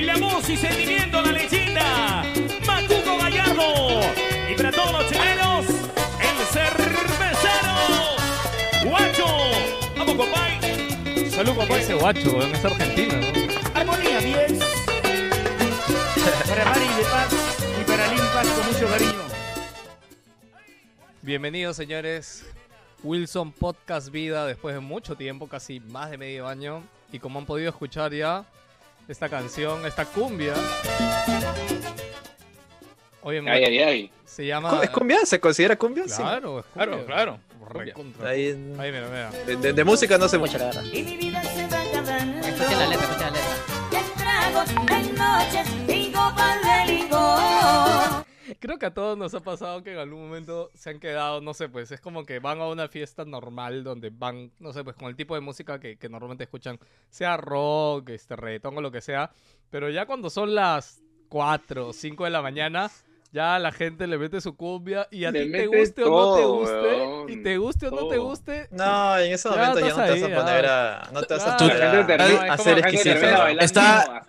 Y la voz y sentimiento, la leyenda, Macuco Gallardo. Y para todos los chilenos, el cervecero, Guacho. Vamos, compay. Salud, papá. Ese guacho, weón, es argentino, ¿no? Armonía 10. Para Mari de Paz y para Lin Paz con mucho cariño. Bienvenidos, señores. Wilson Podcast Vida después de mucho tiempo, casi más de medio año. Y como han podido escuchar ya, esta canción, esta cumbia. Oye, Ay, ay, ay. se llama. ¿Es cumbia? ¿Se considera cumbia? Sí. Claro, es Claro, cumbia. claro. Recontra. Ahí, Ahí, mira, mira. de, de- de música no sé mucho, la verdad. Y mi vida se va acabando. Escucha la letra, escucha la letra. Tragos, noches licor. Creo que a todos nos ha pasado que en algún momento se han quedado, no sé, pues es como que van a una fiesta normal donde van, no sé, pues con el tipo de música que, que normalmente escuchan, sea rock, este, reggaetón o lo que sea, pero ya cuando son las 4 o 5 de la mañana, ya la gente le mete su cumbia y a ti te guste o no te todo, guste, weón, y te guste o no te todo. guste, No, en ese Ya momento ya, estás no te ahí, vas a poner a. No te vas a poner La a, termina- a es hacer la exquisito. Está-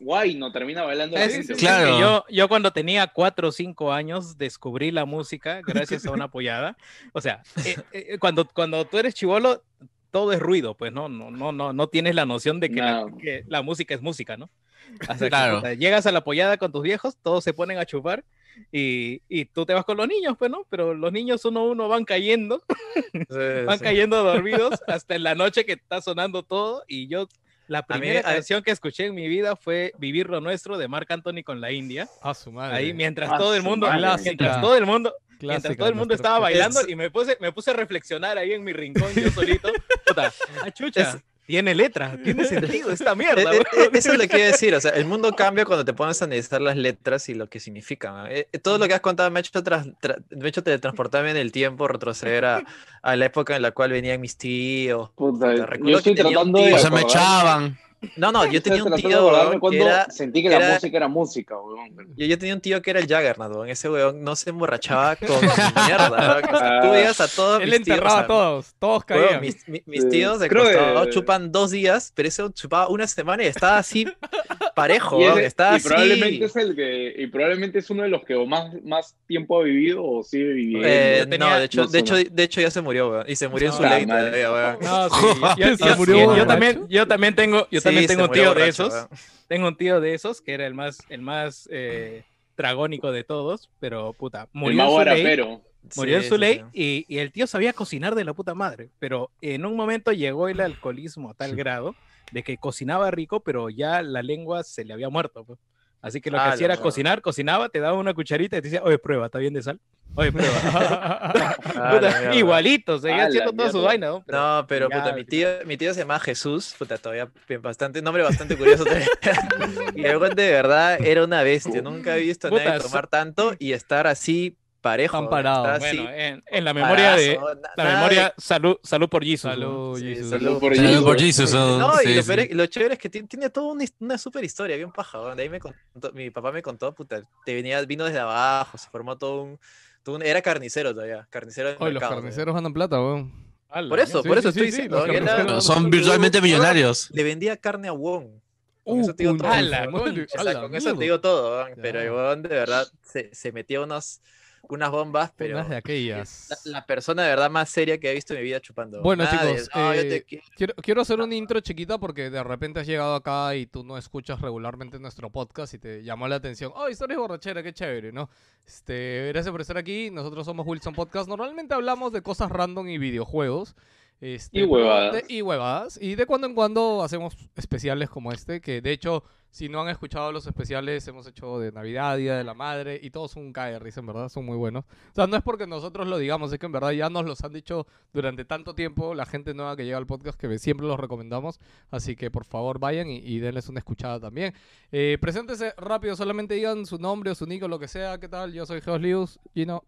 guay, no termina bailando la Es- gente. claro. Yo, yo cuando tenía 4 o 5 años descubrí la música gracias a una apoyada. O sea, eh, eh, cuando, cuando tú eres chivolo, todo es ruido, pues no, no, no, no, no tienes la noción de que, la, No. que la música es música, ¿no? Hasta que, Claro. llegas a la apoyada con tus viejos, todos se ponen a chupar y, y tú te vas con los niños, pues no, pero los niños uno a uno van cayendo, Sí, van sí. cayendo dormidos hasta en la noche que está sonando todo y yo... La mí- primera a- canción que escuché en mi vida fue Vivir lo Nuestro de Marc Anthony con la India. a su madre. Ahí mientras Ah, todo el mundo, madre. mientras todo el mundo, mientras Clásica, todo el mundo nuestro- estaba bailando Es- y me puse, me puse a reflexionar ahí en mi rincón yo solito. Puta, ah, chucha, Es- tiene letra, tiene sentido esta Eh, mierda. eh, eh, Eso es lo que quiero decir, o sea, el mundo cambia cuando te pones a analizar las letras y lo que significan. Todo lo que has contado me ha hecho, tras- tra- me ha hecho teletransportarme en el tiempo, retroceder a, a la época en la cual venían mis tíos. Puta, yo estoy tratando de O sea, me echaban. No, no, yo tenía un tío weón, que era, sentí que era- la música era música, weón. yo, yo tenía un tío que era el Jaggernaut, weón. ese weón no se emborrachaba con mierda. weón. O sea, tú Ah. veías a todos Él mis tíos, enterraba a todos, todos Weón, caían. mis, mi- mis Sí. tíos de que- costado chupan dos días, pero ese chupaba una semana y estaba así parejo, Y, weón, ese- estaba y así. probablemente es el que y probablemente es uno de los que más, más tiempo ha vivido o sigue viviendo. Eh, tenía- no, de hecho, no de hecho, de hecho ya se murió, weón. Y se murió en No, su la ley weón. No, sí, yo, también, yo también tengo, yo Sí, también tengo un tío de esos, tengo un tío de esos que era el más, el más eh, dragónico de todos, pero puta, el murió en mago su ley. Murió en su sí, ley sí. y, y el tío sabía cocinar de la puta madre, pero en un momento llegó el alcoholismo a tal grado de que cocinaba rico, pero ya la lengua se le había muerto. pues. Así que lo que Ah, hacía era cocinar, cocinaba, te daba una cucharita y te decía, oye, prueba, ¿está bien de sal? Oye, prueba. Ah, igualito, seguía Ah, haciendo la toda su vaina, ¿no? Pero- No, pero ya, puta, mi tío, mi tío se llama Jesús, puta, todavía bastante, nombre bastante curioso. y el weón de verdad era una bestia, nunca he visto a nadie tomar tanto y estar así parejo. Weón, parado. así, Bueno, en, en la memoria de... parazo, La de- memoria, salud, salud por Jesus. ¿no? Salud, Sí, Jesus. salud. por Salud Jesus. por Jesus, No, y lo, sí. peor es- lo chévere es que tiene, tiene toda una, una super historia, bien paja. De ahí me contó, mi papá me contó, puta, te venía, vino desde abajo, se formó todo un, todo un- era carnicero todavía, carnicero de Oye, los mercado, carniceros ganan plata, weón. Por eso, Sí, por eso sí, estoy diciendo. era- Son virtualmente millonarios. le vendía carne a Wong. Con Uh, eso te digo todo. ala, con eso te mierda. digo todo, weón. pero el de verdad se, se metió unos, unas bombas, pero Unas de aquellas. la, la persona de verdad más seria que he visto en mi vida chupando. Bueno, Nada chicos, "No, yo eh, te qui-". Quiero, quiero hacer un intro chiquita porque de repente has llegado acá y tú no escuchas regularmente nuestro podcast y te llamó la atención. Oh, historias borrachera, qué chévere, ¿no? Este, gracias por estar aquí. Nosotros somos Wilson Podcast. Normalmente hablamos de cosas random y videojuegos. Este, Y huevadas. de- y huevadas. Y de cuando en cuando hacemos especiales como este, que de hecho, si no han escuchado los especiales, hemos hecho de Navidad, Día de la Madre, y todos son un cae risa, en verdad, son muy buenos. O sea, no es porque nosotros lo digamos, es que en verdad ya nos los han dicho durante tanto tiempo la gente nueva que llega al podcast que siempre los recomendamos. Así que por favor vayan y, y denles una escuchada también. Eh, preséntese rápido, solamente digan su nombre o su nick o lo que sea. ¿Qué tal? Yo soy Geos Lius. Gino.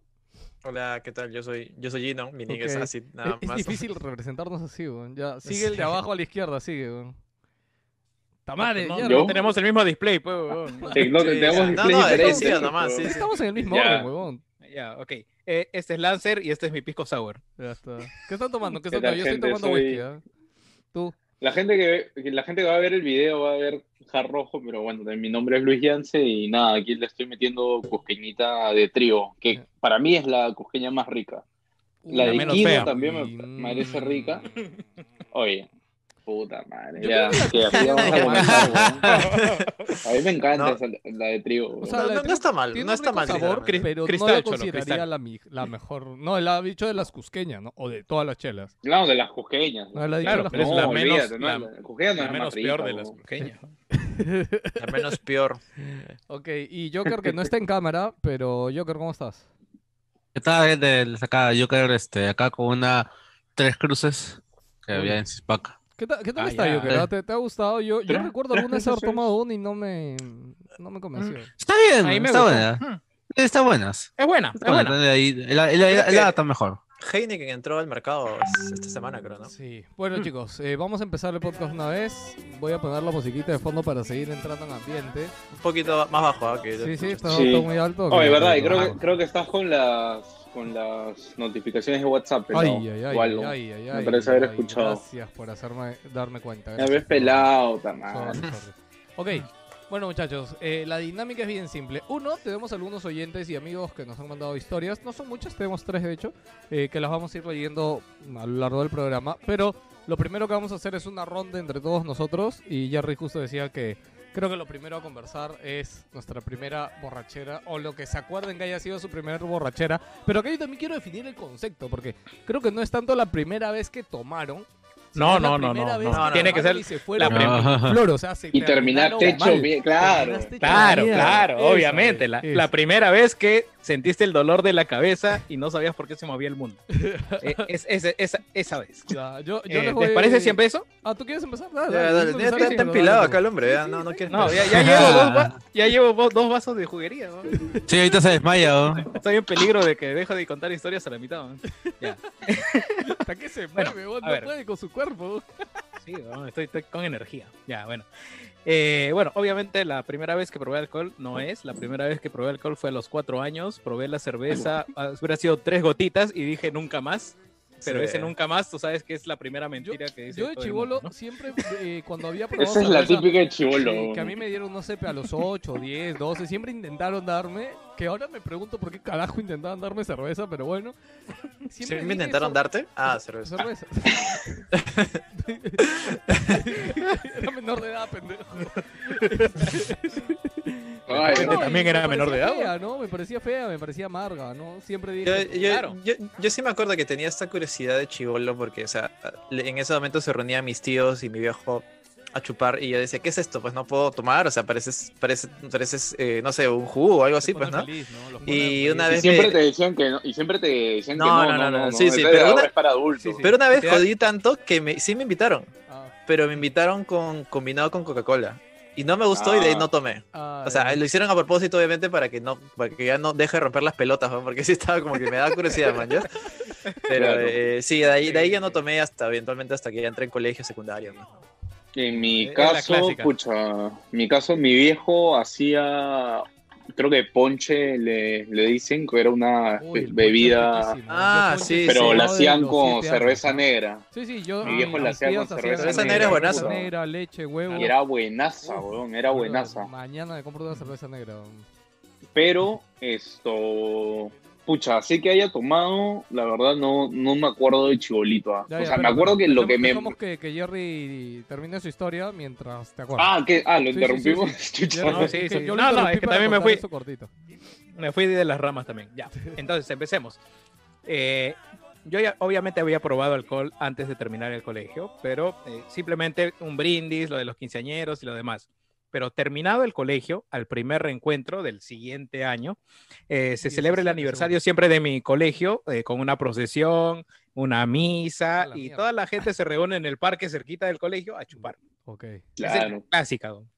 Hola, ¿qué tal? Yo soy, yo soy Gino, mi nick es así, nada es, es más. difícil representarnos así, weón. Ya, sigue el de abajo a la izquierda, sigue, weón. Tamare, No, ya, ¿Yo? no tenemos el mismo display, pues. Sí, no, tenemos estamos nomás, sí, sí. Estamos en el mismo Ya. orden, weón. Ya, ok. Eh, este es Lancer y este es mi pisco sour. Ya está. ¿Qué están tomando? ¿Qué ¿Qué están tomando? Yo estoy tomando Soy- whisky, ¿ah? Tú. La gente que, ve- que la gente que va a ver el video va a ver Rojo, pero bueno, mi nombre es Luis Yance y nada, aquí le estoy metiendo cusqueñita de trigo, que para mí es la cusqueña más rica. La La de fea. también me parece mm. rica. Oye, puta madre, ya, que la vamos a. A mí me encanta No. esa, la de trigo. O weón. sea, No, la no- no está mal, no está mal, sabor, pero no Cristal, la cholo, consideraría la, la mejor. No, la dicho de las cusqueñas, ¿no? O de todas las chelas. No, de las cusqueñas. No, la Claro, de las pero es no, la cusqueñas. menos- olvídate, no, la- la cusqueña no La es menos más peor rica, de las weón. Al menos peor. Ok, y Joker, que no está en cámara, pero Joker, ¿cómo estás? ¿Qué tal, del acá, Joker, este, acá con una tres cruces que Uy. había en Cispaca? ¿Qué tal, qué tal Ah, está, ya. Joker? ¿Te, te ha gustado? Yo, yo ¿Tres- recuerdo alguna vez haber tomado una y no me, no me convenció. Está bien, está buena. Hmm. Está buenas. Es buena, es Está buena. buena. Ahí, el, el- el- el- el- está mejor. Heineken entró al mercado esta semana, creo, ¿no? Sí. Bueno, chicos, eh, vamos a empezar el podcast una vez. Voy a poner la musiquita de fondo para seguir entrando en ambiente. Un poquito más bajo, ¿ah? que Sí, sí, está Sí. todo muy alto. Oye, verdad, y creo que, creo que estás con las con las notificaciones de WhatsApp, pelado, Ay, ay, ay, o algo. ay, ay, Me parece haber ay, escuchado. Gracias por hacerme darme cuenta. Me perdón. pelado, ta Sorry, madre. sorry. Ok, bueno muchachos, eh, la dinámica es bien simple. Uno, tenemos algunos oyentes y amigos que nos han mandado historias. No son muchas, tenemos tres de hecho, eh, que las vamos a ir leyendo a lo largo del programa. Pero lo primero que vamos a hacer es una ronda entre todos nosotros. Y Jerry justo decía que creo que lo primero a conversar es nuestra primera borrachera o lo que se acuerden que haya sido su primera borrachera. Pero que yo también quiero definir el concepto porque creo que no es tanto la primera vez que tomaron. No, no, no, primera no, no. Tiene que ser la en prim- flor, o sea, se Y terminaste hecho mal. bien, claro. Claro, mierda. claro, obviamente. es, La, primera vez que sentiste el dolor de la cabeza y no sabías por qué se movía el mundo. Eh, es, es- esa, esa vez. Ya, yo, yo Eh, les voy- ¿Les parece 100 pesos? Ah, ¿tú quieres empezar? Está, empilado acá el hombre, ya, no, no quiere No, ya, llevo, dos, va- ya llevo vo- dos vasos de juguería. Sí, ahorita se desmaya. Estoy en peligro de que deje de contar historias a la mitad. Ya. Hasta que se mueve, no puede con su cuerpo. Sí, ¿no? estoy, estoy con energía. Ya, bueno. Eh, bueno, obviamente la primera vez que probé alcohol no es. La primera vez que probé alcohol fue a los cuatro años. Probé la cerveza, ah, hubiera sido tres gotitas y dije nunca más. Pero Sí. ese nunca más, tú sabes que es la primera mentira que dice Yo de chivolo ¿no? siempre, eh, cuando había probado Esa es la típica de chivolo. que a mí me dieron, no sé, a los 8, 10, 12, siempre intentaron darme, que ahora me pregunto por qué carajo intentaban darme cerveza, pero bueno. ¿Sí Siempre me intentaron eso- darte? Ah, cerveza. Cerveza. Era menor de edad, pendejo. Ay, no. también me era menor de parecía edad, fea, ¿no? Me parecía fea, me parecía amarga, ¿no? Siempre Yo, dije. yo, Claro. yo, yo sí me acuerdo que tenía esta curiosidad de chivolo porque, o sea, en ese momento se reunían mis tíos y mi viejo a chupar y yo decía, ¿qué es esto? Pues no puedo tomar, o sea, pareces, pareces, pareces eh, no sé, un jugo o algo así, pues, ¿no? feliz, ¿no? Y una Y vez siempre me- te decían que no, y siempre te decían No, que no, no, no, no, no, no, no, sí, sí, pero una- es para adultos. Sí, sí. Pero una vez jodí tanto que me, sí me invitaron, Ah, pero me invitaron con combinado con Coca-Cola. Y no me gustó y de ahí Ah. no tomé. ah, O sea, ya. lo hicieron a propósito, obviamente, para que no, para que ya no deje de romper las pelotas, ¿no? porque sí estaba como que me da curiosidad, man. ¿ya? Pero Claro. eh, sí, de ahí, de ahí ya no tomé hasta eventualmente hasta que ya entré en colegio secundario. ¿no? En mi Es caso, pucha, en mi caso, mi viejo hacía, creo que ponche le, le dicen que era una Uy, bebida. Ah, sí, pero la hacían con cerveza negra. Sí, sí, yo. Mi viejo la hacía con tías hacían cerveza Cerveza negra es buenazo. cerveza negra, leche, huevo. Y era buenaza, Uf, weón, era buenaza. Mañana me compro una cerveza negra. Pero esto, pucha, así que haya tomado, la verdad no, no me acuerdo de chibolito. ah. Ya, o sea, me acuerdo que lo que me... que, que Jerry termine su historia mientras te acuerdas. Ah, que, ah, lo Sí, interrumpimos. sí, No, sí, que sí. yo lo No, es que también me fui. Me fui de las ramas también. Ya. Entonces, empecemos. Eh, yo ya obviamente había probado alcohol antes de terminar el colegio, pero eh, simplemente un brindis, lo de los quinceañeros y lo demás. Pero terminado el colegio, al primer reencuentro del siguiente año, eh, se celebra el 17 aniversario siempre de mi colegio eh, con una procesión, una misa y mierda. toda la gente se reúne en el parque cerquita del colegio a chupar. Ok. Esa es Claro. clásica. ¿no?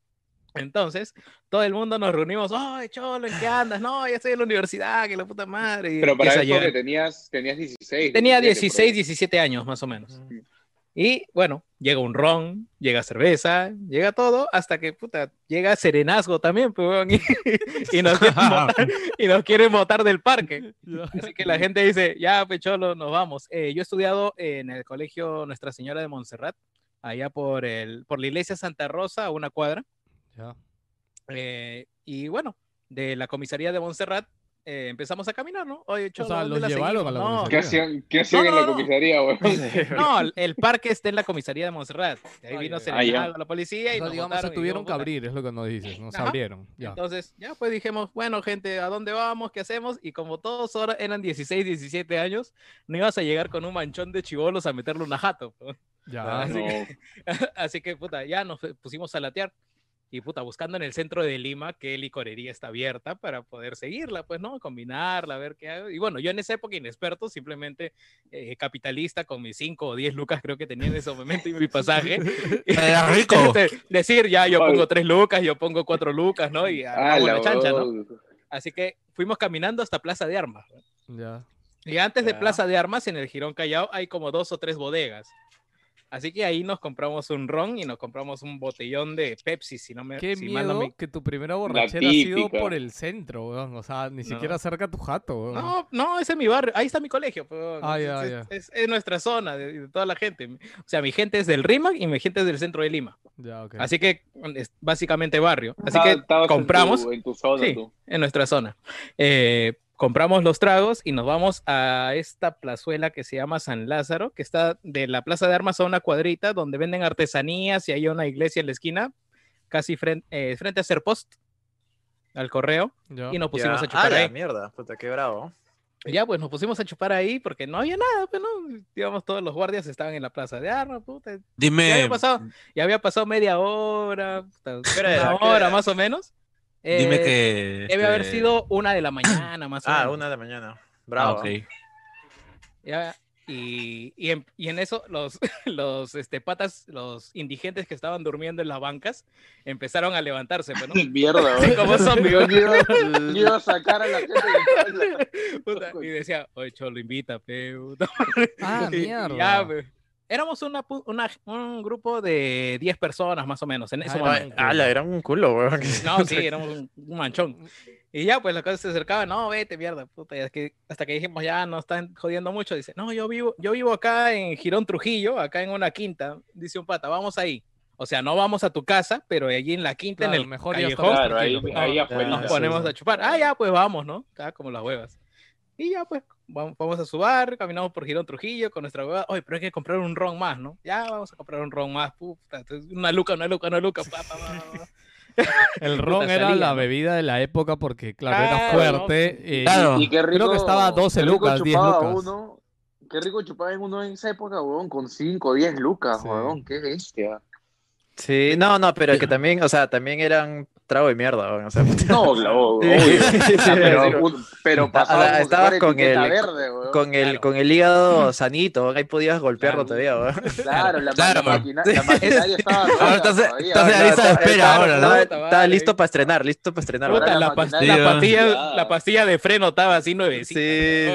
Entonces, todo el mundo nos reunimos, ¡ay, cholo, ¿en qué andas? No, ya estoy en la universidad, que la puta madre. Pero para eso que tenías, tenías 16. Tenía 17 por 16, ahí. 17 años más o menos. Ujú. Y bueno, llega un ron, llega cerveza, llega todo, hasta que puta, llega serenazgo también, pues, weón, y, y nos quieren botar, y nos quieren botar del parque. Así que la gente dice, ya, pecholo, nos vamos. Eh, yo he estudiado en el colegio Nuestra Señora de Montserrat, allá por, el, por la iglesia Santa Rosa, a una cuadra. Eh, y bueno, de la comisaría de Montserrat eh, empezamos a caminar, ¿no? Oye, Cholo, sea, ¿dónde los llevaron seguimos? a la No, ¿Qué hacían, qué hacían No, en la no. comisaría, weón? No, el- parque está en la comisaría de Montserrat. De ahí Ah, vino ya. Ah, la policía y O sea, nos digamos, se tuvieron que abrir, es lo que nos dices, nos Ajá. abrieron. Ya. Entonces, ya pues dijimos, bueno, gente, ¿a dónde vamos? ¿Qué hacemos? Y como todos ahora eran 16, 17 años, no ibas a llegar con un manchón de chivolos a meterle una jato. Ya. Así No. Así que, puta, ya nos pusimos a latear. Y, puta, buscando en el centro de Lima qué licorería está abierta para poder seguirla, pues, ¿no? Combinarla, ver qué hago. Y bueno, yo en esa época inexperto, simplemente eh, capitalista con mis 5 o 10 lucas creo que tenía en ese momento y mi pasaje. Era rico. De- decir, ya, yo pongo 3 lucas, yo pongo 4 lucas, ¿no? Y Ah, la chancha, ¿no? Así que fuimos caminando hasta Plaza de Armas. ¿no? Ya. Y antes de Ya. Plaza de Armas, en el Girón Callao, hay como dos o tres bodegas. Así que ahí nos compramos un ron y nos compramos un botellón de Pepsi, si no me Qué si mal miedo no me- que tu primera borrachera ha sido por el centro, weón. O sea, ni No. siquiera cerca a tu jato, weón. No, no, ese es mi barrio. Ahí está mi colegio. pues, Ah, es, ya, es- ya. es- es nuestra zona, de, de toda la gente. O sea, mi gente es del RIMAC y mi gente es del centro de Lima. Así que es básicamente barrio. Así que estabas en tu- compramos. En tu, zona, Sí. tú. en nuestra zona. Eh, compramos los tragos y nos vamos a esta plazuela que se llama San Lázaro, que está de la Plaza de Armas a una cuadrita donde venden artesanías y hay una iglesia en la esquina, casi frente, frente a Serpost, al correo, Ya. y nos pusimos Ya. a chupar Ah, la ahí. mierda, puta, qué bravo. Ya, pues nos pusimos a chupar ahí porque no había nada, pues no, digamos, todos los guardias estaban en la Plaza de Armas, puta, ya Dime, había pasado, ya había pasado media hora, puta, una ¿Qué hora más o menos. Dime Eh, que. Debe haber este, sido una de la mañana, más o Ah, menos. una de la mañana. Ah, Bravo. Ya, y, y, en, y en eso los, los este, patas, los indigentes que estaban durmiendo en las bancas, empezaron a levantarse, pues, ¿no? Mierda, Sí, como zombies, Yo weón. iba, yo iba a sacar a la gente de Puta, y decía, oye, Cholo, invita, pe, puta". Ah, y mierda. ya, pe. Éramos una, una- un grupo de 10 personas más o menos en ese Ah, momento. era- Ah, la era un culo, weón. No, sí, éramos un, un manchón. Y ya, pues la cosa se acercaba, no, vete, mierda, puta. y es que hasta que dijimos, ya no están jodiendo mucho, dice, no, yo vivo, yo vivo acá en Girón Trujillo, acá en una quinta, dice un pata, vamos ahí. O sea, no vamos a tu casa, pero allí en la quinta, Claro, en el mejor callejón, Claro, ahí, ahí nos sí, ponemos sí. a chupar. Ah, ya, pues vamos, ¿no? Acá como las huevas. Y ya, pues, vamos, vamos a su bar, caminamos por Girón Trujillo con nuestra hueva. Oye, pero hay que comprar un ron más, ¿no? Ya, vamos a comprar un ron más. Puta, una luca, una luca, una luca. pa, pa, pa, pa. El Puta, ron era salía, la ¿no? bebida de la época porque, claro, era Claro, fuerte. eh, Claro. Y qué rico, Creo que estaba a 12 qué rico lucas, 10 chupaba lucas. Uno, qué rico chupaba en uno en esa época, weón, con 5 o 10 lucas, Sí. weón, qué bestia. Sí, no, no, pero que también, o sea, también eran trago de mierda, weón, o sea, No, claro, Sí. obvio. Sí, pero, sí. pero estabas con el- verde, con el, Claro. con el hígado sanito, ahí podías golpearlo Claro. todavía, weón. Claro, la, Claro. la maquinaria estaba Ahora, la estaba- espera ahora, ¿no? estaba- listo para estrenar, listo para estrenar. Puta, la, pastilla, la pastilla de freno estaba así nuevecita. Sí,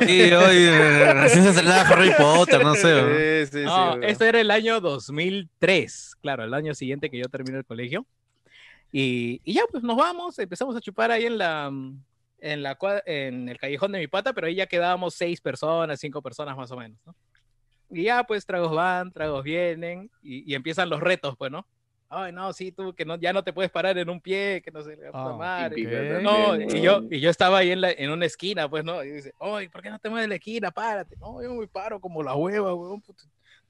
sí, Sí, hoy eh, recién se estrenaba Harry Potter, no sé. ¿no? sí, sí, sí, No, weón. esto era el año 2003, claro, el año siguiente que yo terminé el colegio. Y, y ya, pues nos vamos, empezamos a chupar ahí en la en la cua- en el callejón de mi pata, pero ahí ya quedábamos seis personas, cinco personas más o menos, ¿no? Y ya, pues tragos van, tragos vienen, y, y empiezan los retos, pues, ¿no? Ay, no, sí, tú, que no, ya no te puedes parar en un pie, que no puta Ah, madre. típica ¿qué? también, No, y yo, y yo estaba ahí en, la, en una esquina, pues, ¿no? Y dice, oye, ¿por qué no te mueves de la esquina? Párate. No, yo me paro como la hueva, weón.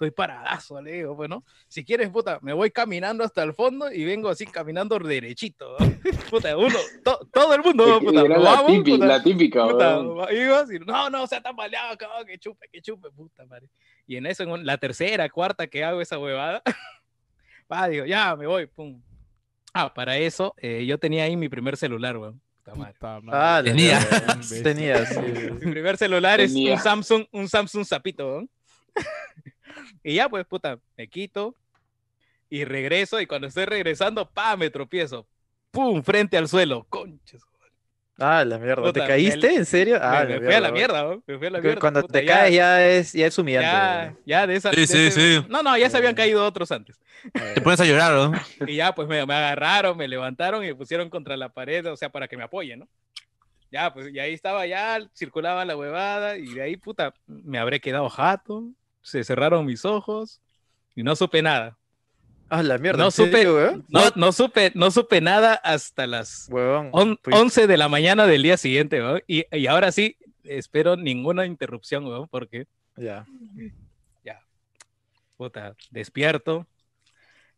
Estoy paradazo, le digo, pues, ¿no? Si quieres, puta, me voy caminando hasta el fondo y vengo así caminando derechito, ¿no? Puta, uno, to- todo el mundo, Es puta, la, vamos, típica, puta, la típica, puta, y, no, no, o sea, tan maleado, cabrón, que chupe, que chupe, puta madre. Y en eso, en la tercera, cuarta que hago esa huevada, va, digo, ya, me voy, pum. Ah, para eso, eh, yo tenía ahí mi primer celular, weón. Ah, la Tenía. Tenía, sí. Mi primer celular es Tenía. un Samsung, un Samsung Zapito, ¿no? Y ya, pues, puta, me quito y regreso. Y cuando estoy regresando, pa, me tropiezo. ¡Pum! Frente al suelo. Conchas. Ah, la mierda. Puta, ¿Te caíste? me- ¿En serio? Ah, me, me fui a la weón. mierda, ¿no? Me fui a la mierda. Cuando puta, te ya- caes ya es, ya es humillante. Ya, ya de esa. Sí, de sí, ese- sí. No, no, ya se habían caído otros antes. Te pones a llorar, ¿no? Y ya, pues me, me agarraron, me levantaron y me pusieron contra la pared, o sea, para que me apoyen, ¿no? Ya, pues, y ahí estaba, ya circulaba la huevada, y de ahí, puta, me habré quedado jato, se cerraron mis ojos, Y no supe nada. Ah, la mierda. No ¿en serio, supe- weón? No, no supe, no supe nada hasta las Huevón. on- pues, 11 de la mañana del día siguiente, weón. Y, y ahora sí, espero ninguna interrupción, weón, porque, Ya. puta, despierto,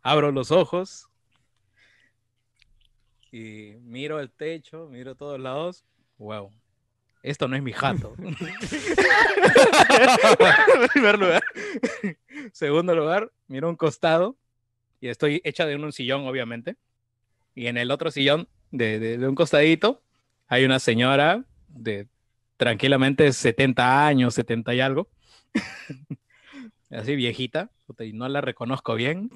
abro los ojos y miro el techo, miro todos lados. Wow, esto no es mi jato. en primer lugar. Segundo lugar, miro un costado y estoy hecha de un sillón, obviamente. Y en el otro sillón, de, de- de un costadito, hay una señora de tranquilamente 70 años, 70 y algo. Así viejita, puta, y no la reconozco bien.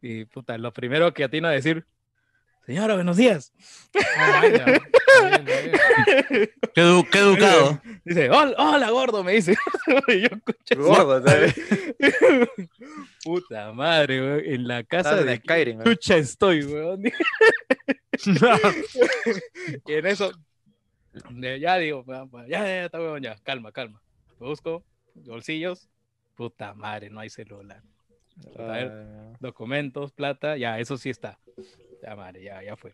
Y puta, lo primero que atino a decir, señora, buenos días. Está bien, está bien. Qué, edu- qué educado. Dice, hola, hola, gordo, me dice. Y yo, "Concha su Gordo, madre". Puta madre, weón, en la casa de Skyrim, chucha estoy, weón. y en eso, ya digo, ya, ya, ya, está weón, ya, calma, calma. Busco bolsillos, puta madre, no hay celular. A ver, Ah, documentos, plata, ya, eso sí está. Ya, madre, ya, ya fue.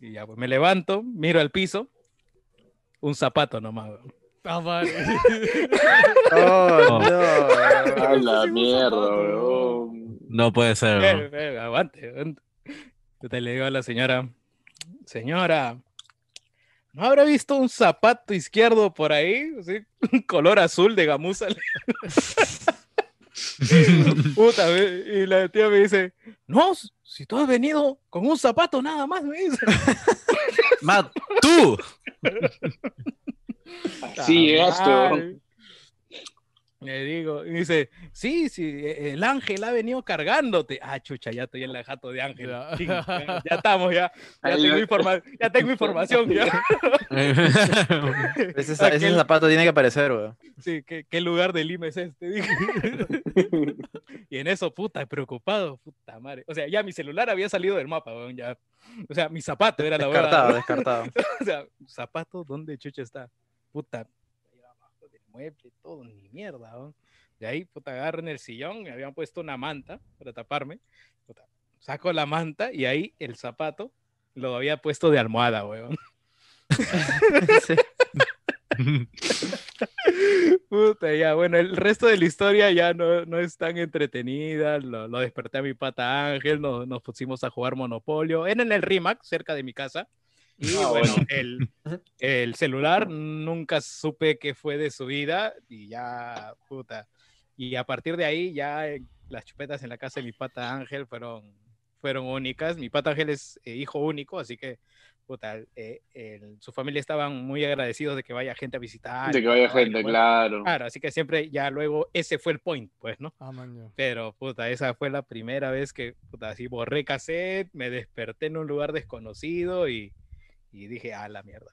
Y ya, pues me levanto, miro al piso, un zapato nomás. Ah, vale. Oh, no. A la Sí, un mierda, zapato, weón. No puede ser. Eh, ¿no? eh, aguante, aguante. Yo te le digo a la señora, señora, ¿no habrá visto un zapato izquierdo por ahí? Un color azul de gamuza. Puta, y la tía me dice, no, si tú has venido con un zapato nada más, me dice. Matt, tú. Sí, llegaste. Le digo, y dice, sí, sí, e- el ángel ha venido cargándote. Ah, chucha, ya estoy en la jato de ángel. Ya. Ching, ya, ya estamos, ya. Ya tengo, va. informa- ya tengo información, ya. Ese, zapato tiene que aparecer, weón. Sí, ¿qué, qué lugar de Lima es este? Dije. y en eso, puta, preocupado, puta madre. O sea, ya mi celular había salido del mapa, weón, ya. O sea, mi zapato era la Descartado, huevada. descartado. O sea, zapato, ¿dónde chucha está? Puta, mueble, todo, ni mierda, ¿no? De ahí, puta, agarro en el sillón, me habían puesto una manta para taparme. Saco la manta y ahí el zapato lo había puesto de almohada, weón. Puta, ya, bueno, el resto de la historia ya no, no es tan entretenida. Lo, lo desperté a mi pata Ángel, nos, nos pusimos a jugar Monopolio. Era en el RIMAC, cerca de mi casa. Y Ah, bueno, bueno. el, el celular nunca supe qué fue de su vida y ya, puta. Y a partir de ahí, ya eh, las chupetas en la casa de mi pata Ángel fueron, fueron únicas. Mi pata Ángel es eh, hijo único, así que, puta, eh, el- su familia estaban muy agradecidos de que vaya gente a visitar. De que vaya gente, vaina, claro. Claro, así que siempre ya luego ese fue el point, pues, ¿no? Ah, man. Pero, puta, esa fue la primera vez que, puta, así borré cassette, me desperté en un lugar desconocido y, y dije, a la mierda.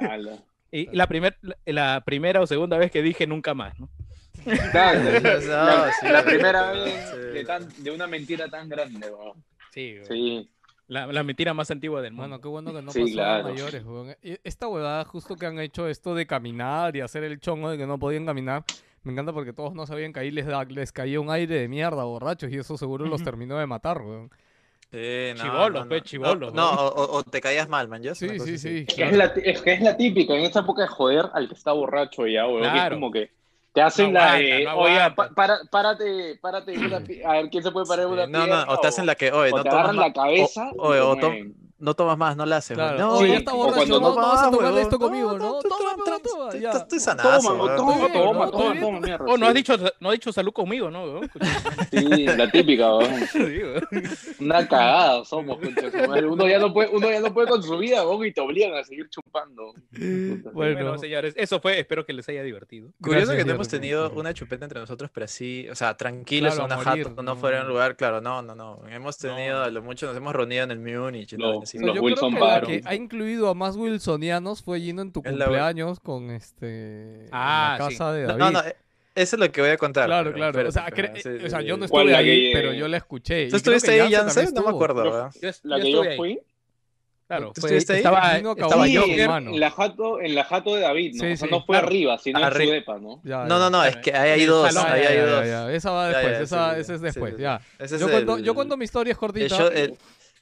Ala. Y la, primer, la, primera o segunda vez que dije nunca más, ¿no? No, la, sí, la sí, primera sí. vez de, tan- de una mentira tan grande, weón. Sí, güey. Sí. La, la mentira más antigua del Bueno, mundo. qué bueno que no Sí, pasó a claro. mayores, weón. Esta huevada justo que han hecho esto de caminar y hacer el chongo de que no podían caminar, me encanta porque todos no sabían que ahí les, da- les caía un aire de mierda, borrachos, y eso seguro los terminó de matar, weón. Sí, no, Chibolos, no, pues, chibolos, No, ¿no? o, o- te caías mal, man. ¿ya? Sí, sí, así. sí. Es que es, la, es que es la típica, en esta época de joder al que está borracho ya, que Claro. es como que te hacen No la aguanta, de, no oye, aguanta". pa- para, párate, párate a ver quién se puede parar en una Sí, No, no, o te hacen la que, oye, o no te tomas la cabeza. o- oye, o tom-. No tomas más, no la haces. Claro. No, sí, ya está borracho, cuando no, no no vas a tomar esto conmigo, ¿no? No, Toma, no, toma, no, toma, estoy- sanazo, toma, toma, toma, ¿no? toma, toma, mierda. Oh, no has dicho, no has dicho salud conmigo, ¿no? Sí, la típica, weón. Una cagada somos. Uno ya no puede, uno ya no puede con su vida, y te obligan a seguir chupando. Bueno, señores, eso fue. Espero que les haya divertido. Curioso que no hemos tenido una chupeta entre nosotros, pero sí, o sea, tranquilos una jato, no no. fuera un lugar, claro, no, no, no. Hemos No. tenido, a lo mucho nos hemos reunido en el Múnich todo así. Los yo Wilson creo que la que ha incluido a más wilsonianos fue Gino en tu Es la- cumpleaños con este Ah, en la sí. casa de No, David. no, no, eh, eso es lo que voy a contar. Claro, pero claro. O sea, espérate, cre- espérate, o sea, sí, yo no sí. ¿Cuál, estuve ahí, que- pero yo la escuché. ¿Tú estuviste ahí, también No me acuerdo, Yo-. Yo, La que yo fui, Claro, ¿Tú fue- estuviste ahí? estaba, Vino estaba Sí, yo. Jokic, en, mano. en la jato, en la jato de David, ¿no? Sí, O sea, sí. no fue Claro. arriba, sino en Arri- su depa, ¿no? Ya, No, no, no, es que ahí hay dos, salón. ahí ya, hay ya, dos. ya, Esa va Ya, después, ya, esa, sí, esa es sí, después, sí, ya. Ese es Yo cuento, el- yo cuento mi historia es el, cortita. show- el-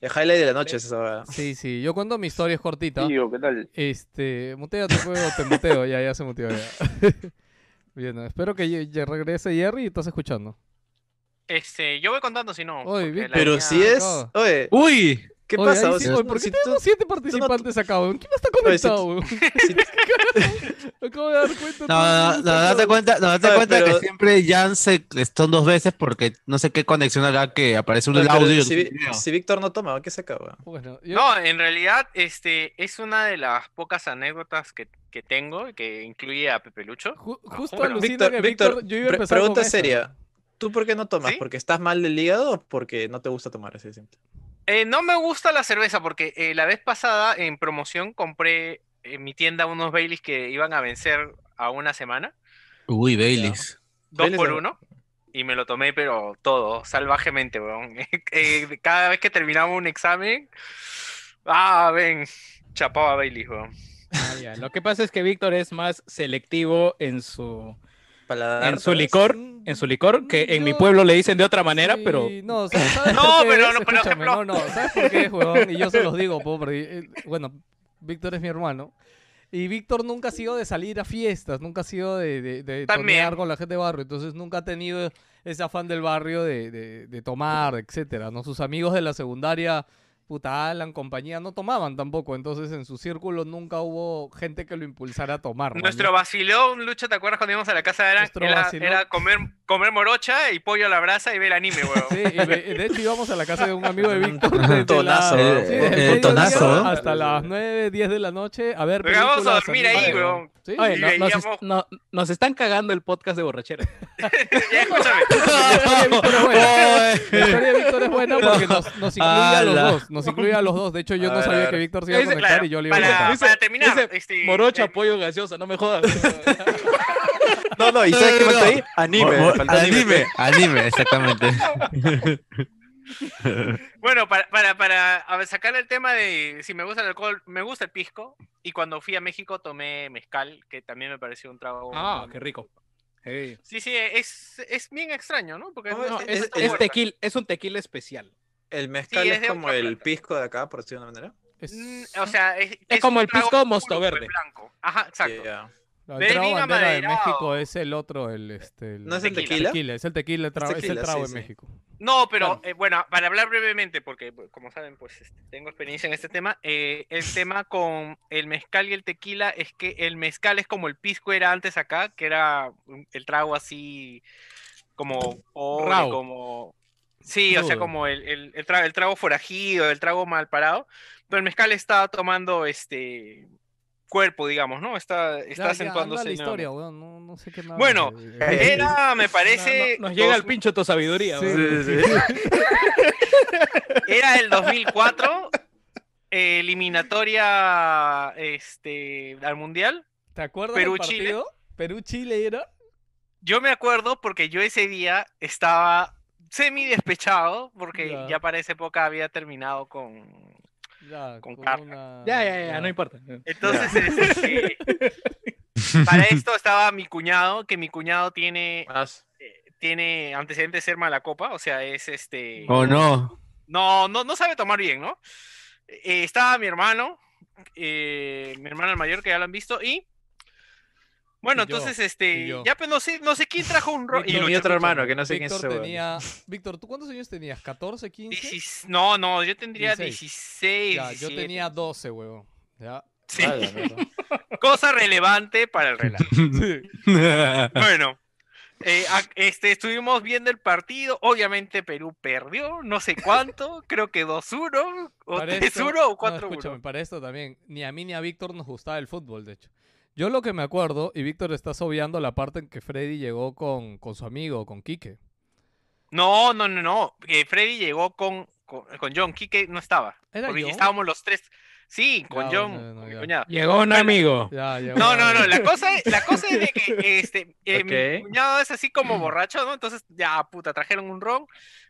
el highlight de la noche es esa hora. Sí, sí, yo cuento mi historia es cortita. Tío, ¿qué tal? Este, muteate te muteo, ya, ya se muteó ya. Bien, espero que regrese Jerry y estás escuchando. Este, yo voy contando si no. Oye, Pero mía- si es. Oye, Uy, ¿qué Oye, pasa? ahí O sea, ¿por qué si tenemos tú- siete participantes acá, weón? ¿Quién está conectado, weón? si- acabo de dar cuenta. no, no, no, date cuenta, no, date cuenta pero- que siempre Jan se son dos veces porque no sé qué conexión hará que aparece un audio si, si Víctor no toma, ¿qué se acaba? Bueno, yo- No, en realidad, este, es una de las pocas anécdotas que, que tengo que incluye a Pepe Lucho. ju- justo Bueno, alucina Víctor, que Víctor, Víctor, yo iba a pre- empezar pregunta con seria. ¿Tú por qué no tomas? ¿Sí? ¿Porque estás mal del hígado o porque no te gusta tomar así de simple? Eh, no me gusta la cerveza porque eh, la vez pasada en promoción compré en mi tienda unos Baileys que iban a vencer a una semana, Uy, Baileys. dos Baileys por uno, y me lo tomé, pero todo, salvajemente, weón. Eh, cada vez que terminaba un examen, ah, ven, chapaba Baileys, weón. Ah, ya. Lo que pasa es que Víctor es más selectivo en su, Paladar, en su licor, en su licor, que en mi pueblo le dicen de otra manera, Sí, pero No, ¿sabes, sabes No, por qué pero es? no, pero Escúchame, ejemplo- no, no, ¿sabes por qué, huevón? Y yo se los digo, po, porque, eh, bueno, Víctor es mi hermano. Y Víctor nunca ha sido de salir a fiestas, nunca ha sido de, de, de tonear con la gente de barrio. Entonces nunca ha tenido ese afán del barrio de, de, de tomar, etcétera, ¿no? Sus amigos de la secundaria, puta Alan, compañía, no tomaban tampoco. Entonces en su círculo nunca hubo gente que lo impulsara a tomar. ¿no? Nuestro vacilón, Lucho, ¿te acuerdas cuando íbamos a la casa de Alan? Nuestro Era, vacilón. era comer, comer morocha y pollo a la brasa y ver anime, weón. Sí, y de hecho íbamos a la casa de un amigo de Víctor. tonazo, la- ¿no? sí, Eh, eh, tonazo. Hasta las 9, 10 de la noche a ver Pero vamos a dormir ahí, weón. Sí, Oye, Y no- nos, est- no- nos están cagando el podcast de borrachera. ya escúchame. La historia de Víctor es buena. La historia de Víctor es buena porque nos, nos incluye a los dos. Nos incluye a los dos. De hecho, yo A no ver, sabía que Víctor se iba a conectar Claro, y yo le iba a para, contar. Dice- para terminar, dice, este, Morocha, eh, pollo gaseosa, no me jodas. No, no, ¿y sabes qué falta no. ahí? Anime. Anime, anime, exactamente. Bueno, para, para, para sacar el tema de si me gusta el alcohol, me gusta el pisco. Y cuando fui a México tomé mezcal, que también me pareció un trago. Ah, qué rico. Hey. Sí, sí, es, es bien extraño, ¿no? Porque No, no- es, es tequila, es un tequila especial. El mezcal Sí, es como el planta. pisco de acá, por decirlo de una manera. Es- Mm, O sea, es, Es como el pisco mosto verde. blanco. Ajá, exacto. Yeah. el trago de. México es el otro, el este. el- ¿No es el Tequila. tequila? Es el tequila, el trago- es el trago sí, de sí. México. No, pero eh, bueno, para hablar brevemente, porque pues, como saben, pues este, tengo experiencia en este tema, eh, el tema con el mezcal y el tequila es que el mezcal es como el pisco era antes acá, que era el trago así como pobre, como... Sí, o sea, como el, el, el trago, el trago forajido, el trago mal parado, pero el mezcal está tomando este cuerpo, digamos, ¿no? Está, está Ya, ya, acentuándose. anda la historia, weón. No, no sé qué nada. Bueno, Era, me parece... No- nos llega el pincho tu sabiduría. Sí, weón. Sí, sí, sí. Era el 2004, eh, eliminatoria este, al Mundial. ¿Te acuerdas Perú, del Chile. partido? Perú-Chile era. Yo me acuerdo porque yo ese día estaba semi despechado porque Ya. ya, para esa época había terminado con... Ya, Con con una- Ya, ya, ya, no importa. Entonces, este, para esto estaba mi cuñado, que mi cuñado tiene, Más. tiene antecedentes de ser mala copa, o sea, es este... ¿O no? No, no, no sabe tomar bien, ¿no? Eh, estaba mi hermano, eh, mi hermano el mayor, que ya lo han visto, y bueno, Y entonces, este, yo. ya pues no sé, no sé quién trajo un. Víctor, Y mi otro hermano, que no sé quién es Víctor ese weón. tenía... Víctor, ¿tú cuántos años tenías? ¿14, 15? Diecis- No, no, yo tendría 16. 16. Ya, yo 17. tenía 12, huevón. Ya. Sí, mierda. cosa relevante para el relato. Sí. Bueno, eh, este, estuvimos viendo el partido. Obviamente Perú perdió, no sé cuánto, creo que 2-1, o Para 3-1 esto- o no, escúchame, 4-1. para esto también, ni a mí ni a Víctor nos gustaba el fútbol, de hecho. Yo lo que me acuerdo, y Víctor está obviando la parte en que Freddy llegó con, con su amigo, con Quique. No, no, no, no. eh, Freddy llegó con, con, con John. Quique no estaba. ¿Era porque John? estábamos los tres. Sí, con Ya, John. bueno, con mi ya. cuñado. Llegó un amigo. Ya, ya, No, no, no. La cosa, es- la cosa es de que este, eh, mi cuñado es así como borracho, ¿no? Entonces, ya, puta, trajeron un ron.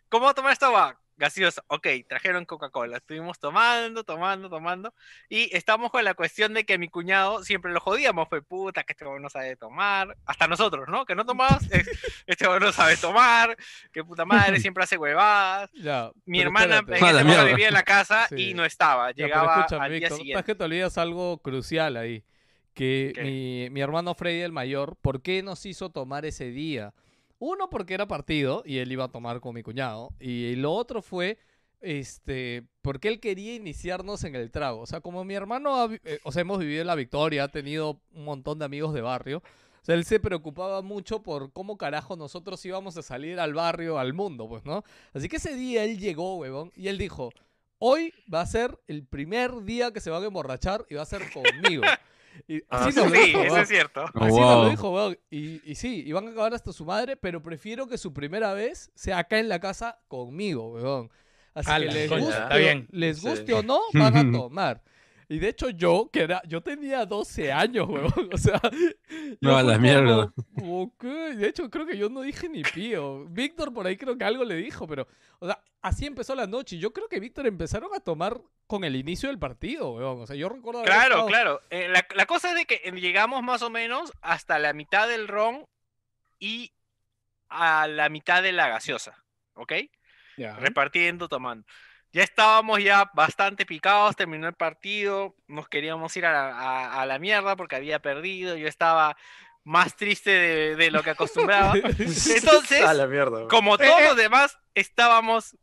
¿Cómo tomar esta agua? Gaseosa. Ok, trajeron Coca-Cola. Estuvimos tomando, tomando, tomando. Y estamos con la cuestión de que mi cuñado siempre lo jodíamos. Fue puta, que este no sabe tomar. Hasta nosotros, ¿no? Que no tomamos. es- este no sabe tomar. Que puta madre, siempre hace huevadas. Ya, Mi hermana espérate. en vivía en la casa Sí. y no estaba. Ya, Llegaba escúchame, al día Víctor, ¿sabes siguiente. que te olvidas algo crucial ahí? Que mi, mi hermano Freddy el mayor, ¿por qué nos hizo tomar ese día? Uno, porque era partido y él iba a tomar con mi cuñado. Y lo otro fue, este, porque él quería iniciarnos en el trago. O sea, como mi hermano, ha eh, o sea, hemos vivido en la Victoria, ha tenido un montón de amigos de barrio. O sea, él se preocupaba mucho por cómo carajo nosotros íbamos a salir al barrio, al mundo, pues, ¿no? Así que ese día él llegó, huevón, y él dijo, hoy va a ser el primer día que se van a emborrachar y va a ser conmigo. Y Ah, así nos lo Sí, dijo, eso es cierto. Oh, Así lo wow. dijo, weón. Y, y sí, y van a acabar hasta su madre, pero prefiero que su primera vez sea acá en la casa conmigo, weón. Así Ala, que les guste, está bien. les Sí. guste o no, van a tomar. Y de hecho yo, que era, yo tenía 12 años, weón. O sea, No, a la como, mierda. De hecho, creo que yo no dije ni pío. Víctor por ahí creo que algo le dijo, pero, o sea, así empezó la noche. Y yo creo que Víctor empezaron a tomar con el inicio del partido, weón. O sea, yo recuerdo Claro, estado- claro. Eh, la, la cosa es de que eh, llegamos más o menos hasta la mitad del ron y a la mitad de la gaseosa, ¿ok? Ya. Repartiendo, tomando. Ya estábamos ya bastante picados, terminó el partido, nos queríamos ir a la, a- a la mierda porque había perdido, yo estaba más triste de, de lo que acostumbraba. Entonces, A la mierda. weón. como todos los demás estábamos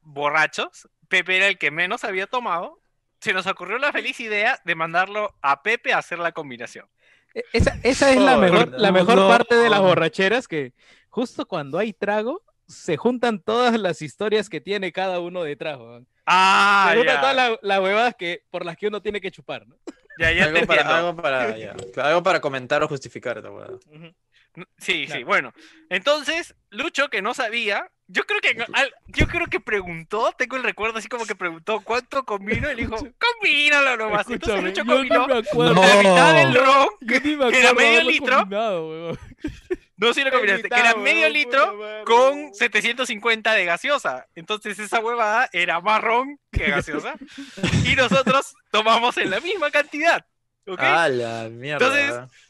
borrachos, Pepe era el que menos había tomado, se nos ocurrió la feliz idea de mandarlo a Pepe a hacer la combinación. E- Esa, esa es la mejor, no. la mejor No. parte de las borracheras que justo cuando hay trago se juntan todas las historias que tiene cada uno detrás. weón. Ah, se juntan ya, todas las las huevadas que, por las que uno tiene que chupar. ¿no? ya, ya te algo, para, algo, para, ya, claro, algo para comentar o justificar esta. Ujú. Sí, sí, Claro. bueno. Entonces, Lucho, que no sabía, yo creo que al- yo creo que preguntó, tengo el recuerdo así como que preguntó cuánto combino y le dijo, combínalo nomás. Entonces Lucho combinó me acuerdo. No. la mitad del ron, que era medio litro. No sí lo combinaste, que era medio litro con 750 de gaseosa. Entonces esa huevada era más ron que gaseosa. y nosotros tomamos en la misma cantidad. la mierda. Entonces,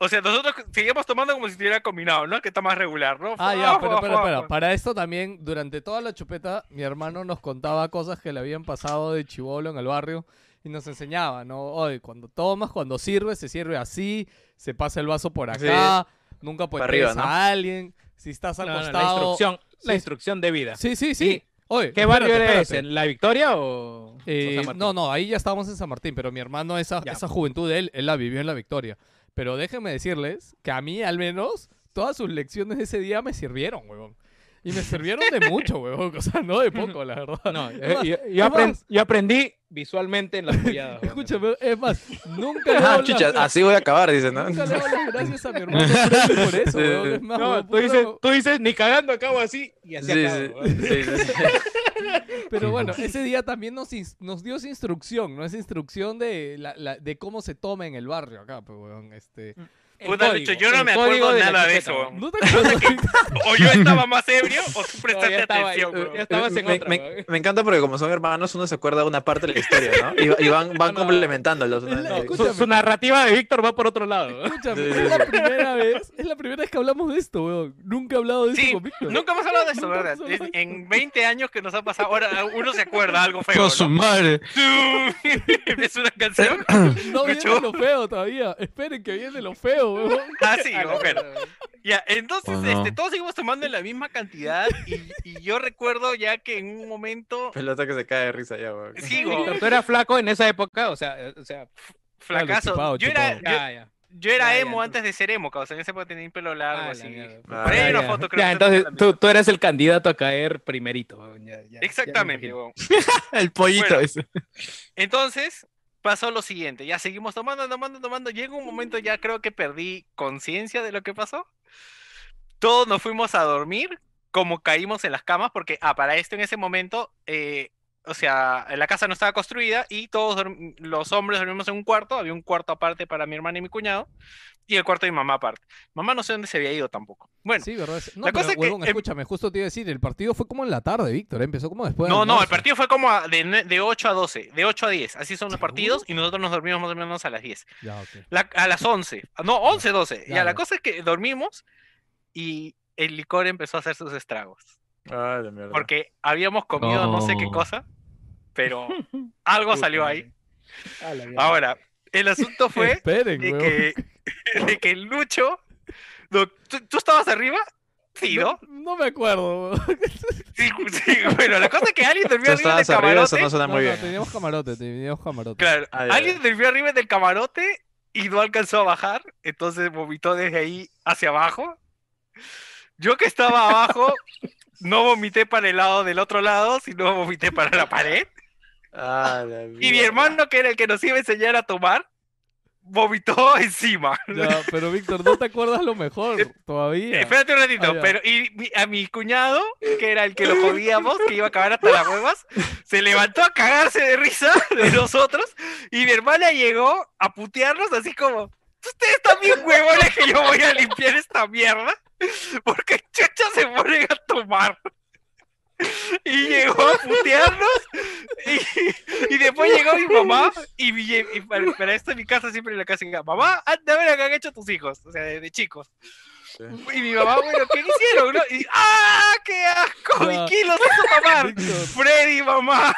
O sea, nosotros seguíamos tomando como si estuviera combinado, ¿no? Que está más regular, ¿no? Ah, ya, pero fua. Para esto también, durante toda la chupeta, mi hermano nos contaba cosas que le habían pasado de chivolo en el barrio y nos enseñaba, ¿no? Oye, cuando tomas, cuando sirves, se sirve así, se pasa el vaso por Sí. Nunca puedes arriba, a ¿no? alguien, si estás No, al no, la costado... instrucción, la Sí. instrucción de vida. Sí, sí, sí. Y- Oye, ¿Qué barrio eres? ¿En La Victoria o, o Eh, San Martín? no, no, ahí ya estábamos en San Martín, pero mi hermano, esa, Ya. esa juventud de él, él la vivió en la Victoria. Pero déjenme decirles que a mí, al menos, todas sus lecciones de ese día me sirvieron, huevón. Y me sirvieron de mucho, huevón. O sea, no de poco, la verdad. No, Es eh, más, yo, es yo apren- más, yo aprendí visualmente en las polladas. weón. Escúchame, es más, nunca le Ah, doy chucha, las- así voy a acabar, dice, ¿no? Nunca le doy las gracias a mi hermano Freddy por eso, sí. Es más, No, huevón, tú dices, puta, tú dices, ni cagando acabo así, y así Sí, acabo. sí, weón. sí, sí, sí. Pero bueno, ese día también nos, nos dio esa instrucción, ¿no? Esa instrucción de, la, la- de cómo se toma en el barrio acá, pues, weón. Este... El Puta, código, Lucho, yo no me acuerdo de nada de eso, weón. ¿No te acuerdas? O yo estaba más ebrio o tú No, prestaste ya estaba, atención, en me, otra, me- weón. me encanta porque como son hermanos, uno se acuerda de una parte de la historia, ¿no? Y, y van, van No. complementándolos. Su, su narrativa de Víctor va por otro lado. Escúchame, Sí, sí, es la primera vez, es la primera vez que hablamos de esto, weón. Nunca he hablado de esto Sí, con Víctor. nunca hemos hablado de esto, En 20 años que nos ha pasado, ahora uno se acuerda algo feo, Con su ¿no? madre. es una canción. No viene lo feo todavía. Esperen que viene lo feo, weón. Ah, sí, la bueno. Ya, entonces, Oh, no. este, todos seguimos tomando en la misma cantidad y, y yo recuerdo ya que en un momento, Pelota que se cae de risa ya, weón. sí, weón, tú eras flaco en esa época, o sea, o sea, fracaso. chupado, yo era, yo, ya, ya. yo era Ya, ya, emo entonces. antes de ser emo, causa. En esa época tenía pelo largo, Ah, la así. mierda. Ah, Por ahí Ya, una ya. foto, creo Ya, que entonces tú, tú eres el candidato a caer primerito. ya- ya- ya Exactamente. El pollito Bueno. ese. Entonces, pasó lo siguiente, ya seguimos tomando, tomando, tomando. Llega un momento, ya creo que perdí conciencia de lo que pasó. Todos nos fuimos a dormir, como caímos en las camas, porque, ah, para esto en ese momento, eh, o sea, la casa no estaba construida y todos los hombres dormimos en un cuarto, había un cuarto aparte para mi hermana y mi cuñado, y el cuarto de mi mamá aparte. Mamá no sé dónde se había ido tampoco. Bueno, Sí, ¿verdad? No, la pero, cosa es que, huevón, em- escúchame, justo te iba a decir, el partido fue como en la tarde, Víctor, empezó como después no, no, el partido fue como a- de, de 8 a 12, de 8 a 10, así son los partidos, y nosotros nos dormimos más o menos a las 10. Ya, ok. La- a las 11, no, 11, 12. Ya, Ya, la cosa es que dormimos y el licor empezó a hacer sus estragos. Ah. Porque habíamos comido no sé qué cosa, pero algo salió ahí. Ahora, el asunto fue Esperen, de que, de que Lucho. no, ¿tú, tú estabas arriba? Sí, ¿no? No me acuerdo. Sí, sí, bueno, la cosa es que alguien ¿Tú durmió arriba del estabas arriba? Eso camarote. no suena No, muy no, bien. teníamos camarote, teníamos camarote. Claro, Ah, ya, alguien durmió arriba del camarote y no alcanzó a bajar, entonces vomitó desde ahí hacia abajo. Yo que estaba abajo, no vomité para el lado del otro lado, sino vomité para la pared. Ah, la Y mi hermano, que era el que nos iba a enseñar a tomar, vomitó encima. Ya, pero Víctor, ¿no te acuerdas lo mejor todavía? Espérate un ratito, Ah, pero y mi- a mi cuñado, que era el que lo jodíamos, que iba a acabar hasta las huevas, se levantó a cagarse de risa de nosotros y mi hermana llegó a putearnos así como, ustedes también huevones que yo voy a limpiar esta mierda, porque chucha se ponen a tomar. Y llegó a putearnos y, y después llegó mi mamá y, mi- y para, para esto en mi casa siempre en la casa diga, mamá, anda a ver lo que han hecho tus hijos, o sea, de, de chicos. Y mi mamá, bueno, ¿qué hicieron? no? Y, ¡ah, qué asco! Ya. ¿Y quién los hizo? Víctor, Freddy, mamá.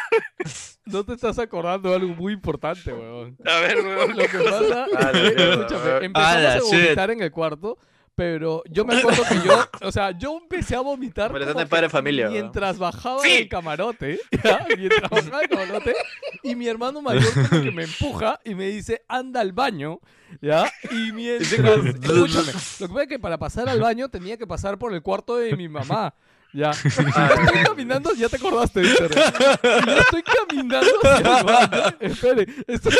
no te estás acordando de algo muy importante, weón. A ver, weón. Lo que pasa Ah, es que, la mierda, escúchame, empezamos Ah, a shit. vomitar en el cuarto, pero yo me acuerdo que yo, o sea, yo empecé a vomitar como padre familia, mientras bajaba Sí. del camarote, ¿ya? mientras bajaba del camarote, y mi hermano mayor como que me empuja y me dice, anda al baño, ¿ya? Y mientras, escúchame, lo que pasa es que para pasar al baño tenía que pasar por el cuarto de mi mamá. Ya. Y yo estoy caminando, ya te acordaste, Víctor. Y yo estoy caminando hacia el baño. Espere, estoy,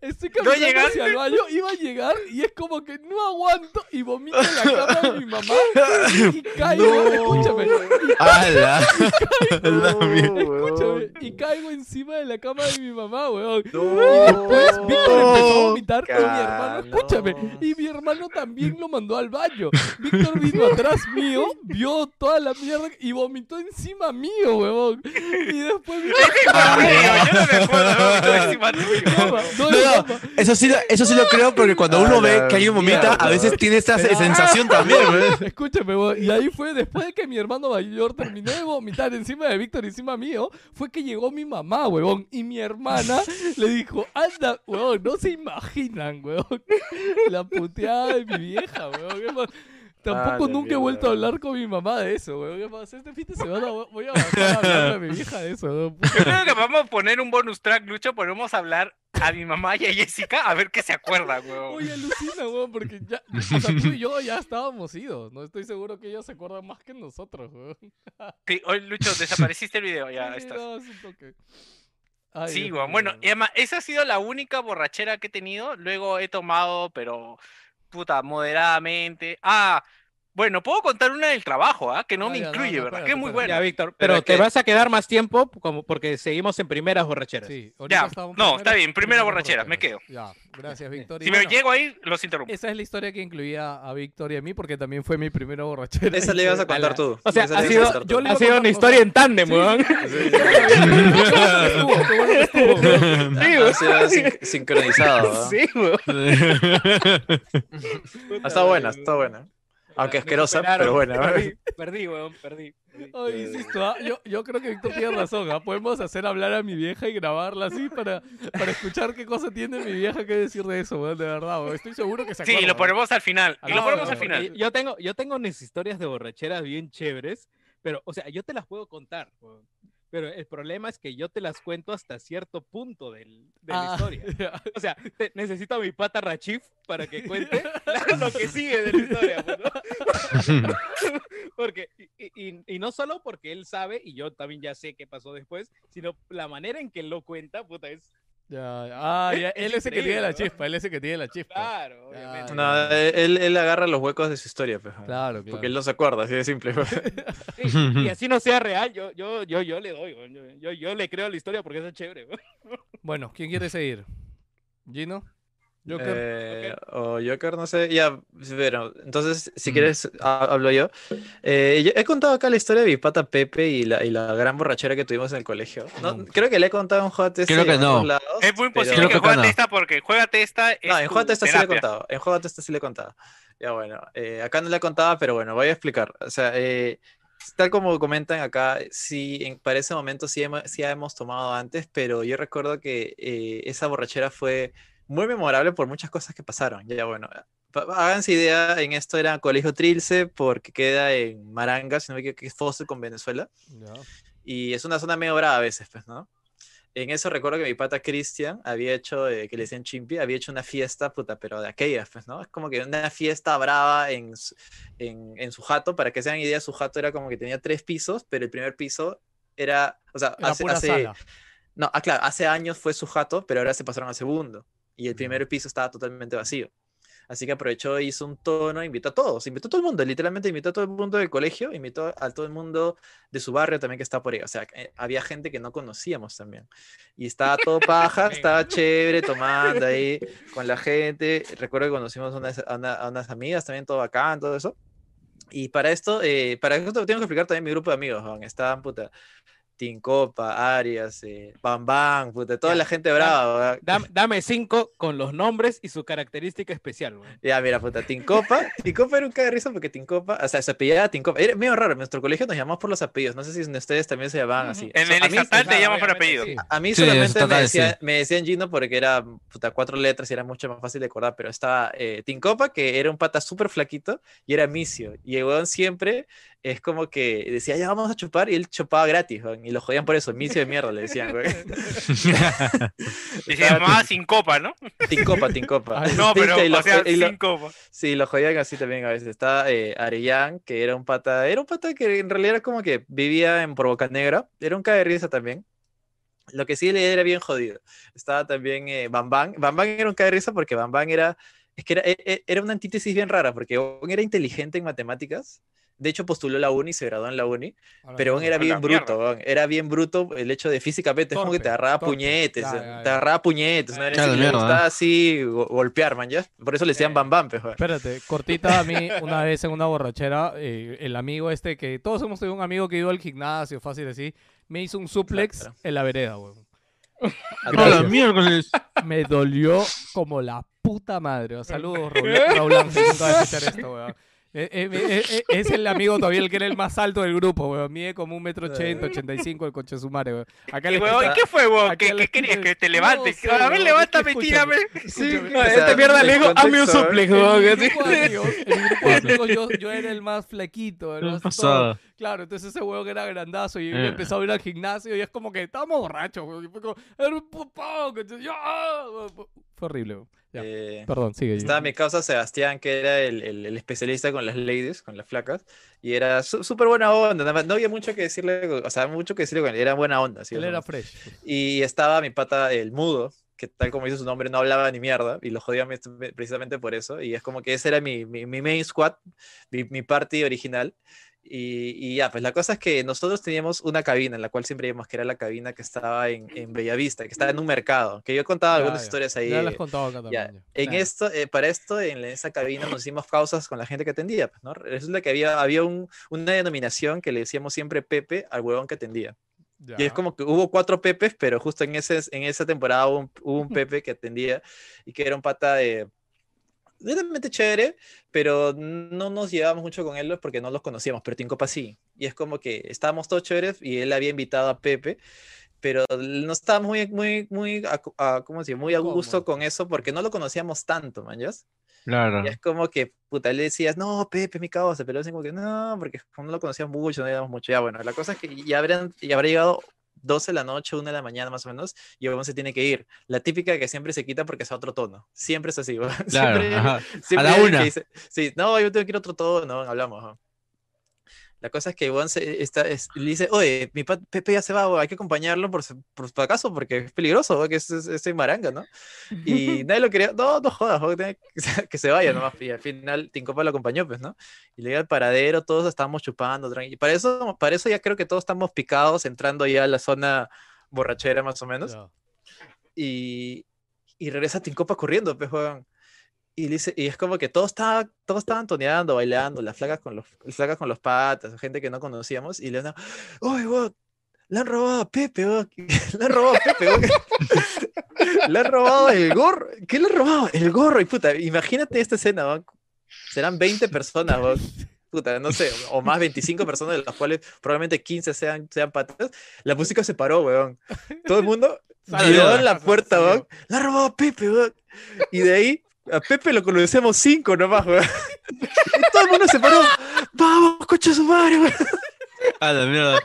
estoy caminando hacia el baño, iba a llegar y es como que no aguanto y vomito en la cama de mi mamá y caigo, escúchame, y Escúchame, y caigo encima de la cama de mi mamá, weón. No. Y después Víctor empezó a vomitar y mi hermano, escúchame, y mi hermano también lo mandó al baño. Víctor vino atrás mío, vio toda la mierda y vomitó encima mío, weón. Y después mi Freddy, yo no me acuerdo encima tuyo. no, No, eso sí, lo- eso sí lo creo porque cuando uno ve que alguien vomita, a veces tiene esta sensación también, güey. Escúchame, weón, y ahí fue después de que mi hermano mayor terminó de vomitar encima de Víctor y encima mío, fue que llegó mi mamá, weón, y mi hermana le dijo, anda, weón, no se imaginan, weón, la puteada de mi vieja, weón. Tampoco nunca he vuelto a hablar con mi mamá de eso, weón. Es más, este fin de semana voy a bajar a hablar a mi vieja de eso, weón. Yo creo que vamos a poner un bonus track, Lucho, ponemos a hablar a mi mamá y a Jessica a ver qué se acuerdan, weón. Oye, alucina, weón, porque ya, o sea, tú y yo ya estábamos idos, no estoy seguro que ellos se acuerdan más que nosotros, weón. Sí, oye, Lucho, desapareciste el video, ya Sí, estás. no, es un toque. Ay, Sí, Dios Bueno, weón. y además, esa ha sido la única borrachera que he tenido. Luego he tomado, pero puta, moderadamente. Ah, bueno, puedo contar una del trabajo, ¿ah? Que no me ya, incluye, no, ¿verdad? espérate, que es muy buena. Ya, Víctor, Pero te que- vas a quedar más tiempo como porque seguimos en primeras borracheras. Sí, Ya, no, está bien, primera borrachera, me quedo. Ya, gracias, Víctor. Si bueno, me llego ahí, los interrumpo. Esa es la historia que incluía a Víctor y a mí, porque también fue mi primera borrachera. Esa le ibas a contar tú. O sea, Esa ha sido- yo le- Ha sido una historia en tándem, Sí, weón. Sí, Ha sido sin- sincronizado. Sí, weón. Ha estado buena, ha estado buena. Aunque asquerosa, pero buena. Perdí, perdí, weón, perdí. perdí. Ay, insisto, ah, yo, yo creo que Víctor tiene razón. ¿ah? Podemos hacer hablar a mi vieja y grabarla así para, para escuchar qué cosa tiene mi vieja que decir de eso, weón, de verdad. weón. Estoy seguro que se Sí, acuerda. lo ponemos al final. Y Ah, lo ponemos no, al final. Yo tengo, yo tengo unas historias de borracheras bien chéveres, pero, o sea, yo te las puedo contar, weón. Pero el problema es que yo te las cuento hasta cierto punto del- de la Ah, historia. ya. O sea, te- necesito a mi pata Rachif para que cuente lo que sigue de la historia. pues, ¿no? porque, y, y- y no solo porque él sabe, y yo también ya sé qué pasó después, sino la manera en que él lo cuenta, puta, es Ya, ah, ya, él es el que tiene la chispa, él es el que tiene la chispa. Claro, obviamente. No, él, él agarra los huecos de su historia, pues. Claro, Porque claro. él no se acuerda, así de simple. pues. Sí, y así no sea real, yo, yo, yo, yo le doy, yo, yo, yo le creo a la historia porque es chévere. Bueno, ¿quién quiere seguir? ¿Gino? ¿Joker? Eh, o Joker, no sé. Ya, pero entonces, si Mm. quieres, ha- hablo yo. Eh, yo he contado acá la historia de mi pata Pepe y la, y la gran borrachera que tuvimos en el colegio. No, Nunca. creo que le he contado en JTC. Creo que no. lados, Es muy pero- posible que que juegue no. testa porque juega testa. No, en tu JTC sí le he contado. En JTC sí le he contado. Ya bueno, eh, acá no le he contado, pero bueno, voy a explicar. O sea, eh, tal como comentan acá, sí, en- para ese momento sí, hemos, sí hemos tomado antes, pero yo recuerdo que eh, esa borrachera fue muy memorable por muchas cosas que pasaron. Ya bueno, háganse idea, en esto era Colegio Trilce, porque queda en Maranga, si no me equivoco, que es Fosse con Venezuela Ya. y es una zona medio brava a veces, pues, ¿no? En eso recuerdo que mi pata Cristian había hecho, eh, que le decían Chimpi, había hecho una fiesta, puta, pero de aquellas, pues, ¿no? Es como que una fiesta brava en, en, en su jato, para que se hagan idea, su jato era como que tenía tres pisos, pero el primer piso era, o sea, Era hace, pura hace- sala. no, ah, claro, hace años fue su jato, pero ahora se pasaron al segundo, y el primer piso estaba totalmente vacío. Así que aprovechó, hizo un tono, invitó a todos, invitó a todo el mundo, literalmente invitó a todo el mundo del colegio, invitó a todo el mundo de su barrio también que está por ahí. O sea, eh, había gente que no conocíamos también. Y estaba todo paja, estaba chévere, tomando ahí con la gente. Recuerdo que conocimos unas, a, una- a unas amigas también, todo bacán, todo eso. Y para esto, eh, para esto tengo que explicar también mi grupo de amigos, weón. Estaban, puta, Tincopa, Arias, eh, Bam Bam, puta, toda Ya, la gente brava. Dame, dame cinco con los nombres y su característica especial. weón. Ya, mira, puta, Tincopa. Tincopa era un caga de risa porque Tincopa, o sea, se apellidaba Tincopa. Era medio raro, en nuestro colegio nos llamamos por los apellidos. No sé si ustedes también se llamaban así. En So- el estatal te llaman por apellido. sí. A mí Sí, solamente me, total, decía- sí. me decían Gino porque era puta, cuatro letras y era mucho más fácil de acordar, pero estaba eh, Tincopa, que era un pata súper flaquito, y era Micio. Y el weón siempre es como que decía, ya vamos a chupar, y él chupaba gratis, y lo jodían por eso, Micio de mierda, le decían, weón. Y se llamaba sin copa, ¿no? Tincopa, Tincopa. Ay, No, pero, lo- o sea, sin copa. Sí, lo jodían así también a veces. Estaba eh, Arellán, que era un pata, era un pata que en realidad era como que vivía en Provoca Negra, era un caga de risa también. Lo que sí le era bien jodido. Estaba también eh, Bambán. Bambán era un caga de risa porque Bambán era, es que era, e- e- era una antítesis bien rara, porque era inteligente en matemáticas. De hecho, postuló la uni, se graduó en la uni, la pero mierda. era bien bruto. Bon, era bien bruto el hecho de físicamente, es como que te Torpe, agarraba torpe. puñetes, Ya, eh, ya, te ya. agarraba puñetes, ¿no? Era Claro, así, le gustaba así go- golpear, man, ¿ya? Por eso le decían Bam Bam, pues. Espérate, cortita a mí una vez en una borrachera, eh, el amigo este que todos hemos tenido un amigo que iba al gimnasio, fácil decir, me hizo un suplex Claro. en la vereda, weón. Hola, miércoles. Me dolió como la puta madre. Saludos, Raúl, Raúl Ángel, nunca vas a escuchar esto, weón. Eh, eh, eh, es el amigo todavía el que era el más alto del grupo, weón. Mide como un metro ochenta, ochenta y cinco el coche sumare, weón. Acá Y, huevón, quita- ¿Qué fue? Aquí ¿Qué, querías? Que te No levantes. sé, a ver, levántame, tírame. Escúchame, No, O sea, esta mierda le el dijo, hazme un suplex, weón, así. grupo de amigos, grupo de amigos, yo, yo era el más flequito, el ¿Qué más todo. Claro, entonces ese huevo que era grandazo y Eh. empezó a ir al gimnasio y es como que estábamos borrachos, weón, y fue como, "Era un pupón", "Ah", Fue horrible, weón. Ya, Eh, Perdón, sigue. Estaba mi causa Sebastián, que era el, el- el especialista con las ladies, con las flacas, y era su- súper buena onda, nada más, no había mucho que decirle, o sea, mucho que decirle con él, era buena onda. así, Él era fresh. Y estaba mi pata, el mudo, que tal como dice su nombre, no hablaba ni mierda, y lo jodía me- precisamente por eso, y es como que ese era mi, mi, mi main squad, mi, mi party original. Y, y ya, pues la cosa es que nosotros teníamos una cabina en la cual siempre íbamos, que era la cabina que estaba en, en Bellavista, que estaba en un mercado, que yo contaba Ya, algunas ya. historias ahí. Ya las contado acá ya, también. ya. en Claro. esto, eh, para esto, en esa cabina nos hicimos causas con la gente que atendía, pues, ¿no? Resulta que había, había un- una denominación que le decíamos siempre Pepe al huevón que atendía. Y es como que hubo cuatro Pepes, pero justo en, ese, en esa temporada hubo un, hubo un Pepe que atendía y que era un pata de... Realmente chévere, pero no nos llevábamos mucho con él porque no los conocíamos, pero Tincopa sí. Y es como que estábamos todos chéveres y él había invitado a Pepe, pero no estábamos muy, muy, muy, a, a- ¿cómo se? Muy a gusto con eso porque no lo conocíamos tanto, man, ¿ya? Claro. Y es como que, puta, le decías, no, Pepe, mi causa, pero es como que, no, porque no lo conocíamos mucho, no íbamos mucho. Ya, bueno, la cosa es que ya, habrían, ya habrá llegado 12 de la noche, 1 de la mañana más o menos, y uno se tiene que ir. La típica que siempre se quita porque es a otro tono. Siempre es así. Claro. Siempre, siempre la hay alguien una. dice, sí, no, yo tengo que ir a otro tono, hablamos. ajá. La cosa es que se, está, es- le dice, oye, mi Pepe ya se va, hay que acompañarlo por, por, si acaso, porque es peligroso, que es, es, es maranga, ¿no? Y nadie lo quería, no, no jodas, que, se vaya nomás. Y al final Tincopa lo acompañó, pues, ¿no? Y le llega al paradero, todos estábamos chupando, tranqui. Para eso, para eso ya creo que todos estamos picados, entrando ya a la zona borrachera más o menos. Ya. Y, y regresa Tincopa corriendo, pues, weón. Y, dice, y es como que todos, estaba, todos estaban toneando, bailando, las flacas con los, las flacas con los patas, gente que no conocíamos, y le dan, ¡Uy, weón! Le han robado a Pepe, weón. Le han robado a Pepe, weón. Le han robado el gorro. ¿Qué le han robado? El gorro. Y puta, imagínate esta escena, weón. Serán 20 personas. Puta, no sé, o más 25 personas, de las cuales probablemente 15 sean, sean patas. La música se paró, weón. Todo el mundo Salió en la la puerta, weón. Le han robado a Pepe, weón. Y de ahí, a Pepe lo conocemos cinco nomás, weón. Y todo el mundo se paró. Vamos, coche su madre, weón. A la mierda.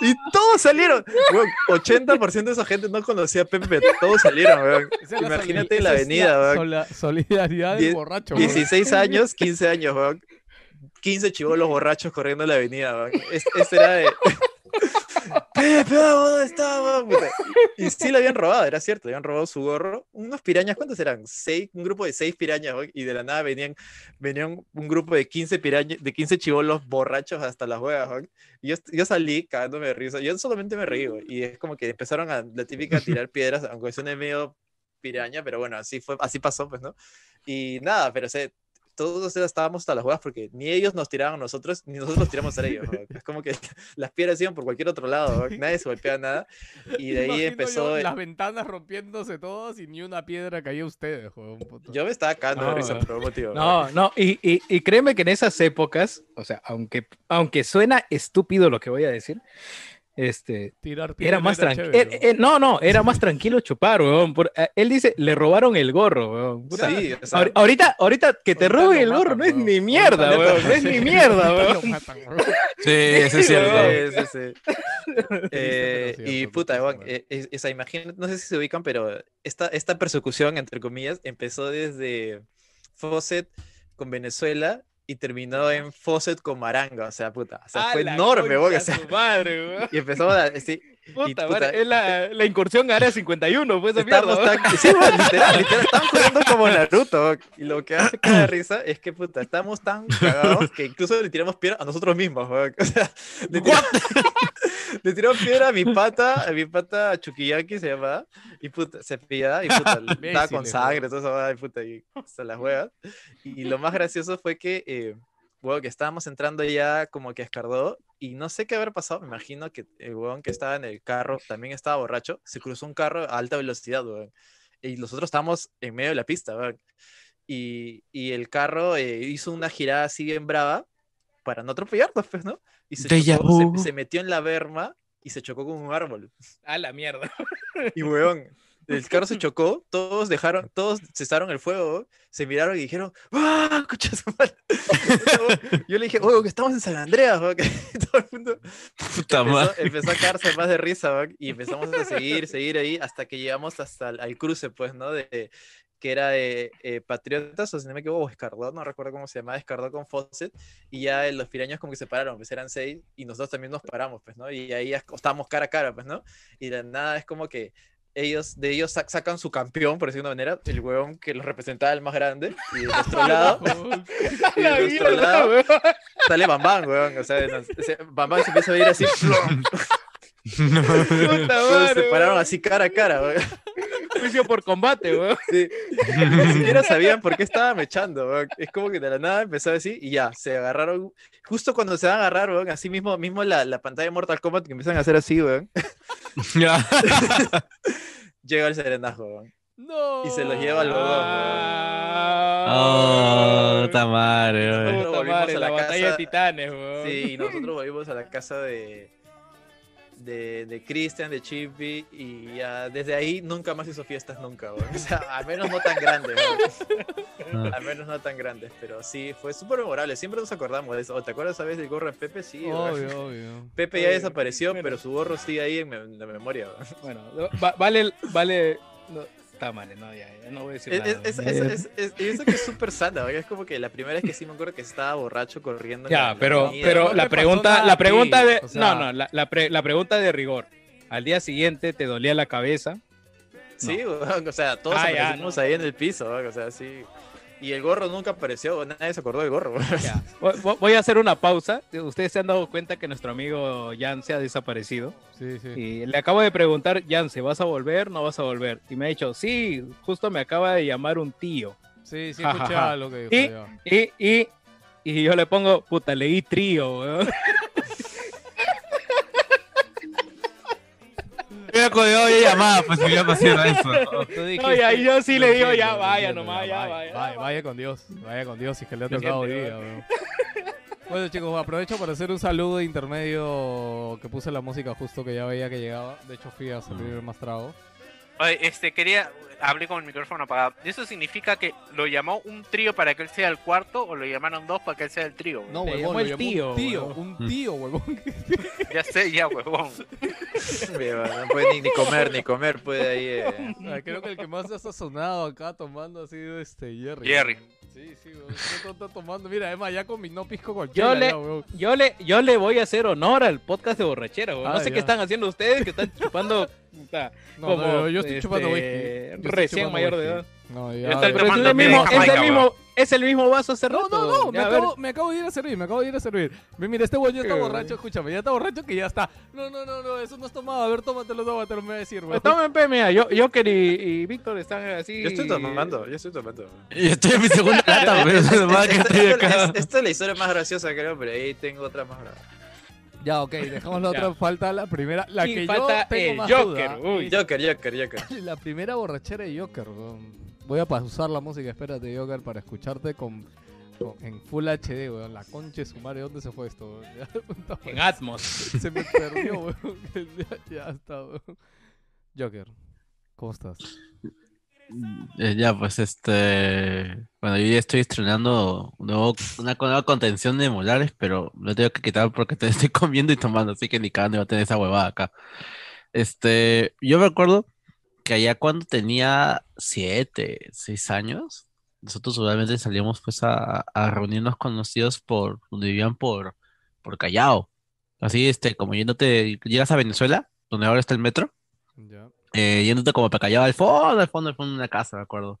Y todos salieron. Weón, 80% de esa gente no conocía a Pepe, todos salieron, weón. Esa es la Imagínate la avenida, weón. sola- solidaridad del borracho. weón. 16 años, 15 años, weón. 15 chivolos borrachos corriendo en la avenida, weón. Es- Este era de. Pepe, ¿dónde. Y sí lo habían robado, era cierto, habían robado su gorro. Unos pirañas, ¿cuántos eran? Seis, un grupo de seis pirañas, y de la nada venían, venían un grupo de 15 pirañas, de 15 chivolos borrachos hasta las huevas, yo, yo salí cagándome de risa. Yo solamente me reí, Y es como que empezaron a la típica a tirar piedras, aunque suene medio piraña, pero bueno, así fue, así pasó, pues, ¿no? Y nada, pero se, todos estábamos hasta las huevas porque ni ellos nos tiraban a nosotros, ni nosotros los tiramos a ellos. weón. Es como que las piedras iban por cualquier otro lado, weón. nadie se golpeaba nada. Y de ahí empezó. yo las ventanas rompiéndose todas y ni una piedra caía a ustedes, puto. Yo me estaba cagando de No, risa por algún motivo. No, no, y, y, y créeme que en esas épocas, o sea, aunque, aunque suena estúpido lo que voy a decir, este, Tirar era más tranquilo. chévere, no, no, era más tranquilo chupar, weón. Por- eh, él dice, le robaron el gorro, weón. Puta, Sí, o sea, ahor- ahorita, ahorita que te Ahorita roben el gorro matan, no es weón. ni mierda, Ahorita weón. No es ni mierda, weón. matan, weón. Sí, eso es cierto. Sí, sí, sí. Eh, y puta, weón, eh, esa imagen, no sé si se ubican, pero esta, esta persecución, entre comillas, empezó desde Fawcett con Venezuela y terminó en Fawcett con Maranga, o sea, puta, o sea, fue enorme, o sea, madre, weón. y empezamos a, sí, Puta, puta, madre, es la, la incursión a Área 51, pues esa mierda. Estamos weón. tan, sí, weón, literal, literal, estamos corriendo como Naruto. Y lo que hace cada risa es que, puta, estamos tan cagados que incluso le tiramos piedra a nosotros mismos. O sea, le tiramos, le tiramos piedra a mi pata, a mi pata Chukiyaki se llamaba, y puta, se pillaba, y puta, estaba con sangre, toda esa weá, y puta, y hasta las huevas. Y lo más gracioso fue que, eh, weón, que estábamos entrando ya como que a Escardó, y no sé qué habrá pasado, me imagino que el weón que estaba en el carro también estaba borracho, se cruzó un carro a alta velocidad, weón. Y nosotros estábamos en medio de la pista, weón. Y, y el carro eh, hizo una girada así bien brava para no atropellarnos, pues, ¿no? Y se, chocó, se- se metió en la berma y se chocó con un árbol. A la mierda. Y weón, el carro se chocó, todos dejaron, todos cesaron el fuego, se miraron y dijeron, ¡ah, coche su madre!". Yo le dije, oye, que estamos en San Andreas, weón", que todo el mundo Puta empezó, madre. empezó a caerse más de risa, weón, y empezamos a seguir, seguir ahí, hasta que llegamos hasta el al cruce, pues, ¿no? De, que era de eh, Patriotas, o si no me equivoco, Escardó, no recuerdo cómo se llamaba, Escardó con Fawcett, y ya eh, los piraños como que se pararon, pues eran seis, y nosotros también nos paramos, pues, ¿no? Y ahí estábamos cara a cara, pues, ¿no? Y de nada es como que ellos, de ellos sac- sacan su campeón, por decirlo de una manera, el huevón que los representaba el más grande, y de nuestro lado, y de nuestro lado sale Bambán, weón, o sea, Bambán se empieza a ir así, madre, se pararon así cara a cara, weón. Juicio por combate, weón. Sí. Ni siquiera sabían por qué estaban echando, weón. Es como que de la nada empezó así y ya, se agarraron. Justo cuando se van a agarrar, weón, así mismo, mismo la, la pantalla de Mortal Kombat que empiezan a hacer así, weón. Llega el serenazo, weón. No. Y se los lleva al huevón, Oh, madre, Nosotros volvimos a la la batalla de casa- titanes, weón. Sí, y nosotros volvimos a la casa de. De, de Christian, de Chippy, y ya desde ahí nunca más hizo fiestas, nunca, weón. O sea, al menos no tan grandes, weón. Ah. Al menos no tan grandes, pero sí, fue súper memorable. Siempre nos acordamos de eso. ¿O ¿Te acuerdas, sabes, del gorro de Pepe? Sí. Obvio, obvio. Pepe ya Obvio. desapareció, pero su gorro sigue ahí en, me- en la memoria. Bueno, va- vale, vale, no, Está mal, no, ya, ya no voy a decir Es, nada. es, es, es- es- y eso que es súper sana, ¿verdad? es como que la primera vez que sí me acuerdo que estaba borracho corriendo. en la- Ya, la pero, avenida. pero No la pregunta, la pregunta de, o sea- no, no, la, la pre- la pregunta de rigor. Al día siguiente te dolía la cabeza. Sí, weón, o sea, todos Ah, ya, no. ahí en el piso, o sea, sí. Y el gorro nunca apareció, nadie se acordó del gorro. Ya. Voy- a hacer una pausa. Ustedes se han dado cuenta que nuestro amigo Jan se ha desaparecido. Sí, sí. Y le acabo de preguntar, Jan, ¿se vas a volver? ¿No vas a volver? Y me ha dicho, sí, justo me acaba de llamar un tío. Sí, sí, ja. lo que dijo. Y, ya. y, y, y yo le pongo, puta, leí trío, weón. Cuando yo había llamado, pues si ya me hacía eso. No, y ahí yo sí le digo, ya vaya nomás, ya vaya. Vaya, vaya con Dios, vaya con Dios, y que le ha tocado hoy día, weón. Bueno chicos, aprovecho para hacer un saludo de intermedio que puse la música justo que ya veía que llegaba. De hecho fui a servir más trago. Oye, este, quería, hablé con el micrófono apagado. ¿Eso significa que lo llamó un trío para que él sea el cuarto o lo llamaron dos para que él sea el trío? No, Le huevón, llamó lo el llamó tío, un tío, huevón. un tío, huevón. Ya sé, ya, huevón. No puede ni, ni comer, ni comer puede ahí. eh. Ah, Creo que el que más se ha sazonado acá tomando ha sido este Jerry. Jerry. Sí, sí, weón. No está tomando. Mira, Emma ya combinó pisco con Yo le- ya, weón. Yo le, yo le voy a hacer honor al podcast de borrachera, weón. No Ah, sé ya. qué están haciendo ustedes, que están chupando puta, No, como no, yo estoy chupando este, whisky. Yo estoy recién chupando mayor de whisky. edad. No, Yo ya. es el mismo, de es el mismo, es el mismo vaso hace No, rato. no, no, me Ya, a acabo, me acabo de ir a servir, me acabo de ir a servir. Mira, este güey ya está borracho, escúchame, ya está borracho que ya está. No, no, no, no, eso no es tomado. A ver, tómatelo, tómatelo, me va a decir, güey. Tomen, mira, yo, Joker y, y Víctor están así. Yo estoy tomando, yo estoy tomando. Yo estoy en mi segunda lata, pero es Esta- es- Esta es la historia más graciosa, creo, pero ahí tengo otra más grave. Ya, ok, dejamos la otra. Falta la primera, la Y que falta yo tengo el más Joker, duda. uy. Joker, Joker, Joker. La primera borrachera de Joker, weón. Voy a pausar la música, espérate, Joker, para escucharte con, con- en Full HD, weón. La concha de su madre, ¿dónde se fue esto, weón? En Atmos. Se me perdió, weón. Ya, ya está, weón. Joker, ¿cómo estás? Eh, ya, pues este. Bueno, yo ya estoy estrenando un nuevo- una nueva contención de molares, pero lo tengo que quitar porque te estoy comiendo y tomando, así que ni cagando iba a tener esa huevada acá. Este, yo me acuerdo que allá cuando tenía siete, seis años, nosotros usualmente salíamos pues a, a reunirnos con los tíos por donde vivían por, por Callao. Así, este, como yéndote, llegas a Venezuela, donde ahora está el metro Ya. eh, yéndote como para callado al fondo, al fondo, al fondo de una casa, me acuerdo.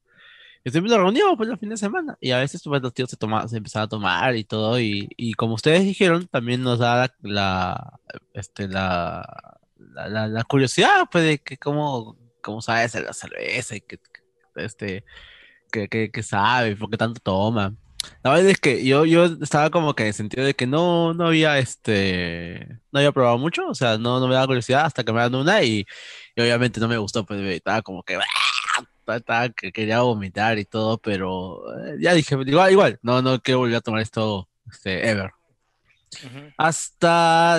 Y siempre nos reuníamos pues los fines de semana. Y a veces pues, los tíos se, toma, se empezaban a tomar y todo. Y, y como ustedes dijeron, también nos da la, la, este, la, la, la- la curiosidad pues, de que cómo, cómo sabe la cerveza y que, que, este, que, que, que sabe, por qué tanto toma. La verdad es que yo, yo estaba como que en el sentido de que no, no había este, no había probado mucho, o sea, no, no me daba curiosidad hasta que me dan una y, y obviamente no me gustó, pues estaba como que, estaba- estaba que quería vomitar y todo, pero eh, ya dije, igual, igual, no, no quiero volver a tomar esto, este, ever. Hasta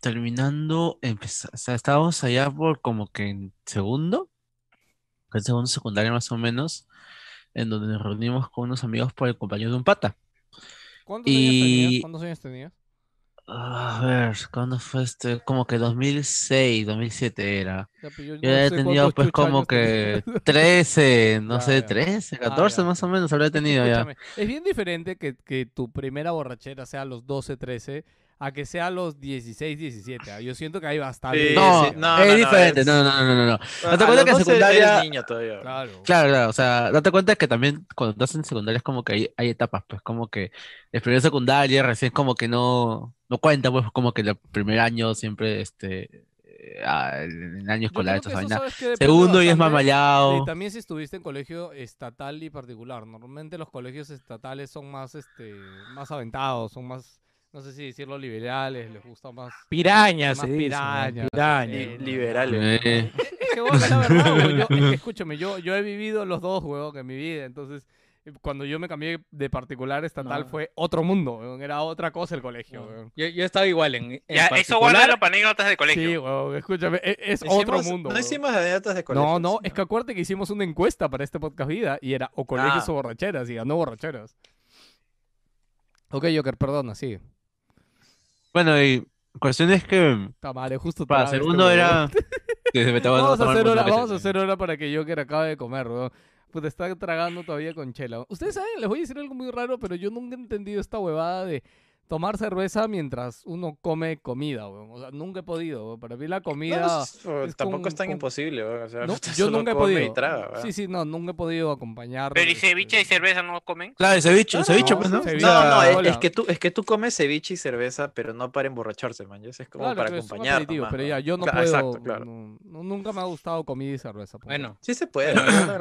terminando, empezar, o sea, estábamos allá por como que en segundo, en segundo secundaria más o menos, en donde nos reunimos con unos amigos por el cumpleaños de un pata. ¿Cuántos años tenías? ¿Cuántos años tenías? A ver, ¿cuándo fue este? Como que 2006, 2007 era. Ya, pues, yo no tenía cuántos pues como que tenías. 13, no sé, ya. 13, Ah, 14 ya, más o menos que tenido ya. Es bien diferente que, que tu primera borrachera sea a los 12, 13, a que sea los 16, 17. ¿ah? Yo siento que hay bastante. Sí, No, sí, no, es no, no, diferente, es- no, no, no, no, no. A Date cuenta que en 12 secundaria- eres niño todavía. Claro. Claro, claro, o sea, date cuenta que también cuando estás en secundaria es como que hay, hay etapas, pues como que el primer secundaria recién como que no, no cuenta, pues como que el primer año siempre, este, eh, ah, en el año escolar, creo esa que eso, vaina. ¿sabes qué? Depende Segundo y es más maleado. Y también si estuviste en colegio estatal y particular. Normalmente los colegios estatales son más, este, más aventados, son más, no sé si decirlo, liberales, les gusta más. Pirañas, Más pirañas, pirañas. eh, Li- liberales. Eh, Es que, es la verdad, weón, yo- es que escúchame, yo, yo he vivido los dos, weón, en mi vida, entonces eh, cuando yo me cambié de particular estatal No. fue otro mundo, weón, era otra cosa el colegio, weón. Yo, yo estaba igual en, en Ya, eso particular. guárdalo para anécdotas de colegio. Sí, weón, escúchame, e- es, Hicimos- otro mundo. No weón. hicimos anécdotas de colegio. No, no, es que acuérdate que hicimos una encuesta para este podcast vida y era o colegios Ah. o borracheras y ganó borracheras. Ok, Joker, perdona, sigue. Bueno, y cuestión es que Puta madre, justo para traba este segundo huevón. era, Vamos a hacer hora, vamos a hacer hora para que Joker acabe de comer, weón. Pues está tragando todavía con chela. Ustedes saben, les voy a decir algo muy raro, pero yo nunca he entendido esta huevada de tomar cerveza mientras uno come comida, weón. O sea, nunca he podido. weón. Para mí la comida... No, es- es tampoco con- es tan con- imposible, weón, o sea, No, puta, yo nunca he podido. traga, sí, sí, no, nunca he podido acompañar. Pero y este, ceviche y cerveza no comen. Claro, el ceviche, el Claro, ceviche, no, pues, ¿no? ceviche. No, no, es, que tú, es que tú comes ceviche y cerveza, pero no para emborracharse, man. Es como Claro, para acompañar. pero ya, yo no Claro, puedo. Exacto, claro. nunca me ha gustado comida y cerveza. punto. Bueno, Sí se puede.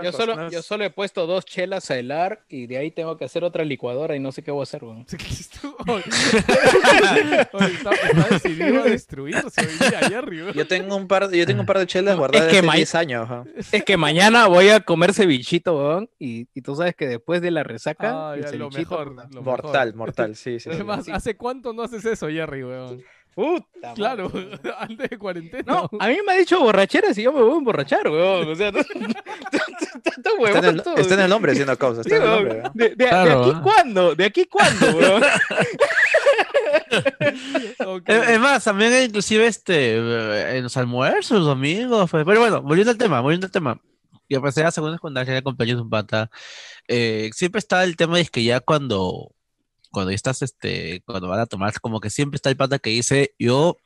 Yo solo, yo solo he puesto dos chelas a helar y de ahí tengo que hacer otra licuadora y no sé qué voy a hacer, weón. Sí, que estuvo- Oye, está, está decidido a destruirse hoy día, Jerry. weón. Yo tengo un par, yo tengo un par de chelas guardadas que hace ma- 10 años. ajá. Es que mañana voy a comer cevichito, weón, y, y tú sabes que después de la resaca, Ah, el ya, lo cevichito, mejor. puta, lo Mortal, mejor. mortal, sí, sí. sí. Además, ¿hace cuánto no haces eso, Jerry, weón? puta Claro, madre. antes de cuarentena. No, a mí me ha dicho borracheras y yo me voy a emborrachar, weón. O sea, no, tanto Está en, el, huevón todo. está en el nombre haciendo causa. Está Sí, en el weón. nombre. ¿eh? de, de- de Claro, aquí ¿eh? cuándo? ¿De aquí cuándo, weón? Ok. Es más, también inclusive este, en los almuerzos, los domingos, pues. Pero bueno, volviendo al tema, volviendo al tema. Y a pesar de segunda secundaria, el cumpleaños de un pata, eh, siempre está el tema de que ya cuando, cuando estás, este, cuando van a tomar, como que siempre está el pata que dice, yo,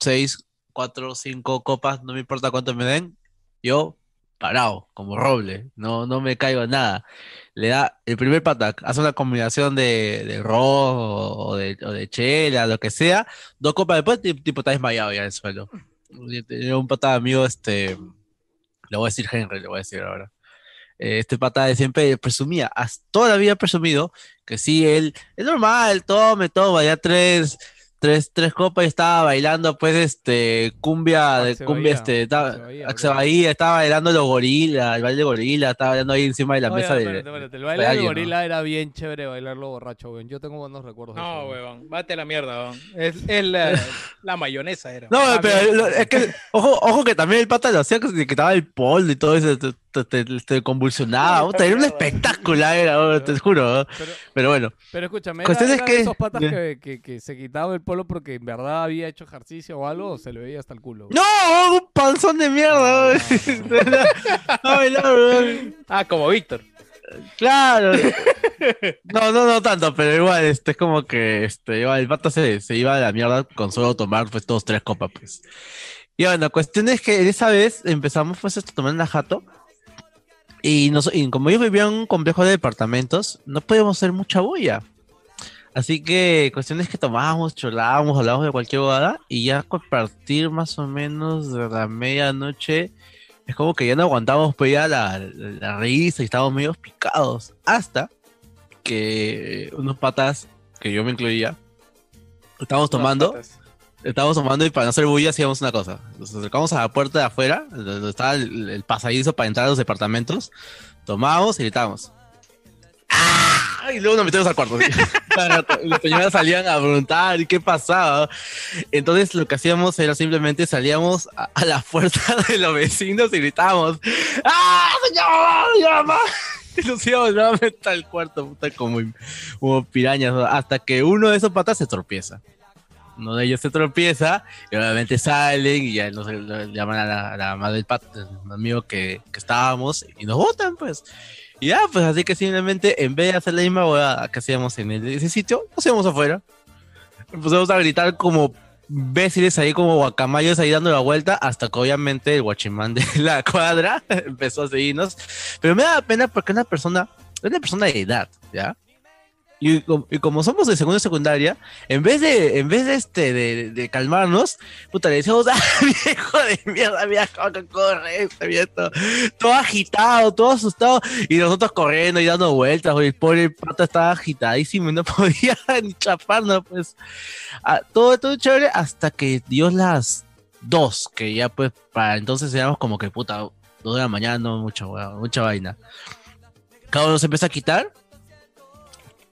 seis, cuatro, cinco copas, no me importa cuánto me den, yo, parado, como roble, no, no me caigo en nada. Le da el primer pata, hace una combinación de, de ron o de, o de chela, lo que sea, dos copas después, ti- tipo, está desmayado ya en el suelo. Tenía un pata amigo, este, le voy a decir Henry, le voy a decir ahora. Eh, Este pata de siempre presumía, hasta presumido que sí, él, es normal, tome, toma, ya tres, tres, tres copas y estaba bailando, pues, este, cumbia, de Axel cumbia, Bahía, este, estaba, Axel Bahía, Axel bro. Bahía, estaba bailando los gorilas, el baile de gorila, estaba bailando ahí encima de la Oye, mesa de, espérate, espérate, El de baile del alguien, ¿no? gorila era bien chévere bailarlo borracho, weón. Yo tengo buenos recuerdos de eso. No, weón. bate la mierda, weón. Es, es la, la mayonesa era. No, Ah, pero es que, ojo, ojo que también el pata lo hacía que se le quitaba el polvo y todo eso, te, convulsionaba, puta, era un espectáculo, era, oh, te juro, ¿no? Pero, pero bueno, pero escúchame, ¿era, es que- esos patas que, que, que se quitaba el polo porque en verdad había hecho ejercicio o algo o se le veía hasta el culo? no, un panzón de mierda, weón. Ah, como Víctor. claro, no, no, no tanto, pero igual, este, es como que, este, igual, el pata se, se iba a la mierda con solo tomar, pues, todos tres copas, pues, y bueno, cuestión es que esa vez empezamos, pues, a tomar en la jato, Y, nos- y como yo vivía en un complejo de departamentos, no podíamos hacer mucha bulla. Así que cuestiones que tomábamos, cholábamos, hablábamos de cualquier bobada y ya a partir más o menos de la medianoche es como que ya no aguantábamos pues ya la, la risa y estábamos medio picados. Hasta que unos patas, que yo me incluía, estábamos tomando, estábamos tomando y para no hacer bulla hacíamos una cosa. Nos acercamos a la puerta de afuera, donde estaba el, el pasadizo para entrar a los departamentos, tomábamos y gritábamos. ¡Ah! Y luego nos metimos al cuarto. ¿sí? y los señoras salían a preguntar y qué pasaba. Entonces lo que hacíamos era simplemente salíamos a, a la puerta de los vecinos y gritábamos ¡Ah, señor! ¡Ya, mamá! Y nos íbamos nuevamente al cuarto, puta, como, como pirañas, hasta que uno de esos patas se tropieza. Uno de ellos se tropieza y obviamente salen y ya nos llaman a la, mamá del pata, del amigo que, que estábamos y nos votan, pues. Y ya, pues así que simplemente en vez de hacer la misma boda que hacíamos en el- ese sitio, nos íbamos afuera. Empezamos a gritar como imbéciles ahí, como guacamayos ahí dando la vuelta, hasta que obviamente el guachimán de la cuadra empezó a seguirnos. Pero me da pena porque una persona, es una persona de edad, ¿ya? Y, y como somos de segunda y secundaria, en vez de, en vez de este, de, calmarnos, puta, le decíamos, ¡ah, viejo de mierda, que corre este viejo! Todo agitado, todo asustado, y nosotros corriendo y dando vueltas, güey, el pobre pata estaba agitadísimo y no podía ni chaparnos, pues. Ah, todo, todo chévere hasta que dio las dos, que ya pues, para entonces éramos como que, puta, dos de la mañana, no, mucha, mucha vaina. Cada uno se empieza a quitar,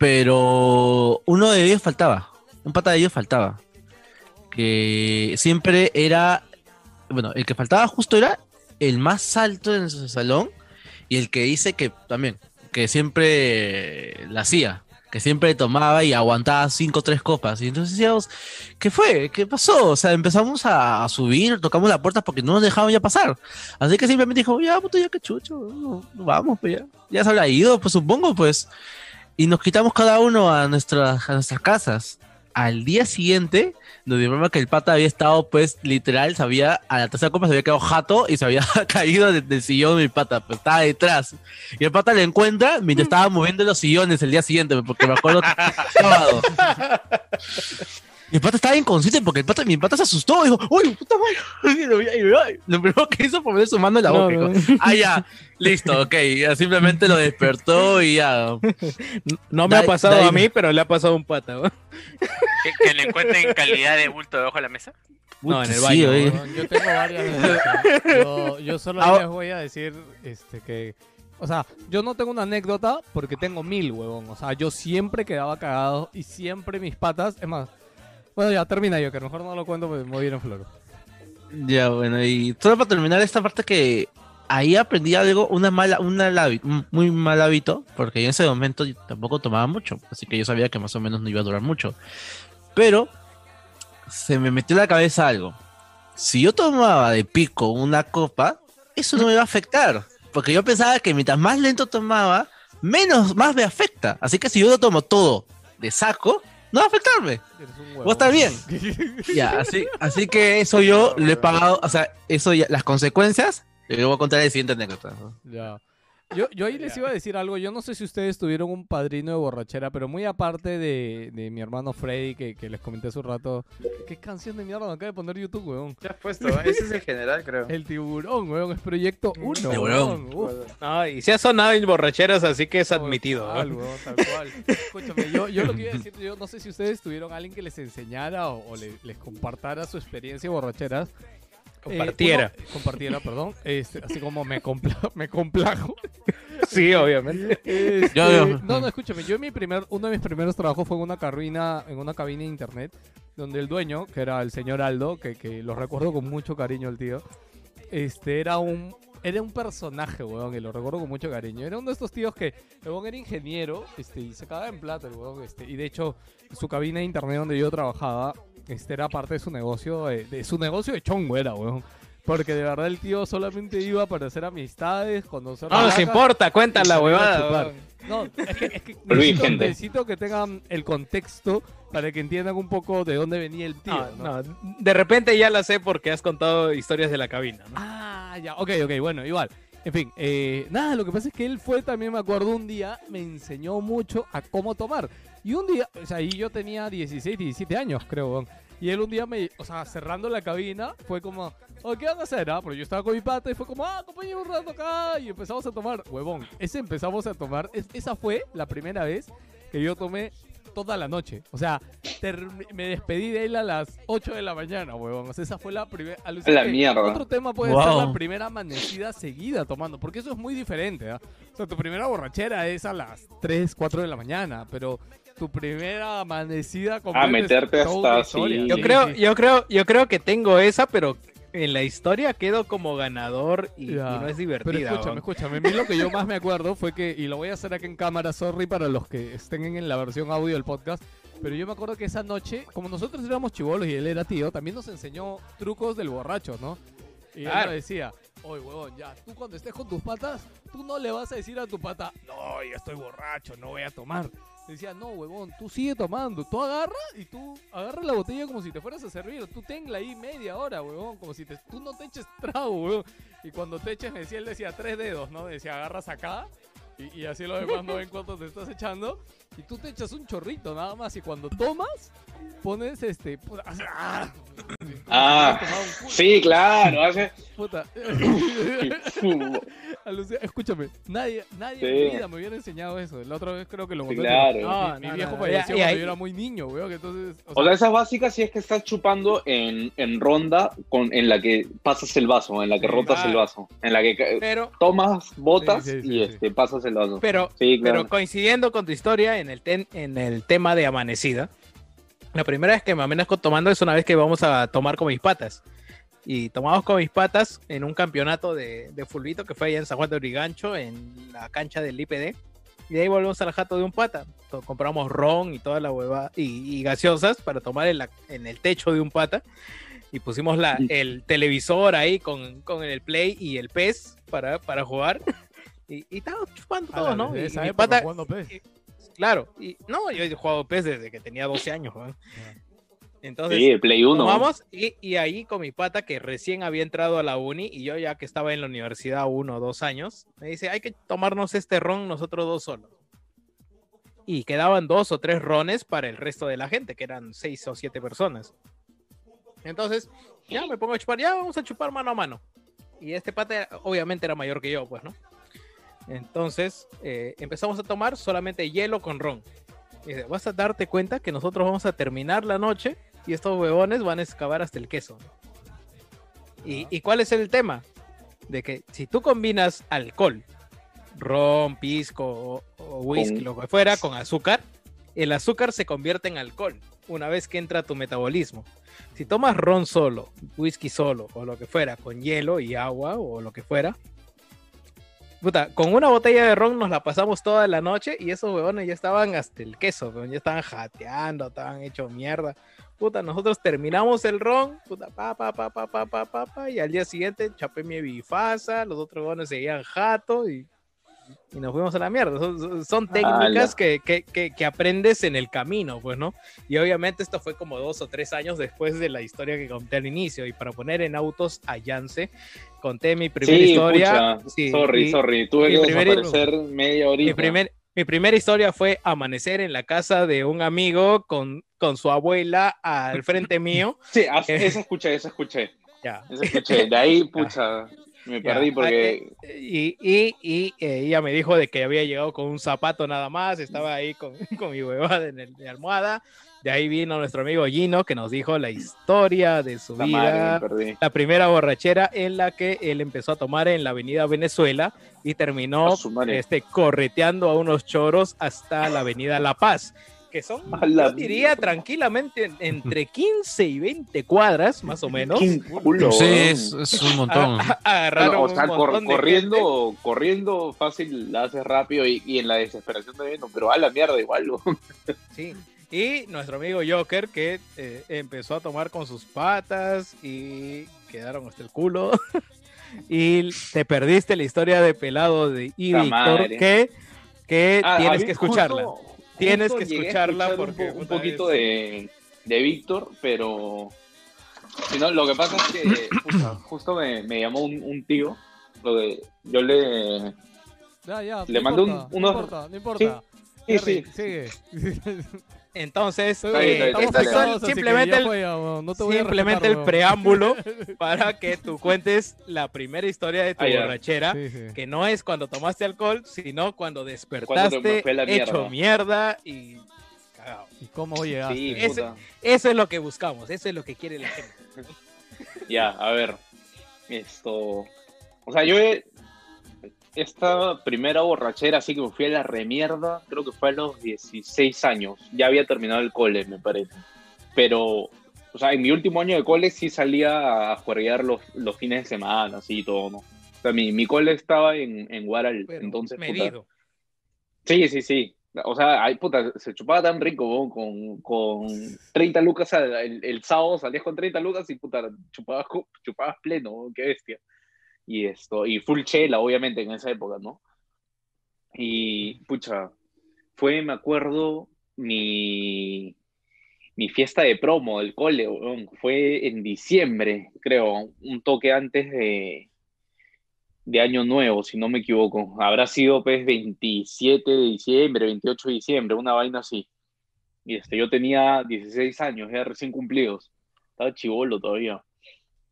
pero uno de ellos faltaba, un pata de ellos faltaba, que siempre era, bueno, el que faltaba justo era el más alto en su salón y el que dice que también, que siempre la hacía, que siempre tomaba y aguantaba cinco o tres copas. Y entonces decíamos, ¿qué fue? ¿Qué pasó? O sea, empezamos a, subir, tocamos la puerta porque no nos dejaban ya pasar. Así que simplemente dijo, ya, puto, ya que chucho, vamos, pues ya. Ya se habrá ido, pues supongo, pues. Y nos quitamos cada uno a, nuestras a nuestras casas. Al día siguiente, nos dimos que el pata había estado, pues, literal, se había, a la tercera copa se había quedado jato y se había caído de- del sillón de mi pata, pues estaba detrás. Y el pata le encuentra mientras estaba moviendo los sillones el día siguiente, porque me acuerdo sábado. Y el pata estaba inconsciente porque el pata, mi pata se asustó. Dijo, ¡Uy, puta madre! Y lo, y primero que hizo fue poner su mano en la boca. no. Dijo, ah, ya, listo, ok. Ya simplemente lo despertó y ya. No me Da- ha pasado da- a mí, pero le ha pasado a un pata. ¿no? Que, que le encuentren calidad de bulto debajo de la mesa. No, en el Sí, baño. Yo tengo varias. anécdotas. Yo, yo solo Ah, les voy a decir este, que. O sea, yo no tengo una anécdota porque tengo mil, huevón. O sea, yo siempre quedaba cagado y siempre mis patas. Es más. Bueno, ya termina yo, que a lo mejor no lo cuento porque me voy a. Ya, bueno, y solo para terminar esta parte que ahí aprendí algo, una mala, un mal hábito, un muy mal hábito, porque en ese momento yo tampoco tomaba mucho, así que yo sabía que más o menos no iba a durar mucho. Pero se me metió en la cabeza algo. Si yo tomaba de pico una copa, eso no me va a afectar, porque yo pensaba que mientras más lento tomaba, menos, más me afecta. Así que si yo lo tomo todo de saco, no va a afectarme. Un Vos estás bien. Ya, así, así que eso yo le he pagado, o sea, eso ya, las consecuencias, le voy a contar en la siguiente anécdota. ¿no? Ya. Yo, yo ahí les iba a decir algo. Yo no sé si ustedes tuvieron un padrino de borrachera, pero muy aparte de, de mi hermano Freddy, que, que les comenté hace un rato. ¿Qué canción de mierda me acaba de poner YouTube, weón? Ya has puesto, ¿eh? ese es el general, creo. El tiburón, weón. Es proyecto 1. Tiburón. No, y se ha sonado en borracheras, así que es admitido. Tal weón, tal cual. Escúchame, yo, yo lo que iba a decir, yo no sé si ustedes tuvieron a alguien que les enseñara o, o le- les compartara su experiencia de borracheras. Eh, Compartiera. uno- compartiera, perdón. Este, así como me, compla- me complajo. Sí, obviamente. Este, Yo- yo- No, no, escúchame. Yo en mi primer, uno de mis primeros trabajos fue en una cabina, en una cabina de internet, donde el dueño, que era el señor Aldo, que, que lo recuerdo con mucho cariño el tío, este era un era un personaje, weón, y lo recuerdo con mucho cariño. Era uno de estos tíos que, el weón era ingeniero, este, y se cagaba en plata el weón, este, y de hecho, su cabina de internet donde yo trabajaba, este era parte de su negocio, de, de su negocio de chongo era, weón. Porque de verdad el tío solamente iba para hacer amistades, conocer No nos importa, cuenta y la salir a huevada. No, es que, es que Luis, necesito, gente. necesito que tengan el contexto para que entiendan un poco de dónde venía el tío. No, ¿no? no, de repente ya la sé porque has contado historias de la cabina. ¿no? Ah, ya, ok, ok, bueno, igual. En fin, eh, nada, lo que pasa es que él fue también, me acuerdo, un día me enseñó mucho a cómo tomar. Y un día, o sea, ahí yo tenía 16, 17 años, creo, weón. Y él un día me, o sea, cerrando la cabina, fue como, oh, ¿qué van a hacer? Ah, pero yo estaba con mi pata y fue como, ah, acompáñame un rato acá. Y empezamos a tomar, huevón. Ese empezamos a tomar, es- esa fue la primera vez que yo tomé toda la noche. O sea, me despedí de él a las 8 de la mañana, huevón. O sea, esa fue la primera. La mierda. Otro tema puede ser Wow. la primera amanecida seguida tomando, porque eso es muy diferente. ¿ah? O sea, tu primera borrachera es a las 3, 4 de la mañana, pero tu primera amanecida completa es meterte hasta así. Yo creo, yo creo, yo creo que tengo esa, pero en la historia quedo como ganador y, no es Pero divertida. escúchame, weón. escúchame. A mí lo que yo más me acuerdo fue que, y lo voy a hacer aquí en cámara, sorry para los que estén en la versión audio del podcast, pero yo me acuerdo que esa noche, como nosotros éramos chivolos y él era tío, también nos enseñó trucos del borracho, ¿no? Y él Claro. nos decía, oye, huevón, ya, tú cuando estés con tus patas, tú no le vas a decir a tu pata, no, ya estoy borracho, no voy a tomar. Decía, no, huevón, tú sigue tomando, tú agarra y tú agarra la botella como si te fueras a servir, tú tenla ahí media hora, huevón, como si te, tú no te eches trago, huevón. Y cuando te eches, me decía, él decía tres dedos, ¿no? Decía, agarras acá y, y así los demás no ven cuánto te estás echando. Y tú te echas un chorrito nada más y cuando tomas, pones este... puta, hace- ¡ah! Ah, Sí, claro, hace. puta. Sí, Alucina- Escúchame, nadie, nadie Sí. en mi vida me hubiera enseñado eso. La otra vez creo que lo conté. claro. No, mi, no, viejo no, falleció cuando yo era muy niño, weón. que Entonces, o O sea, sea, esa es básica si es que estás chupando en, en ronda con, en la que pasas el vaso, en la que Sí, rotas el vaso, en la que Pero, tomas, botas Sí, sí, sí, y sí. este, pasas el vaso. pero, Sí, claro. pero coincidiendo con tu historia en el, ten- en el tema de amanecida, la primera vez que me amanezco tomando es una vez que vamos a tomar con mis patas. Y tomamos con mis patas en un campeonato de, de fulbito que fue allá en San Juan de Origancho, en la cancha del IPD. Y de ahí volvemos al jato de un pata. To- Compramos ron y toda la hueva y, y gaseosas para tomar en, la- en el techo de un pata. Y pusimos la, el televisor ahí con, con el play y el pez para, para jugar. Y, y estábamos chupando todos, ¿no? Y, y mi pata, claro. Y, no, yo he jugado pez desde que tenía 12 años. ¿no? Entonces, Sí, el Play 1. Tomamos y, y ahí con mi pata que recién había entrado a la uni y yo ya que estaba en la universidad uno o dos años, me dice, hay que tomarnos este ron nosotros dos solos. Y quedaban dos o tres rones para el resto de la gente, que eran seis o siete personas. Entonces, ya me pongo a chupar, ya vamos a chupar mano a mano. Y este pata obviamente era mayor que yo, pues, ¿no? Entonces, eh, empezamos a tomar solamente hielo con ron. Y dice, vas a darte cuenta que nosotros vamos a terminar la noche y estos huevones van a excavar hasta el queso. ¿Y, ¿y cuál es el tema? De que si tú combinas alcohol, ron, pisco o, o whisky, Con- lo que fuera, con azúcar, el azúcar se convierte en alcohol una vez que entra a tu metabolismo. Si tomas ron solo, whisky solo o lo que fuera, con hielo y agua o lo que fuera, puta, con una botella de ron nos la pasamos toda la noche y esos huevones ya estaban hasta el queso, ya estaban jateando, estaban hechos mierda. Puta, nosotros terminamos el ron, puta, pa, pa, pa, pa, pa, pa, pa, pa, y al día siguiente chapé mi bifasa, los otros huevones seguían jato y, y nos fuimos a la mierda. Son, son- técnicas que, que, que, que aprendes en el camino, pues, ¿no? Y obviamente esto fue como dos o tres años después de la historia que conté al inicio. Y para poner en autos a Yance, conté mi primera Sí, historia. pucha. sí, sorry, y- sorry. Tuve que primer- desaparecer media horita. mi, primer, mi primera historia fue amanecer en la casa de un amigo con, con su abuela al frente mío. Sí, as- esa escuché, esa escuché. Ya. Esa escuché. De ahí, pucha, me Ya, perdí porque... Y, y, y ella me dijo de que había llegado con un zapato nada más, estaba ahí con, con mi huevada en el- de almohada. De ahí vino nuestro amigo Gino que nos dijo la historia de su La vida, la primera borrachera en la que él empezó a tomar en la avenida Venezuela y terminó este, correteando a unos choros hasta la avenida La Paz, que son, yo diría tranquilamente, entre 15 y 20 cuadras, más o menos. Culo, Sí, es, es un montón. A- a- agarraron Bueno, o sea, un cor- montón de gente. corriendo, corriendo fácil la haces rápido y, y en la desesperación de no, pero a la mierda igual. weón. Sí. Y nuestro amigo Joker que eh, empezó a tomar con sus patas y quedaron hasta el culo. y te perdiste la historia de pelado de y Víctor que, que Ah, tienes que escucharla. justo- Tienes justo que escucharla escuchar porque, un, po- un puta, poquito de, de Víctor, pero si no, lo que pasa es que justo me, me llamó un, un tío, lo de, yo le Ya, ya. Le no mandé un- unos- No importa, no importa. sí, Harry, sí. Sigue. Entonces, eh, simplemente el, no simplemente el preámbulo para que tú cuentes la primera historia de tu Ah, borrachera. Sí, sí. Que no es cuando tomaste alcohol, sino cuando Cuando despertaste me fue a la hecho mierda y cagado. ¿Y cómo llegaste? Sí, puta. Eso es lo que buscamos, eso es lo que quiere la gente. Ya, a ver. Esto. O sea, yo he- esta primera borrachera, así que me fui a la remierda, creo que fue a los 16 años. Ya había terminado el cole, me parece. Pero, o sea, en mi último año de cole sí salía a jugar los, los fines de semana, así y todo, ¿no? O sea, mi, mi cole estaba en, en Guaral, Pero entonces. puta. Sí, sí, sí. O sea, ay, puta, se chupaba tan rico, weón, con, con 30 lucas el, el sábado salías con 30 lucas y puta, chupabas, chupabas pleno, qué bestia. Y esto, y full chela, obviamente, en esa época, ¿no? Y, pucha, fue, me acuerdo, mi, mi fiesta de promo del cole, fue en diciembre, creo, un toque antes de, de Año Nuevo, si no me equivoco. Habrá sido pues 27 de diciembre, 28 de diciembre, una vaina así. Y este, yo tenía 16 años, ya recién cumplidos. Estaba chivolo todavía.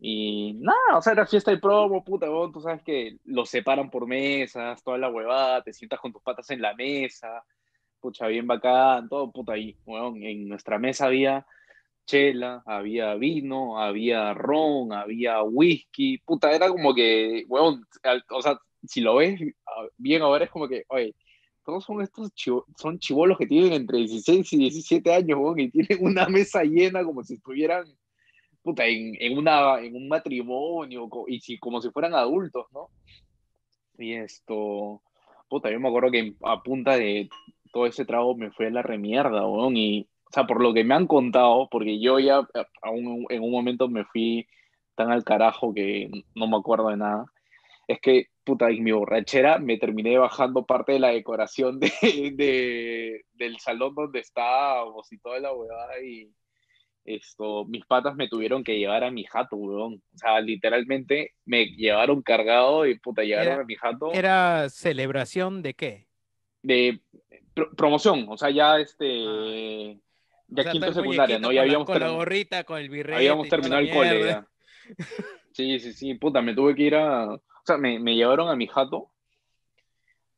Y nada, o sea, era fiesta de promo, puta, weón, tú sabes que los separan por mesas, toda la huevada, te sientas con tus patas en la mesa, pucha, bien bacán, todo, puta, ahí, weón, en nuestra mesa había chela, había vino, había ron, había whisky, puta, era como que, weón, o sea, si lo ves bien ahora es como que, oye, todos son estos chivo- son chivolos que tienen entre 16 y 17 años, weón, y tienen una mesa llena como si estuvieran, puta, en, en, un matrimonio, y si, como si fueran adultos, ¿no? Y esto, puta, yo me acuerdo que a punta de todo ese trago me fue a la remierda, weón. Y, o sea, por lo que me han contado, porque yo ya a- a un- en un momento me fui tan al carajo que no me acuerdo de nada, es que, puta, en mi borrachera me terminé bajando parte de la decoración de, de- del salón donde estábamos y toda la huevada y esto, mis patas me tuvieron que llevar a mi jato, weón. O sea, literalmente me llevaron cargado y puta, llegaron Era- a mi jato ¿Era celebración de qué? de pro- promoción, o sea, ya este, ya O sea, quinto secundaria, ¿no? Ya habíamos, con la gorrita, con el birrete. habíamos terminado el cole ya. Sí, sí, sí, puta, me tuve que ir a, o sea, me, me llevaron a mi jato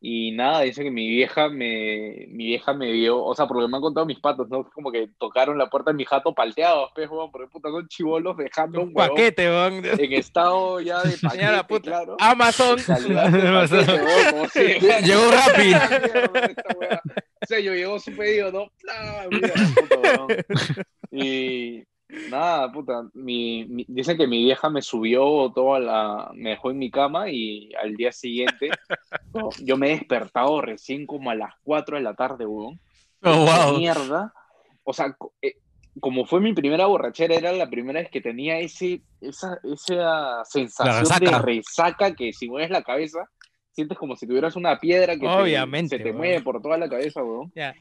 y nada, dice que mi vieja me, mi vieja me vio, o sea, por lo que me han contado mis patos, ¿no? Como que tocaron la puerta de mi jato palteados, pues, weón, porque puta, son chivolos dejando un Un huevón paquete, weón. en estado ya de paquete, Señora puta. claro. Amazon. Paquete, si- Llegó wea. O sea, yo llegó su pedido, ¿no? Mira, puta, weón. Y nada, puta, mi, mi- dicen que mi vieja me subió toda la, me dejó en mi cama y al día siguiente no, yo me he despertado recién como a las 4 de la tarde, weón. Oh, wow. Mierda. O sea, eh, como fue mi primera borrachera, era la primera vez que tenía ese, esa, esa sensación de resaca que si mueves la cabeza, sientes como si tuvieras una piedra que te- se te mueve por toda la cabeza, weón. Ya,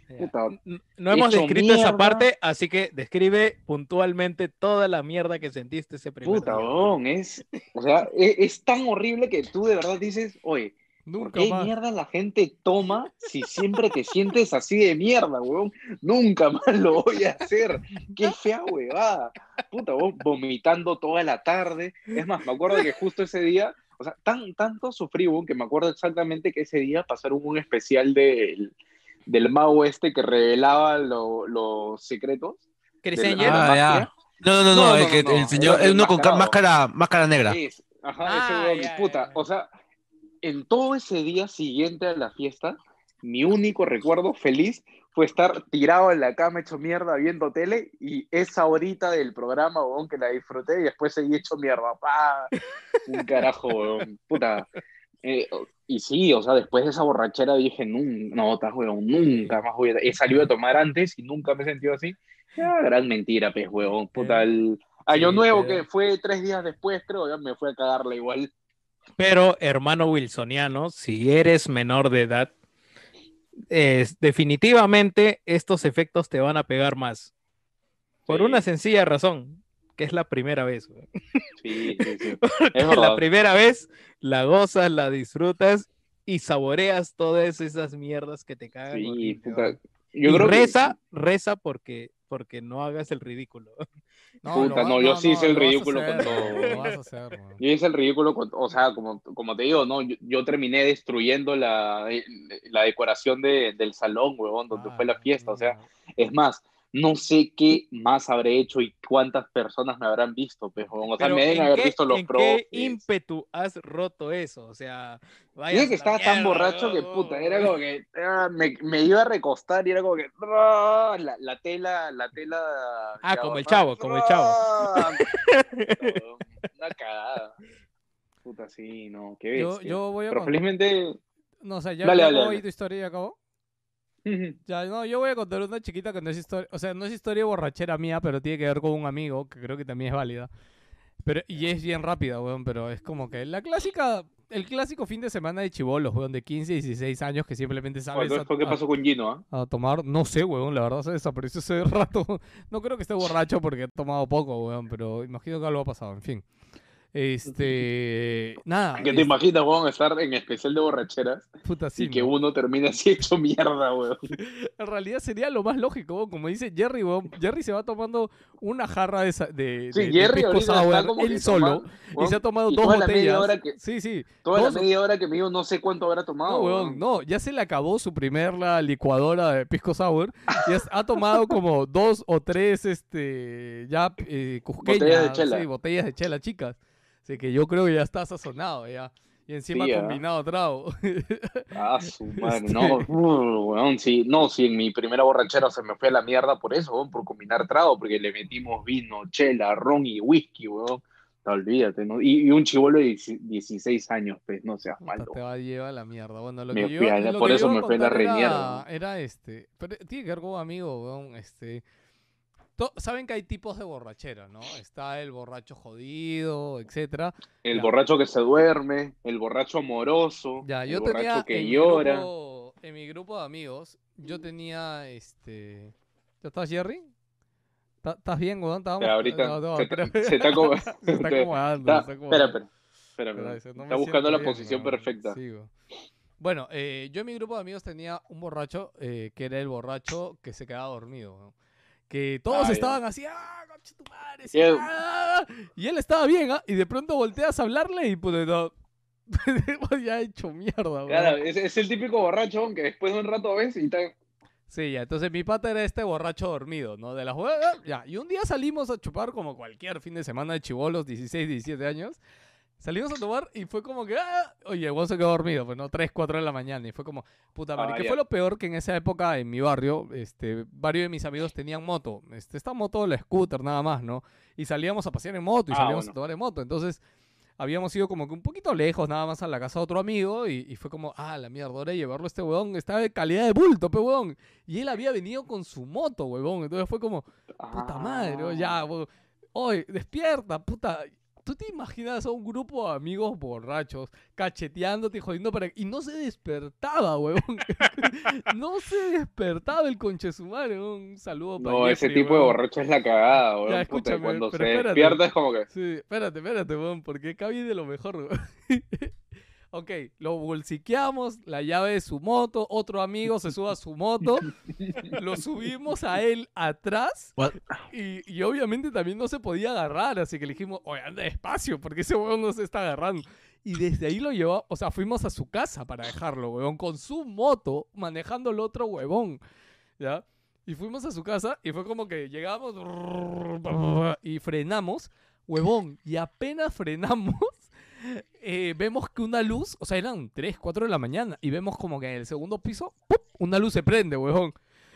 No hemos hecho descrito esa parte, así que describe puntualmente toda la mierda que sentiste ese primer Puta, día. weón, es, o sea, es, es tan horrible que tú de verdad dices, oye, ¿por Nunca qué más. mierda la gente toma si siempre te sientes así de mierda, weón? Nunca más lo voy a hacer. Qué fea huevada. Puta, weón, vomitando toda la tarde. Es más, me acuerdo que justo ese día, o sea, tan, tanto sufrí, que me acuerdo exactamente que ese día pasaron un especial del, del mago este que revelaba lo- los secretos. La Ah. No, no, no, No, el, que, no, no, el señor, el uno con máscara, máscara negra. Es, ajá, Ah, ese ya, puta, ya. o sea, en todo ese día siguiente a la fiesta, mi único recuerdo feliz fue estar tirado en la cama hecho mierda viendo tele y esa horita del programa, weón, que la disfruté y después seguí hecho mierda. ¡Pah! Un carajo, weón. Puta. Eh, y sí, o sea, después de esa borrachera dije, "Nun- no, estás, weón, nunca más voy a... He salido a tomar antes y nunca me he sentido así. Ah, gran mentira, pues, weón. Puta, el año Sí, nuevo pero- que fue tres días después, creo, ya me fue a cagarla igual. Pero, hermano wilsoniano, si eres menor de edad, es, definitivamente estos efectos te van a pegar más. Por Sí. una sencilla razón, que es la primera vez. güey. Sí, sí, sí. Porque Es la primera vez la gozas, la disfrutas y saboreas todas esas mierdas que te cagan. Sí, puta. Yo y creo que- reza, reza porque, porque no hagas el ridículo. Puta, lo no, va- yo sí hice el ridículo hacer, con todo. Lo vas a hacer. Yo hice el ridículo, con- o sea, como, como te digo, ¿no? Yo, yo terminé destruyendo la, la decoración de- del salón, huevón, donde fue la Ah, fiesta. O sea, es más, no sé qué más habré hecho y cuántas personas me habrán visto, pues. O sea, Pero me deben ¿en haber qué- visto los ¿en profes. qué ímpetu has roto eso? O sea, vayas Dije que estaba tan borracho que puta, era como que ah, me, me iba a recostar y era como que ah, la, la tela, la tela. Ah, como el chavo, como el chavo. ah, Una cagada. Puta, sí, no, qué Yo, bestia. yo voy a Pero contar- felizmente. No, o sea, ya, Dale, ya dale, dale. tu historia, ya acabó. Ya, no, yo voy a contar una chiquita que no es historia, o sea, no es historia borrachera mía, pero tiene que ver con un amigo, que creo que también es válida. Pero, y es bien rápida, weón, pero es como que la clásica, el clásico fin de semana de chivolos, weón, de 15, 16 años que simplemente sabes a, ¿por ¿Qué pasó con Gino? ah? a tomar, no sé, weón, la verdad se desapareció hace rato. No creo que esté borracho porque he tomado poco, weón, pero imagino que algo ha pasado, en fin. Este, nada. ¿Qué te este, imaginas, weón, estar en especial de borracheras puta, sí, y que ¿no? uno termine así hecho mierda, weón? En realidad sería lo más lógico, weón. como dice Jerry, weón. Jerry se va tomando una jarra de, de, Sí, de- Jerry sour está como él solo toma- y weón, se ha tomado y dos toda la media botellas. hora que- Sí, sí. Toda dos- la media hora que me dijo, no sé cuánto habrá tomado. No, weón, weón. no, ya se le acabó su primer la licuadora de pisco sour y has- ha tomado como dos o tres, este, ya eh, cusqueñas, Botellas de chela. sí, botellas de chela, chicas. Así que yo creo que ya está sazonado, ya. Y encima Sí, ah. combinado trago. Ah, su madre, Este- no, weón, sí, no, sí, en mi primera borrachera se me fue a la mierda por eso, weón, por combinar trago, porque le metimos vino, chela, ron y whisky, weón. olvídate, ¿no? Y, y un chivolo de 16 años, pues, no seas malo. te va a llevar la mierda. Bueno, lo que yo, a lo por que eso me a fue la contar era- remierda. Era este. Pero tiene que ver con amigo, weón. Este. Saben que hay tipos de borrachera, ¿no? Está el borracho jodido, etcétera. El Ya. borracho que se duerme, el borracho amoroso, Ya, el yo borracho tenía que en mi, llora. grupo, en mi grupo de amigos, yo tenía este. ¿Ya estás, Jerry? ¿Ta- ¿Estás bien, weón? Ahorita no, no, se, se está se acomodando. está- se está espera, acomodando. espera, espera, Espera, espera. dice, no me Está buscando la bien, posición perfecta. sigo. Bueno, eh, yo en mi grupo de amigos tenía un borracho eh, que era el borracho que se quedaba dormido. Que todos Ah, ya. estaban así, ¡ah, concha tu madre! sí, Y él- ah", y él estaba bien, ¿ah? Y de pronto volteas a hablarle y pues no. ya hecho mierda. Claro, es, es el típico borracho que después de un rato ves y está. Sí, ya. Entonces mi pata era este borracho dormido, ¿no? De la jugada. Ya. Y un día salimos a chupar como cualquier fin de semana de chivolos, 16, 17 años. Salimos a tomar y fue como que, ah, oye, vos se quedó dormido, pues no, 3, 4 de la mañana. Y fue como, puta madre, Ah, ¿qué ya. fue lo peor que en esa época en mi barrio, este, varios de mis amigos tenían moto. Este, esta moto, la scooter, nada más, ¿no? Y salíamos a pasear en moto y Ah, salíamos bueno. a tomar en moto. Entonces, habíamos ido como que un poquito lejos, nada más a la casa de otro amigo. Y, y fue como, ah, la mierda, ahora llevarlo a este huevón. Estaba de calidad de bulto, pe huevón. Y él había venido con su moto, huevón. Entonces fue como, puta madre, oh, ya, huevón. Oye, despierta, puta. ¿Tú te imaginas a un grupo de amigos borrachos cacheteándote y jodiendo para y no se despertaba, huevón? no se despertaba el conche su madre, huevón. Un saludo para No, ese tipo de huevón. borracho es la cagada, weón. Ya, puta, escúchame, cuando se espérate. despierta es como que. Sí, espérate, espérate, weón, porque acá viene lo mejor, weón. ok, lo bolsiqueamos, la llave de su moto, otro amigo se sube a su moto, lo subimos a él atrás y, y obviamente también no se podía agarrar, así que le dijimos, oye, anda despacio, porque ese weón no se está agarrando. Y desde ahí lo llevó, o sea, fuimos a su casa para dejarlo, weón, con su moto, manejando el otro huevón, ¿ya? Y fuimos a su casa y fue como que llegamos y frenamos, huevón, y apenas frenamos, eh, vemos que una luz, o sea, eran 3, 4 de la mañana, y vemos como que en el segundo piso, una luz se prende, huevón.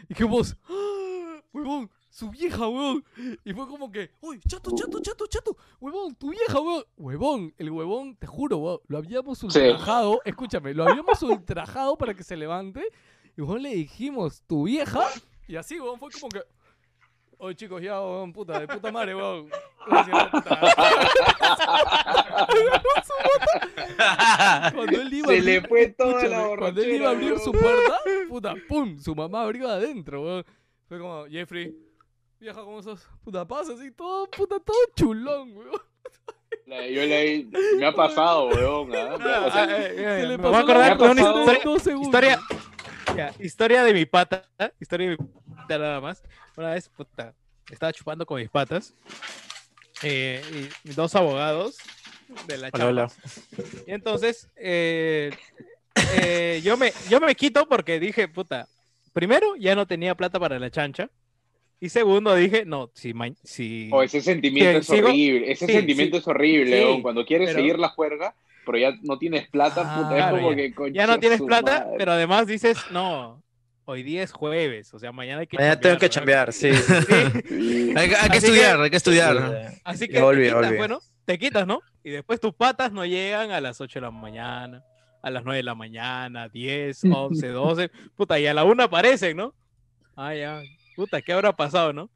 Y que vos, ¡ah! huevón, su vieja, huevón. Y fue como que, uy, chato, chato, chato, chato, huevón, tu vieja, huevón. Huevón, el huevón, te juro, huevón, lo habíamos ultrajado, escúchame, lo habíamos ultrajado para que se levante, y huevón le dijimos, tu vieja, y así, huevón, fue como que, oye, chicos, ya, huevón, puta, de puta madre, puta. Cuando él iba a Se le abrir- fue toda la Cuando él iba a abrir su weón. puerta, puta, pum, su mamá abrió adentro, weón. Fue como, Jeffrey, vieja, ¿cómo sos? Puta, pasa así, todo, puta, todo chulón, weón. La- yo le, me ha pasado, weón. ¿ah? O sea, Se le me pasó voy a acordar una historia, ya, historia de mi pata, historia de mi pata nada más. Una vez, puta, estaba chupando con mis patas eh, y dos abogados de la Hola, chamba. hola. Y entonces, eh, eh, yo, me, yo me quito porque dije, puta, primero, ya no tenía plata para la chancha. Y segundo, dije, no, si, si o ese sentimiento es sigo- horrible. Ese sí, sentimiento sí. es horrible, Sí. Cuando quieres pero- seguir la juerga, pero ya no tienes plata, Ah, puta. claro, es como ya- que. concha ya no tienes plata, madre. pero además dices, no, hoy día es jueves, o sea, mañana hay que Mañana tengo que chambear, sí. ¿no? Sí, Sí. Hay, que- hay que Así que- estudiar, hay que estudiar. Así que te quitas, bueno, te quitas, ¿no? Y después tus patas no llegan a las 8 de la mañana, a las 9 de la mañana, 10, 11, 12, puta, y a la 1 aparecen, ¿no? Ah, ya, puta, ¿qué habrá pasado, no?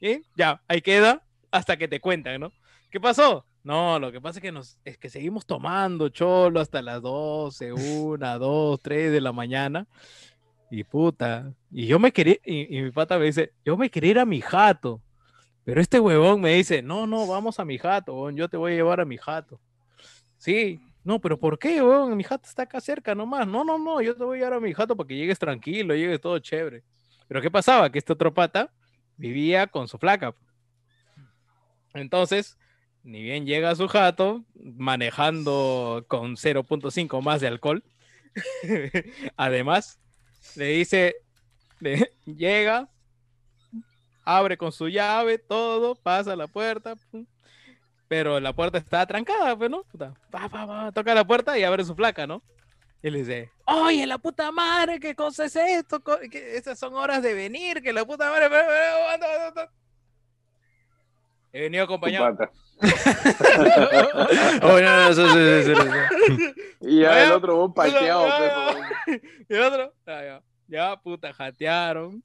Y ya, ahí queda hasta que te cuentan, ¿no? ¿Qué pasó? No, lo que pasa es que nos es que seguimos tomando cholo hasta las 12, 1, 2, 3 de la mañana. Y puta, y yo me quería, y, y mi pata me dice, yo me quería ir a mi jato. Pero este huevón me dice, no, no, vamos a mi jato, yo te voy a llevar a mi jato. Sí, no, pero ¿por qué, huevón? Mi jato está acá cerca nomás. No, no, no, yo te voy a llevar a mi jato para que llegues tranquilo, llegues todo chévere. Pero ¿qué pasaba? Que este otro pata vivía con su flaca. Entonces, ni bien llega su jato, manejando con 0.5 más de alcohol. Además, le dice, le- llega, abre con su llave, todo, pasa la puerta, pero la puerta está trancada, pues, ¿no? Puta, pa, pa, pa, toca la puerta y abre su placa, ¿no? Y le dice, oye, la puta madre, ¿qué cosa es esto? Que Esas son horas de venir, que la puta madre... pero- pero- aguanta, aguanta, aguanta". He venido acompañado. Pata. Oh, no, no, eso, eso, eso, eso. Y ya el otro un palteado, ya, pues, huevón. Y el otro, ya, ya, puta, jatearon,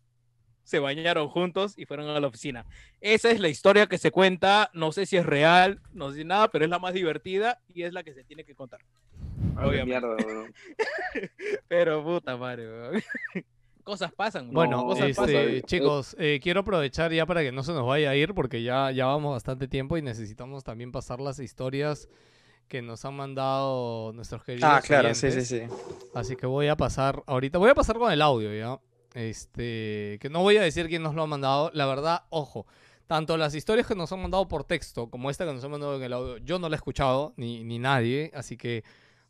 se bañaron juntos y fueron a la oficina. Esa es la historia que se cuenta, no sé si es real, no sé si nada, pero es la más divertida y es la que se tiene que contar. Ah, Obviamente. mierda. Pero puta madre, weón. Cosas pasan, Bueno, cosas este, pasan. pasan. chicos, eh, quiero aprovechar ya para que no se nos vaya a ir porque ya, ya vamos bastante tiempo y necesitamos también pasar las historias que nos han mandado nuestros queridos Ah, claro, sí, sí, sí. Así que voy a pasar ahorita, voy a pasar con el audio ya. Este, que no voy a decir quién nos lo ha mandado. La verdad, ojo, tanto las historias que nos han mandado por texto como esta que nos han mandado en el audio, yo no la he escuchado, ni, ni nadie. Así que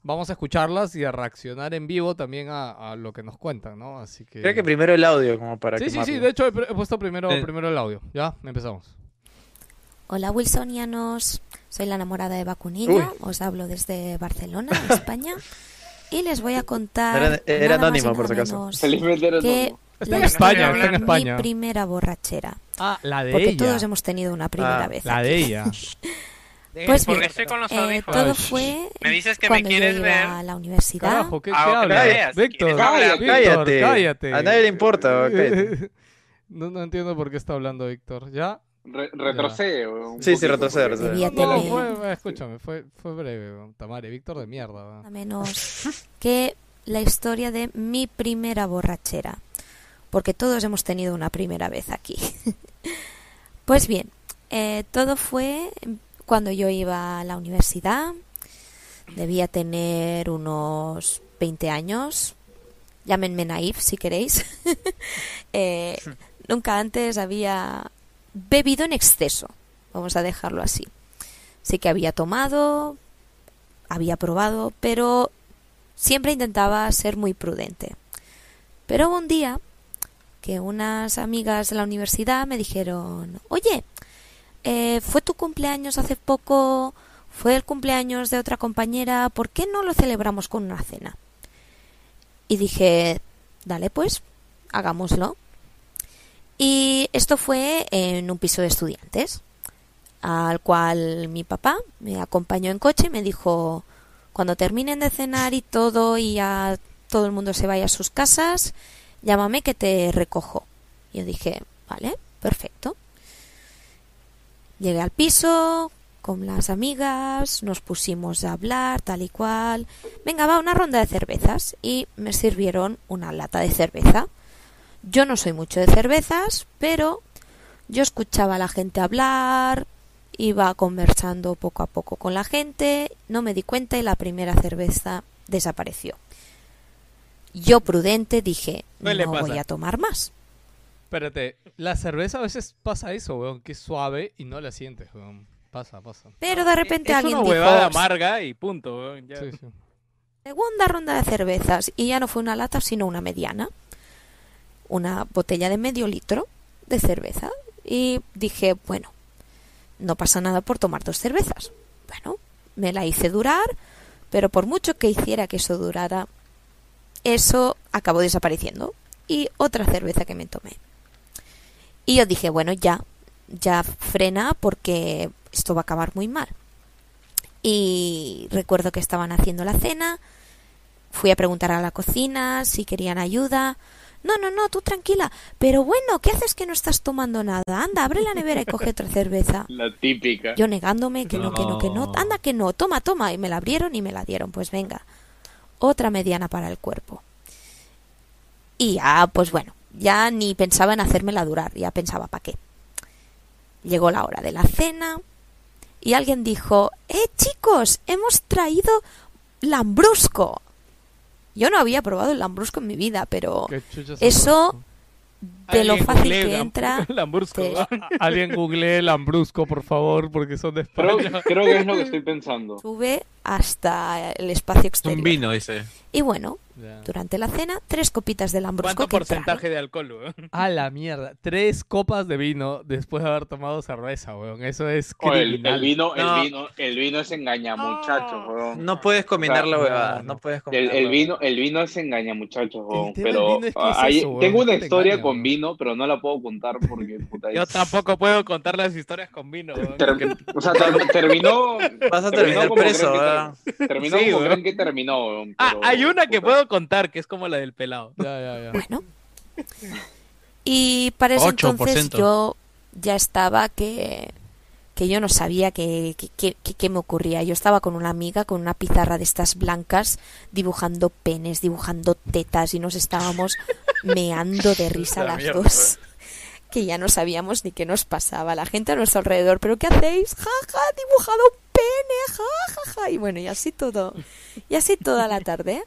vamos a escucharlas y a reaccionar en vivo también a, a lo que nos cuentan, ¿no? Así que... Creo que primero el audio, como para Sí, sí, sí, quemarlo. de hecho he, he puesto primero, Sí. primero el audio. Ya, empezamos. Hola Wilsonianos, soy la enamorada de Vacunilla, os hablo desde Barcelona, España, y les voy a contar Era- era nada más y anónimo, por si acaso. Felizmente eres que. Está en la España, está en de España. Mi primera borrachera, Ah, la de porque ella. todos hemos tenido una primera Ah, vez. La aquí. de ella. Pues Porque bien, estoy con los eh, todo fue Me dices que me cuando yo quieres iba ver. a la universidad. Carajo, ¿qué, Ah, qué ok, hablas? Víctor. Víctor, Cállate. cállate. A nadie le importa, cállate. No, no entiendo por qué está hablando Víctor. ¿Ya? Re- retrocede, Sí, sí, retrocede, porque- retrocede. No, fue, escúchame, fue, fue breve. Tamare, Víctor de mierda. nada menos que la historia de mi primera borrachera, porque todos hemos tenido una primera vez aquí. pues bien, eh, todo fue cuando yo iba a la universidad, debía tener unos 20 años, llámenme naif si queréis. Eh, nunca antes había bebido en exceso, vamos a dejarlo así. Sí que había tomado, había probado, pero siempre intentaba ser muy prudente. Pero hubo un día que unas amigas de la universidad me dijeron, oye, eh, fue tu cumpleaños hace poco, fue el cumpleaños de otra compañera, ¿por qué no lo celebramos con una cena? Y dije, dale pues, hagámoslo. Y esto fue en un piso de estudiantes, al cual mi papá me acompañó en coche y me dijo, cuando terminen de cenar y todo y ya todo el mundo se vaya a sus casas, llámame que te recojo. Yo dije, vale, perfecto. Llegué al piso con las amigas, nos pusimos a hablar, tal y cual. Venga, va, una ronda de cervezas. Y me sirvieron una lata de cerveza. Yo no soy mucho de cervezas, pero yo escuchaba a la gente hablar, iba conversando poco a poco con la gente, no me di cuenta y la primera cerveza desapareció. Yo prudente dije, ¿Qué le no voy a tomar más. Espérate, la cerveza a veces pasa eso, weón, que es suave y no la sientes, weón. Pasa, pasa. Pero de repente es alguien una dijo, huevada amarga y punto. weón, ya. Sí, sí. segunda ronda de cervezas y ya no fue una lata sino una mediana una botella de medio litro de cerveza y dije bueno no pasa nada por tomar dos cervezas bueno me la hice durar pero por mucho que hiciera que eso durara eso acabó desapareciendo y otra cerveza que me tomé y yo dije bueno ya ya frena porque esto va a acabar muy mal y recuerdo que estaban haciendo la cena. Fui a preguntar a la cocina si querían ayuda. No, no, no, tú tranquila. Pero bueno, ¿qué haces que no estás tomando nada? Anda, abre la nevera y coge otra cerveza. La típica. Yo negándome que no, que no, que no. No. Anda, que no. Toma, toma. Y me la abrieron y me la dieron. Pues venga. Otra mediana para el cuerpo. Y ya, pues bueno, ya ni pensaba en hacérmela durar. Ya pensaba, ¿para qué? Llegó la hora de la cena y alguien dijo, ¡Eh, chicos! Hemos traído lambrusco. Yo no había probado el lambrusco en mi vida, pero ¿Qué chuchas eso de lo fácil que entra... Lambrusco, te-. Alguien googlee el Lambrusco, por favor, porque son de Creo, España. creo que es lo que estoy pensando. sube hasta el espacio Es un exterior. vino, dice. Y bueno, Durante la cena tres copitas de lambrusco ¿Cuánto que entraron. porcentaje de alcohol, weón? A la mierda. Tres copas de vino después de haber tomado cerveza, weón. Eso es O el, criminal. el vino, No. el vino, el vino es engaña muchachos, weón. No puedes combinar la no, huevada, no. no puedes El, combinar. el la vino, el vino es engaña muchachos, weón. del Pero vino es que es hay- eso, weón, tengo una historia engaña, con weón. vino, pero no la puedo contar porque puta, Yo tampoco puedo contar las historias con vino, weón. ter- o sea, ter- terminó. Vas a terminó terminar preso, ter- Terminó como weón. creen que terminó, weón, Ah, hay una que puedo contar, que es como la del pelado. Ya, ya, ya. Bueno. Y para ese 8%. entonces yo ya estaba que, que yo no sabía qué que, que- me ocurría. Yo estaba con una amiga con una pizarra de estas blancas dibujando penes, dibujando tetas y nos estábamos meando de risa La las mierda, dos. Que ya no sabíamos ni qué nos pasaba. La gente a nuestro alrededor, ¿pero qué hacéis? Ja, ja, dibujado un pene, ja, ja, ja. Y bueno, y así todo. Y así toda la tarde.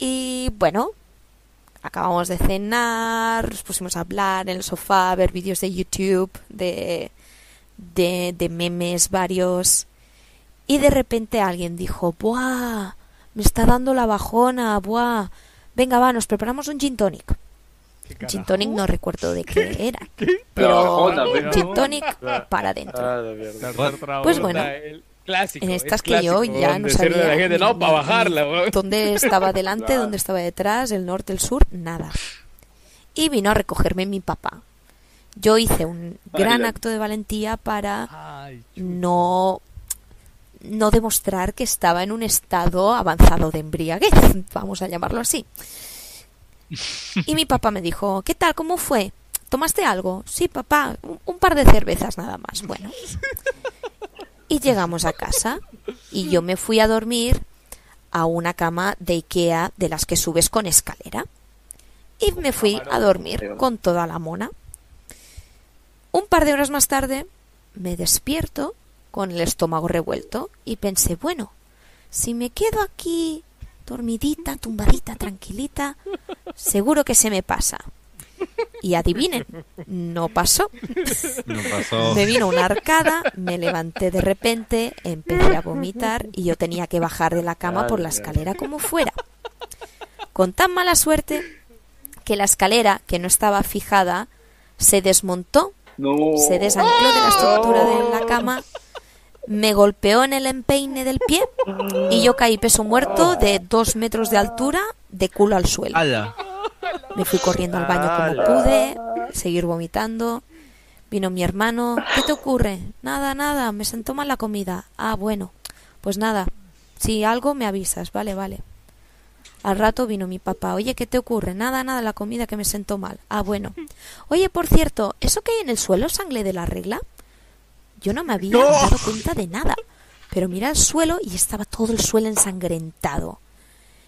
Y bueno, acabamos de cenar, nos pusimos a hablar en el sofá, a ver vídeos de YouTube, de, de, de memes varios. Y de repente alguien dijo, ¡buah! Me está dando la bajona, ¡buah! Venga, va, nos preparamos un gin tonic. ¿Qué Gin tonic no recuerdo de qué era. La Pero gin tonic para adentro. Ah. Pues bueno. El clásico. En es estas que yo ya no la sabía gente, no, para bajarla, dónde estaba delante, Claro. dónde estaba detrás, el norte, el sur, nada. Y vino a recogerme mi papá. Yo hice un gran acto de valentía para Ay, no no demostrar que estaba en un estado avanzado de embriaguez, vamos a llamarlo así. Y mi papá me dijo, ¿qué tal? ¿Cómo fue? ¿Tomaste algo? Sí, papá, un, un par de cervezas nada más. Bueno. Y llegamos a casa y yo me fui a dormir a una cama de Ikea de las que subes con escalera. Y me fui a dormir con toda la mona. Un par de horas más tarde me despierto con el estómago revuelto y pensé, bueno, si me quedo aquí dormidita, tumbadita, tranquilita, seguro que se me pasa. Y adivinen, no pasó. No pasó. Me vino una arcada, me levanté de repente, empecé a vomitar y yo tenía que bajar de la cama por la escalera como fuera. Con tan mala suerte que la escalera, que no estaba fijada, se desmontó No. se desancló de la estructura de la cama, me golpeó en el empeine del pie y yo caí peso muerto de dos metros de altura de culo al suelo. ¡Hala! Me fui corriendo al baño como pude, seguir vomitando. Vino mi hermano, ¿qué te ocurre? Nada, nada, me sentó mal la comida. Ah, bueno, pues nada, si algo me avisas, vale, vale. Al rato vino mi papá, oye, ¿qué te ocurre? Nada, nada, la comida que me sentó mal. Ah, bueno. Oye, por cierto, ¿eso que hay en el suelo sangre de la regla? Yo no me había dado cuenta de nada. Pero mira el suelo y estaba todo el suelo ensangrentado.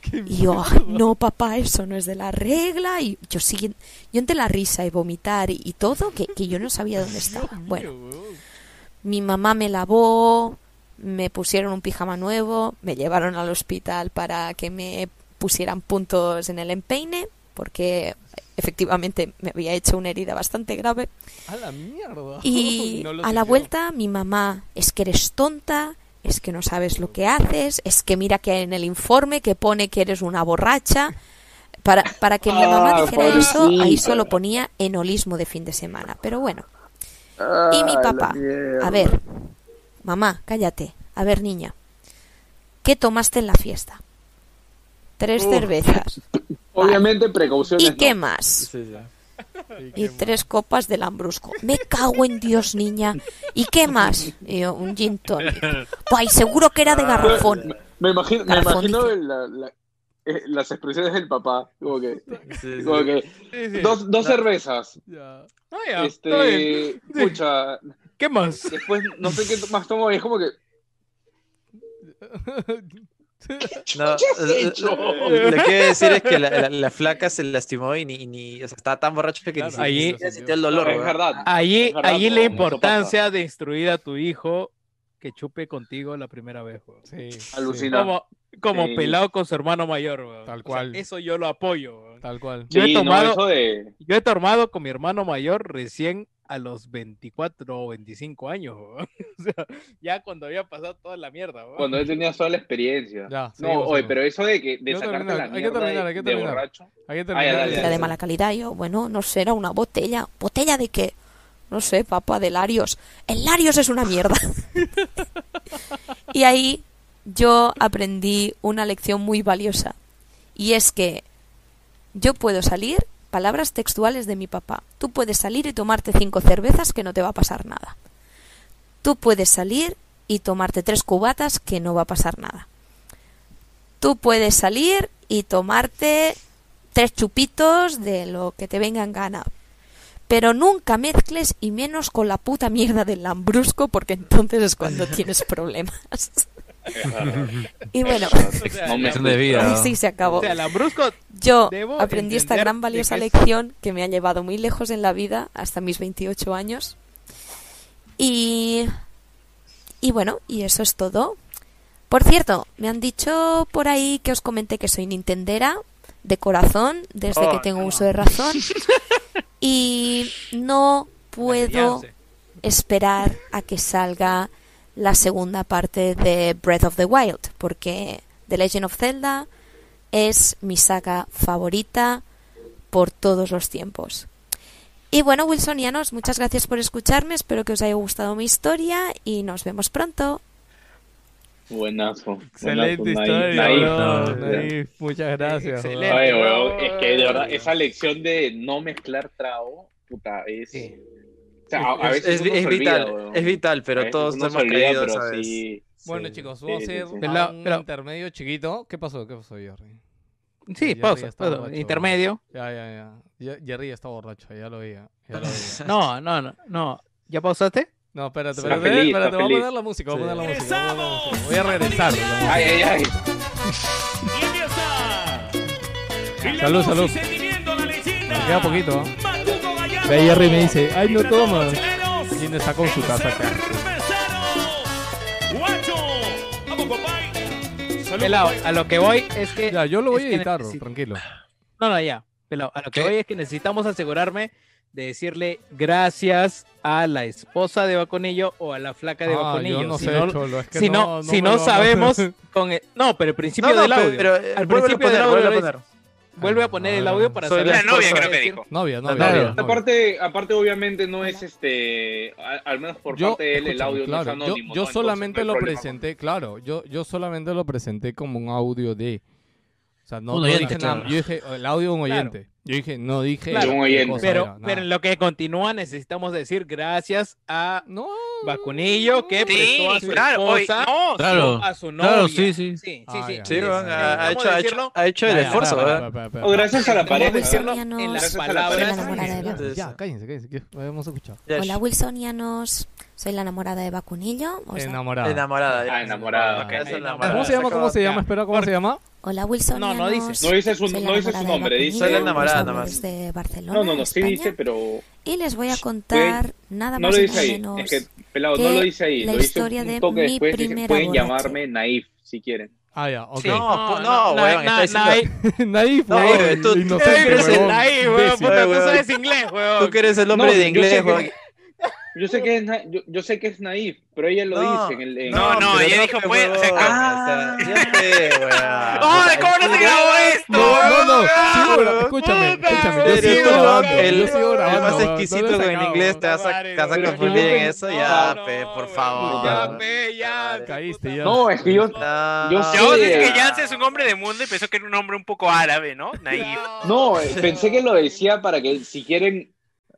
Y yo, "Ay, no, papá, eso no es de la regla. Y yo sigue, yo entre la risa y vomitar y, y todo, que, que yo no sabía dónde estaba. Bueno, mi mamá me lavó, me pusieron un pijama nuevo, me llevaron al hospital para que me pusieran puntos en el empeine, porque efectivamente me había hecho una herida bastante grave. A la mierda. Y No a la vuelta mi mamá, es que eres tonta, es que no sabes lo que haces, es que mira que en el informe que pone que eres una borracha. Para, para que mi mamá Ah, dijera eso, ahí solo ponía enolismo de fin de semana. Pero bueno, Ah, y mi papá, a ver, mamá, cállate, a ver niña, ¿qué tomaste en la fiesta? Tres cervezas. Obviamente, precauciones. ¿Y qué no. más? Sí, sí. Y tres copas de lambrusco. Me cago en Dios, niña. ¿Y qué más? Y yo, un gin tonic. Ay, seguro que era de garrafón. Me imagino, me Garrafón, imagino dice. la- la- eh, las expresiones del papá. Como que, Sí, sí. como que Sí, sí. dos, dos cervezas. Ya. Ah, ya. Este, pucha, ¿Qué más? después no sé qué más tomo y es como que. No, lo, que quiero decir es que la, la- la flaca se lastimó y ni, ni o sea, estaba tan borracho que Claro, ni, sintió el dolor. es verdad. Allí, Es verdad, allí la importancia de instruir a tu hijo que chupe contigo la primera vez, weón. Sí. Como, como Sí. pelado con su hermano mayor. Tal O sea, cual. eso yo lo apoyo, tal cual. Yo he tomado- de. Yo he tomado con mi hermano mayor recién a los 24 o 25 años. O sea, ya cuando había pasado toda la mierda. Cuando él tenía toda la experiencia. Ya, no, seguimos, oye, seguimos. pero eso de que de Hay que sacarte terminar, la hay que terminar, de- hay que de terminar. borracho. Hay que ya, terminar. dale, Era de mala calidad. Yo, bueno, no sé, era una botella. ¿Botella de qué? No sé, papá, de Larios. El Larios es una mierda. y ahí yo aprendí una lección muy valiosa. Y es que yo puedo salir, palabras textuales de mi papá, tú puedes salir y tomarte cinco cervezas que no te va a pasar nada. Tú puedes salir y tomarte tres cubatas que no va a pasar nada. Tú puedes salir y tomarte tres chupitos de lo que te venga en gana. Pero nunca mezcles y menos con la puta mierda del lambrusco porque entonces es cuando tienes problemas. Y bueno, de vida. así se acabó. O sea, Lambrusco, Yo debo aprendí esta gran valiosa que es- lección que me ha llevado muy lejos en la vida hasta mis 28 años. Y y bueno, y eso es todo. Por cierto, me han dicho por ahí que os comenté que soy nintendera de corazón desde que Oh, tengo uso de razón y no puedo esperar a que salga la segunda parte de Breath of the Wild, porque The Legend of Zelda es mi saga favorita por todos los tiempos. Y bueno, Wilsonianos, muchas gracias por escucharme, espero que os haya gustado mi historia y nos vemos pronto. Buenazo. Excelente buenazo, historia, Naif, bro, Naif. Naif, Muchas gracias. bro. Es que de verdad, esa lección de no mezclar trago, puta, es. Sí. Sea, a, a Es, veces es- es olvida, vital, weón. es vital, A pero todos uno hemos olvida, caído, ¿sabes? sí- Bueno, sí, chicos, sí, vamos a sí, hacer sí. un Pero- intermedio chiquito. ¿Qué pasó? ¿Qué pasó, Jerry? Sí, Jerry pausa. está pausa, borracho. Intermedio. Ya, ya, ya. Jerry ya está borracho, ya lo veía. Ya lo veía. No, no, no, no. ¿Ya pausaste? No, espérate, espérate, feliz, espérate, voy a poner la música, voy a Sí. poner la música. voy a poner la música. Voy a regresar. Ay, ay, ay. Salud, salud. queda poquito, ¿ah? Ve, Jerry me dice, "Ay, no Y toma". ¿Quién está con su taza acá? Pelado, a lo que voy es que. Ya, yo lo voy a editar, tranquilo. No, no, ya. Pelado, a lo que ¿Qué? voy es que necesitamos asegurarme de decirle gracias a la esposa de Baconillo o a la flaca de Ah, Baconillo. yo no si sé, no, Cholo, es que si no, si me no lo- sabemos con el- no, pero el principio No, no, del audio. pero, eh, Al principio del poner, audio Vuelve a poner el audio para Soy saber la La novia creo que dijo. Novia, novia. Novia, novia. Aparte, aparte, obviamente, no es este. al menos por Yo, parte de él, el audio claro, no es yo- anónimo. yo, ¿no? Entonces, solamente no lo presenté, claro, yo, yo solamente lo presenté como un audio de... O sea, no, Un no oyente, dije nada, yo dije el audio de un Claro. oyente. Yo dije, no dije Claro, cosa Pero, nada. pero en lo que continúa necesitamos decir gracias a No, Vacunillo que Sí, prestó a su claro. esposa, no, Claro. a su novia. Claro, sí, sí. Sí, sí, Ah, sí. Sí, ha, hecho, ha, hecho, ha hecho el Ya, ya, esfuerzo, ¿verdad? O gracias a la pareja. decirlo en las palabras. Ya, cállense, cállense, que hemos escuchado. Hola Wilsonianos, soy la enamorada de Vacunillo. o sea- Enamorada. Enamorada. Ah, enamorada. Ok, esa es la Enamorada. ¿Cómo se llama? ¿Cómo se llama? Espera, ¿cómo se llama? Hola Wilsonianos. No, no dice. No dice su- no nombre, dice- la enamorada nada más. desde Barcelona, No, no, no, sí España, dice, pero. Y les voy a contar nada No más lo y dice nada ahí. menos Es que, pelado, que no lo dice ahí. la Lo dice historia un de toque mi después. Dice, primera pueden borracha. llamarme Naif si quieren. Ah, ya, ok. Sí. No, No, no, no, weón, na- está diciendo... Naif, No, weón, tú- inocente, Ey, eres el ahí, weón, puta, tú sabes inglés, weón. Tú que eres el hombre No, de inglés, weón. Yo sé que es, yo, yo sé que es Naif, pero ella lo No, dice en el. en- No, no, ella dijo, pues, o sea, huevón, Ah. o sea, ya sé, weón. ¡Ay, cómo no se grabó esto! No, no, no, escúchame, escúchame, yo sigo grabando, el- yo sigo el grabando. más weón, exquisito el sacado, inglés te vas a, te vas a confundir en eso, no, ya, no, pe, por favor. Ya, pe, ya. Caíste ya. No, es que yo. No. Yo sé- que. Yance es un hombre de mundo y pensó que era un hombre un poco árabe, ¿no? Naif. No, eh, pensé que lo decía para que si quieren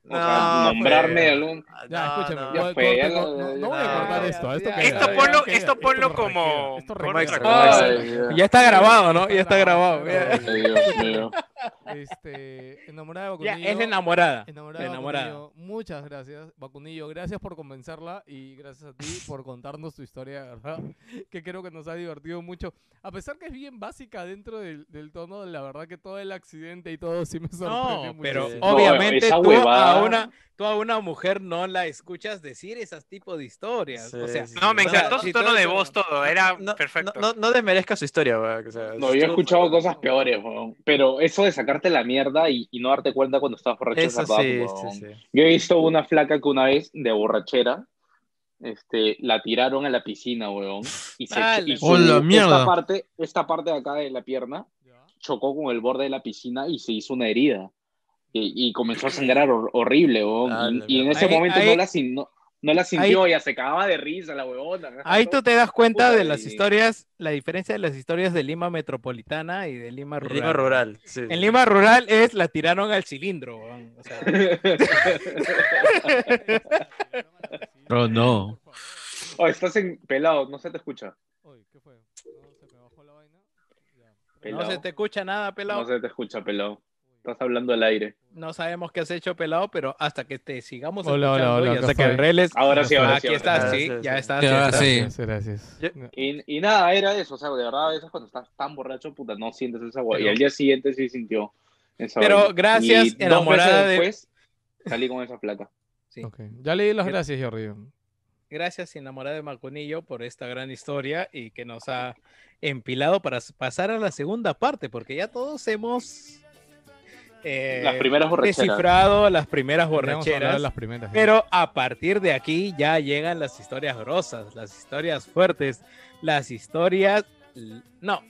o sea, No, nombrarme algún. Ya, No, escúchame, no. voy- Ya fue, corte, ya no, no, no ya- voy a cortar ya, esto, esto ya, queda, Esto esto ponlo- queda, esto esto ponlo como- esto como requiere. extra Ay, Ya está grabado, ¿no? Ya está grabado. Ya. Ay, Dios mío. Este, enamorada de Ya, Bacunillo. es enamorada. Enamorada, Enamorada. Bacunillo, muchas gracias, Bacunillo. Gracias por convencerla y gracias a ti por contarnos tu historia, ¿verdad? Que creo que nos ha divertido mucho. A pesar que es bien básica dentro del, del tono, la verdad que todo el accidente y todo sí me sorprendió No, mucho. pero Sí. obviamente tú huevada a una, tú a una mujer no la escuchas decir esos tipos de historias. o Sí, sea, sí, No, me o sea, encantó su todo tono de voz, todo. Era No, perfecto. No, no, no desmerezca su historia, weón, o sea, No, yo he escuchado cosas peores, weón. Pero eso de sacarte la mierda y, y no darte cuenta cuando estás borracho es Eso sí, sí, sí. Yo he visto una flaca que una vez, de borrachera, este, la tiraron a la piscina, weón. Y se Ah, y la- su- ¡Oh, la mierda! Esta parte, esta parte de acá de la pierna chocó con el borde de la piscina y se hizo una herida. Y, y comenzó a sangrar hor- horrible, weón. Ah, y, en ese Ahí- momento ahí- no, la, sin- no, no la sintió, ya se cagaba de risa la huevona. Ahí tú te das cuenta Puta, de las historias, la diferencia de las historias de Lima metropolitana y de Lima rural. Lima rural, sí. En Lima rural es la tiraron al cilindro. weón. O sea, Pero no. Oh, estás en pelado, no se te escucha. Oye, ¿qué fue? ¿No se me bajó la vaina? Ya. no se te escucha nada, pelado. No se te escucha, pelado. Estás hablando al aire. No sabemos qué has hecho, pelado, pero hasta que te sigamos Hola, hola, escuchando hola, y hasta que arregles. Ahora sí, ahora aquí sí. ahora estás, sí. ya estás. Sí, ya ahora estás. sí. Gracias, gracias. Y, y nada, era eso, o sea, de verdad, a veces cuando estás tan borracho, puta, no sientes esa hueá. Y al día siguiente sí sintió esa Pero vaina. gracias, Y dos enamorada meses de- después, salí con esa placa. Sí. Ok. Ya le di las Gra- gracias, Jordi. Gracias, enamorada de Macunillo, por esta gran historia y que nos ha empilado para pasar a la segunda parte, porque ya todos hemos eh, Las primeras borracheras. descifrado las primeras borracheras. las primeras. Pero a partir de aquí ya llegan las historias grosas, las historias fuertes, las historias... No,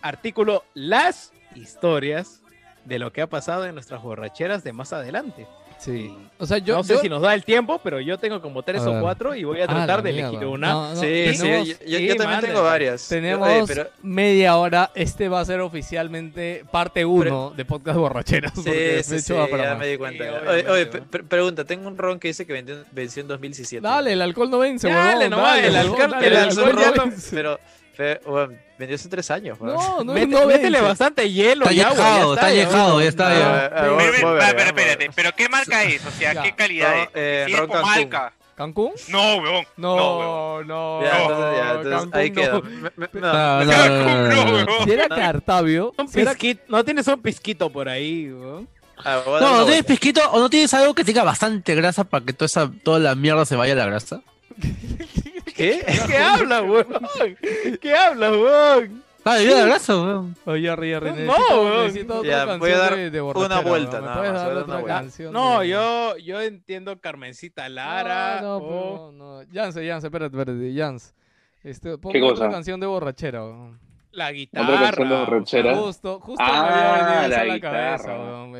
artículo, las historias de lo que ha pasado en nuestras borracheras de más adelante. Sí. O sea, yo. no sé yo- si nos da el tiempo, pero yo tengo como tres o cuatro y voy a Ah, tratar la de mierda. elegir una. No, no, Sí, sí, tenemos- yo, yo- yo sí, también tengo varias. Tenemos Oye, pero- media hora. Este va a ser oficialmente parte 1 de podcast borracheras. Sí, de sí, hecho sí, va para ya más. me di cuenta. Sí, oye, oye, ¿no? pre- pre- pregunta, tengo un ron que dice que venció en 2017. Dale, el alcohol no vence, Dale, huevón, nomás, dale, el alcohol- dale, el el alcohol alcohol ya no. Pero, pero weón, vendió hace tres años. No, no, Mete- no métele bastante hielo Está ya añejado, está ya, añejado, ¿no? ya está No, bien. Ah, pero- espérate, pero ¿qué marca es? O sea, Ya. ¿qué calidad No, es? eh, Si es Cancún. Comalca. ¿Cancún? No, weón. No, weón. No, no. Ya, no, entonces, ya, entonces Cancún ahí no. me- no, No, no, no, no, no, no. Si era Cartavio, si era- no tienes un pisquito por ahí, weón? Ah, No, ¿no tienes pisquito o no tienes algo que tenga bastante grasa para que toda, esa, toda la mierda se vaya a la grasa? ¿Qué? ¿Qué hablas, weón? ¿Qué hablas, weón? Ah, debió la grasa, weón. Oye, Jerry, No, necesito, weón. necesito otra Ya, canción voy a dar de, de una vuelta, weón. ¿Me nada más, dar voy a dar otra una canción? No, de- yo, yo entiendo Carmencita Lara. No, no, o- pero no, no. Jans, Jans, espérate, espérate, Jans. Este, ¿Qué otra cosa? canción de borrachera, weón. La canción de guitarra. Justo, justo Ah, me había venido eso la a la guitarra. cabeza.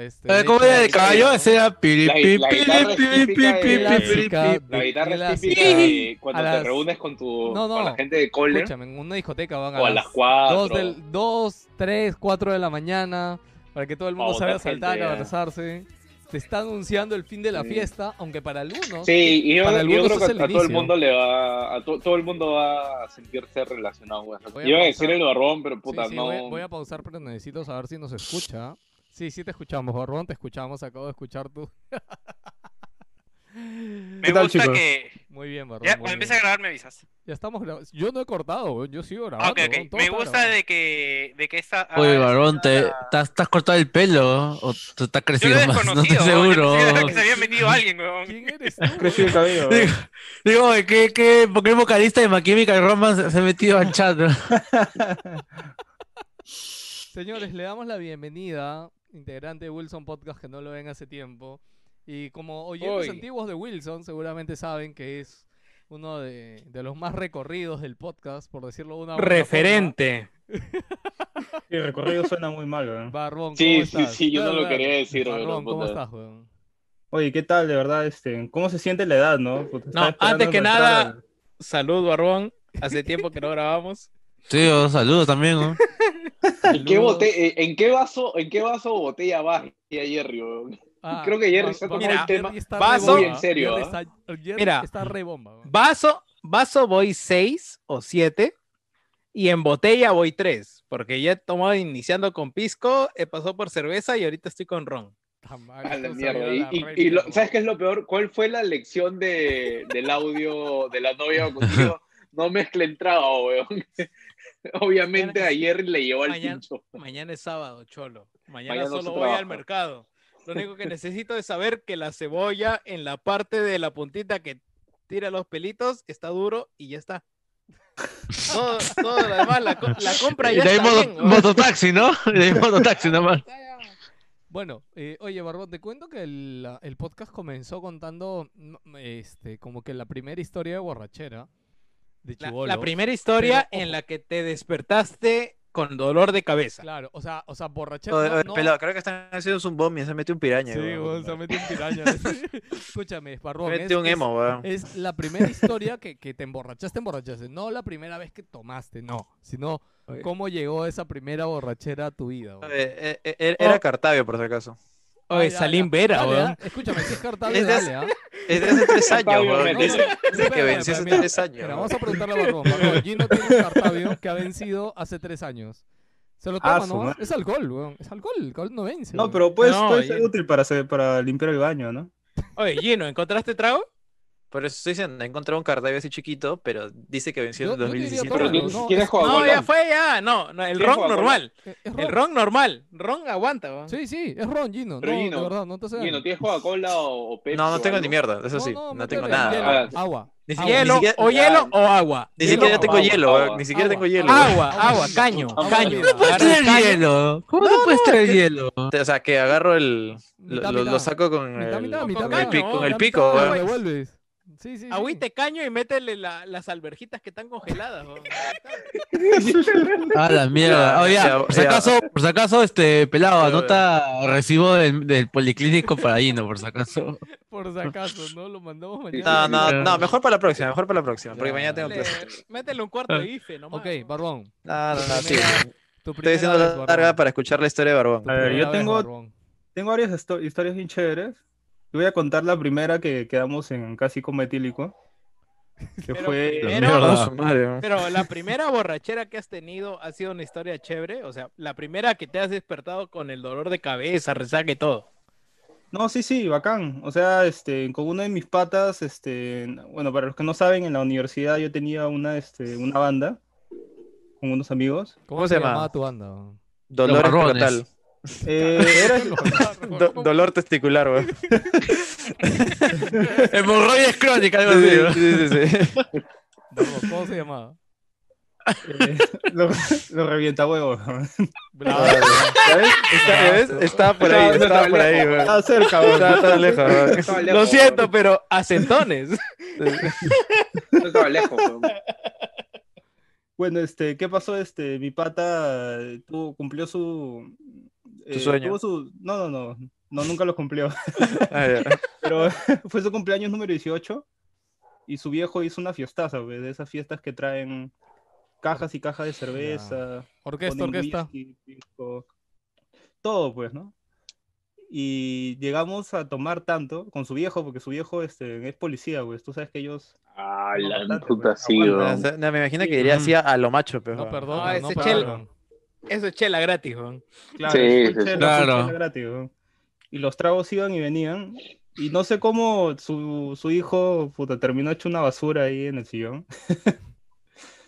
Este, Eh, de ¿Cómo era el caballo? Ese era piri, La- la guitarra es típica pi, de-. La cuando te reúnes con tu No, no. con la gente de cole Escúchame, en una discoteca van a, o a las 4. dos, del, dos, tres, cuatro de la mañana para que todo el mundo salga a saltar, a ya. abrazarse. Te está anunciando el fin de la Sí. fiesta, aunque para algunos Sí, y yo, Para yo algunos creo que es a, el a todo el mundo le va a to- todo el mundo va a sentirse relacionado. Voy a Iba a decir el barbón, pero puta, sí, no. voy, voy a pausar, pero necesito saber si nos escucha. Sí, sí te escuchamos, Barbón, te escuchamos, acabo de escuchar tú. Me ¿Qué tal, gusta chicos? que. Muy bien, Barbón. Ya, cuando empiece a grabar me avisas. Ya estamos grabando. Yo no he cortado, weón, yo sigo grabando. Me gusta de que, de que esta. Oye, ah, te, esta- te has, te has cortado el pelo o te está Yo lo creciendo he más, no estoy. Yo seguro. pensé que se había metido alguien, weón. ¿Quién eres tú? Creció el cabello. Digo, digo, oye, ¿qué, qué, ¿por qué el vocalista de My Chemical Romance se ha metido al chat? Señores, le damos la bienvenida, integrante de Wilson Podcast que no lo ven hace tiempo. Y como oyentes Uy. antiguos de Wilson, seguramente saben que es uno de, de los más recorridos del podcast, por decirlo de una Referente. Sí, el recorrido suena muy mal, weón. Barbón, Sí, ¿cómo sí, estás? sí, yo no lo quería decir, weón, Barbón, ¿cómo puta. estás, weón? Oye, ¿qué tal, de verdad? Este, ¿Cómo se siente la edad, no? Puta, estaba No, esperando antes que nada- al- Salud, Barbón. Hace tiempo que no grabamos. Sí, oh, saludos también. ¿no? ¿En qué, bote, eh, ¿En qué vaso, en qué vaso o botella vas, Jerry? weón? Ah, Creo que Jerry Barbón, tomado el tema está vaso- re muy bomba, en serio, Jerry ¿ah? está, Jerry Mira. está re bomba. Vaso, vaso voy 6 o 7 y en botella voy 3, porque ya he tomado iniciando con pisco, he pasado por cerveza y ahorita estoy con ron. A la mierda. Y, lo-. ¿Sabes qué es lo peor? ¿Cuál fue la lección de, del audio de la novia contigo? No mezclen trago, weón. Obviamente ayer le llevó al mañana- pincho. Mañana es sábado, cholo. Mañana, Mañana no solo voy al mercado. Lo único que necesito es saber que la cebolla en la parte de la puntita que tira los pelitos está duro y ya está. Todo, todo lo demás, la, la compra Y ya de ahí está moto- bien, mototaxi, ¿no? Y de ahí mototaxi nomás. Bueno, eh, oye, Barbón, te cuento que el, el podcast comenzó contando mm, este, como que la primera historia de borrachera de La, la primera historia Pero, en la que te despertaste con dolor de cabeza. Claro, o sea, o sea, borrachera. No- no- pelado, creo que están haciendo un bombi, se metió un piraña. Sí, weón. se ha metido un piraña. Escúchame, Barbón. Mete es- un emo, weón. Es la primera historia que, que te emborrachaste, emborrachaste. No la primera vez que tomaste, no. Sino Oye. cómo llegó esa primera borrachera a tu vida. Oye, eh, eh, eh, Era Cartavio, por si acaso. Oye, Ah, Salim. Vera, Dale, weón. ah, Escúchame, si es Cartavio, Es de dale, ¿ah? Es de hace tres años, weón. Dice, que venció hace tres años. Vamos a preguntarle a Barbón. Barbón, Gino tiene un Cartavio que ha vencido hace tres años. Se lo Ah, toma, su ¿no? madre. Es alcohol, weón. Es alcohol. El alcohol no vence. No, weón. pero puede, No, ser útil para, hacer- para limpiar el baño, ¿no? Oye, Gino, ¿encontraste trago? Por eso estoy diciendo, he encontrado un Cartavio así chiquito, pero dice que venció en yo te diría 2017. Pero Claro, ¿quién, no, quién es es- Coca-Cola? No, ya fue, ya. No, no el ¿Qué ron normal. Es- es El ron. normal. Ron aguanta, weón. Sí, sí, es ron, Gino. Pero no, Gino, de verdad, no te. Gino, ¿tienes Coca-Cola o, o Pepsi? No, no tengo ni mierda, eso sí, no, tengo nada. hielo, Ah, agua. Ni agua. siquiera- Hielo, siquiera- o hielo o agua. Ni Hielo siquiera tengo agua, hielo, ni siquiera Agua. tengo hielo. Agua, Agua, caño, caño. ¿Cómo puedes traer hielo? ¿Cómo no puedes traer hielo? O sea, que agarro el. Lo, saco con el, pico, ¿no? con el pico, Sí, sí, sí. Agüita, caño y métele la- las alberjitas que están congeladas. Ah, la mierda. Ya, por si acaso, por si acaso, este pelado, anota recibo del, del policlínico para Gino, por si acaso. Por si acaso, ¿no? Lo mandamos mañana. No, no, no, mejor para la próxima, mejor para la próxima, porque Ya. mañana tengo clase. métele un cuarto de bife nomás. Ok, Barbón. No, no, no, sí. Estoy vez, la larga para escuchar la historia de Barbón. A ver, yo tengo-. Tengo varias histo- historias bien chéveres. Y voy a contar la primera que quedamos en casi como etílico. Que Pero fue. primero- weón. Pero la primera borrachera que has tenido ha sido una historia chévere. O sea, la primera que te has despertado con el dolor de cabeza, resaca y todo. No, sí, sí, bacán. O sea, este, con uno de mis patas, este, bueno, para los que no saben, en la universidad yo tenía una, este, una banda con unos amigos. ¿Cómo, se se llama? llamaba tu banda? weón? Dolor Los marrones. escrotal. Eh, era, Do- dolor testicular, weón. Hemorroides crónicas, algo así. ¿no? Sí, sí, sí. ¿Cómo se llamaba? eh, lo, lo revienta huevos. Bravo. Está- ¿ya ves? Estaba por ahí, Estaba- por ahí, weón. Estaba cerca, weón. Estaba estaba lejos, weón. Estaba Lo siento, pero acentones. No estaba lejos. Bueno, este, ¿qué pasó? Este, mi pata eh, tuvo, cumplió su. Eh, sueño. tuvo su- no, no, no, no, nunca lo cumplió. Ah. Pero fue su cumpleaños número 18 y su viejo hizo una fiestaza, güey, de esas fiestas que traen cajas y cajas de cerveza, Orquesta, orquesta. whisky, todo, pues, ¿no? Y llegamos a tomar tanto con su viejo, porque su viejo este, es policía, güey. Tú sabes que ellos. Ah, No, la puta, pues. sí, no, me imagino que diría así a, lo macho, pero. No, perdón. Ah, no, ese perdón. chel- Eso es chela gratis. Claro, Sí, chela, Claro. chela gratis. Y los tragos iban y venían. Y no sé cómo su, su hijo puta, terminó hecho una basura ahí en el sillón.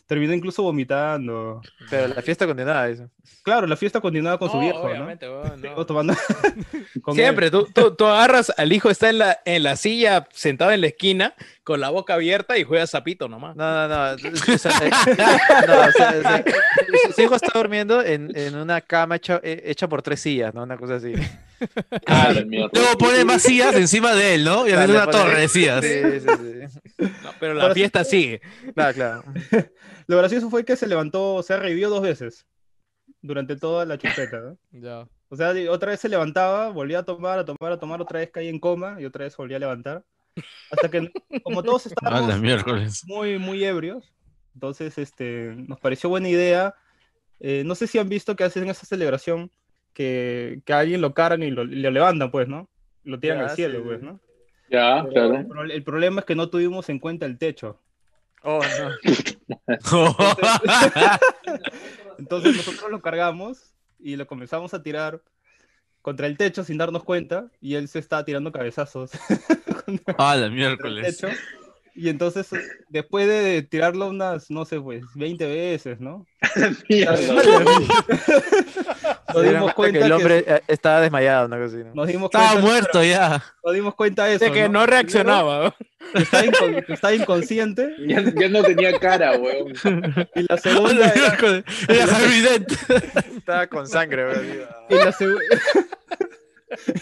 terminó incluso vomitando. Pero la fiesta continuaba, eso. Claro, la fiesta continuaba con su No, viejo, obviamente, ¿no? no. Tomando con Siempre, tú, tú, tú agarras al hijo, está en la, en la silla, sentado en la esquina, con la boca abierta y juega zapito nomás. No, no, no. o sea, eh, no, o sea, o sea, su- hijo está durmiendo en, en una cama hecha, eh, hecha por tres sillas, ¿no? Una cosa así. Ah, la mierda. Luego pone más sillas encima de él, ¿no? Y hace Dale, una torre de sillas. Sí, sí, sí. No, pero la Ahora fiesta sigue. Claro, claro. Lo gracioso fue que se levantó, o sea, revivió dos veces durante toda la chupeta, ¿no? Ya. O sea, otra vez se levantaba, volvía a tomar, a tomar, a tomar, otra vez caía en coma y otra vez volvía a levantar. Hasta que, como todos estábamos muy, muy ebrios, entonces este, nos pareció buena idea. Eh, no sé si han visto que hacen esa celebración, que, que a alguien lo cargan y lo, y lo levantan, pues, ¿no? Lo tiran Ya, al cielo, sí, pues. ¿no? Ya, Pero claro. el, pro- el problema es que no tuvimos en cuenta el techo. Oh, no. Entonces nosotros lo cargamos y lo comenzamos a tirar contra el techo sin darnos cuenta y él se estaba tirando cabezazos A la contra el miércoles. techo. Y entonces, después de tirarlo unas, no sé, pues, 20 veces, ¿no? Nos dimos cuenta que el hombre eh, estaba desmayado, cosa así, ¿no? Nos dimos Estaba cuenta, muerto ya. nos dimos cuenta de eso. De que no reaccionaba. Que estaba, inconsciente. Ya, ya no tenía cara, weón. Y la segunda era, Era Harvey Dent. Estaba con sangre, weón. y la, segu-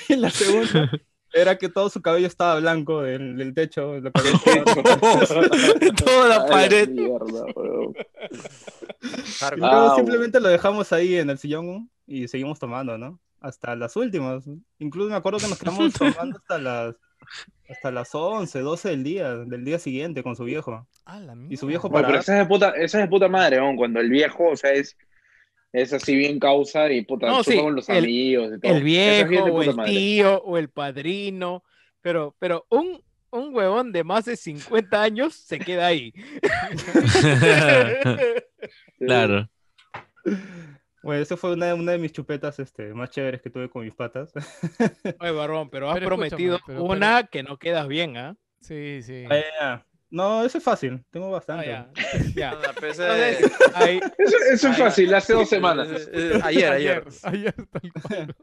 y la segunda era que todo su cabello estaba blanco del, del techo. lo que. Toda la Ay, pared. mierda. Y luego Ah, simplemente lo dejamos ahí en el sillón y seguimos tomando, ¿no? Hasta las últimas. Incluso me acuerdo que nos quedamos tomando hasta las hasta las 11, 12 del día, del día siguiente con su viejo. Ah, la Y su mierda. viejo Bueno, para pero esa es de puta, esa es de puta madre, weón. Cuando el viejo, o sea, es, es así bien causa y puta, No, sí, con los el- amigos y todo. El es viejo o el madre. tío o el padrino. Pero, pero un, un huevón de más de 50 años se queda ahí. Claro. Bueno, esa fue una, una de mis chupetas este, más chéveres que tuve con mis patas. Oye, Barbón, pero has Pero prometido pero- una que no quedas bien, ¿ah? Sí, sí. Ah, ya, ya. No, eso es fácil, tengo Ah, bastante. ya. ya. Ese- Entonces, ahí- Eso, eso es Ah, fácil, hace dos semanas. eh, eh, Ayer, ayer. Ayer, tal cual.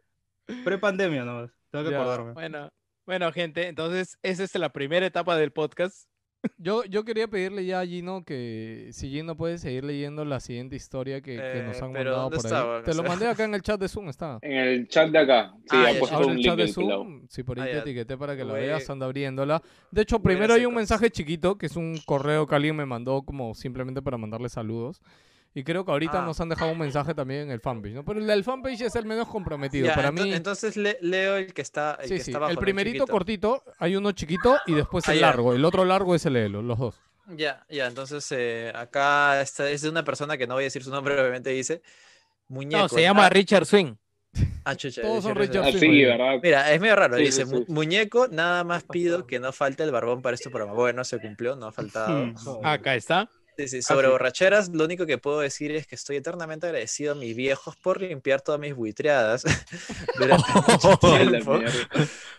Pre-pandemia nomás, tengo que Ya, acordarme. bueno, bueno, gente, entonces esa es la primera etapa del podcast. Yo, yo quería pedirle ya a Gino que si Gino puede seguir leyendo la siguiente historia que, que nos Eh, han pero mandado ¿dónde por ahí. Te O lo mandé acá en el chat de Zoom, está. En el chat de acá. Sí, Ah, ha puesto un el link chat de del pelado. Zoom, sí, por ahí Ah, te ya. etiqueté para que lo Voy- veas, anda abriéndola. De hecho, primero hay un mensaje chiquito, que es un correo que alguien me mandó como simplemente para mandarle saludos. Y creo que ahorita Ah. nos han dejado un mensaje también en el fanpage, ¿no? Pero el del fanpage es el menos comprometido. Ya, para ento- mí, Entonces le- leo el que está, el sí, que sí. está abajo, El primerito cortito, hay uno chiquito y después Ah, el ya. largo. El otro largo es el Elo, los dos. Ya, ya, entonces eh, acá está, es de una persona que no voy a decir su nombre, obviamente dice muñeco. No, se llama ah, Richard Swing. ah, chucha, Todos son Richard- Sí, ¿verdad? Mira, es medio raro, Sí, dice sí, "Mu- sí. muñeco, nada más pido que no falte el barbón para este programa. Bueno, se cumplió, no ha faltado. Acá está. Sí, sí, sobre sí. borracheras, lo único que puedo decir es que estoy eternamente agradecido a mis viejos por limpiar todas mis buitreadas durante mucho la tiempo.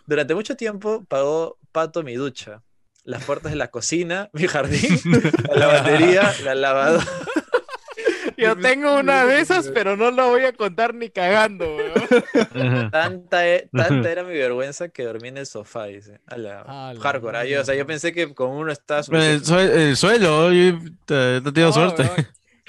Durante mucho tiempo pagó Pato mi ducha, las puertas de la cocina, mi jardín, la lavandería, la lavadora. Yo tengo una de esas, pero no la voy a contar ni cagando, weón. Tanta, e- tanta era mi vergüenza que dormí en el sofá, dice. A la A la hardcore. ahí, o sea, yo pensé que con uno estaba Pero el, suficiente. sue- el suelo, yo, eh, no tengo No, suerte. weón.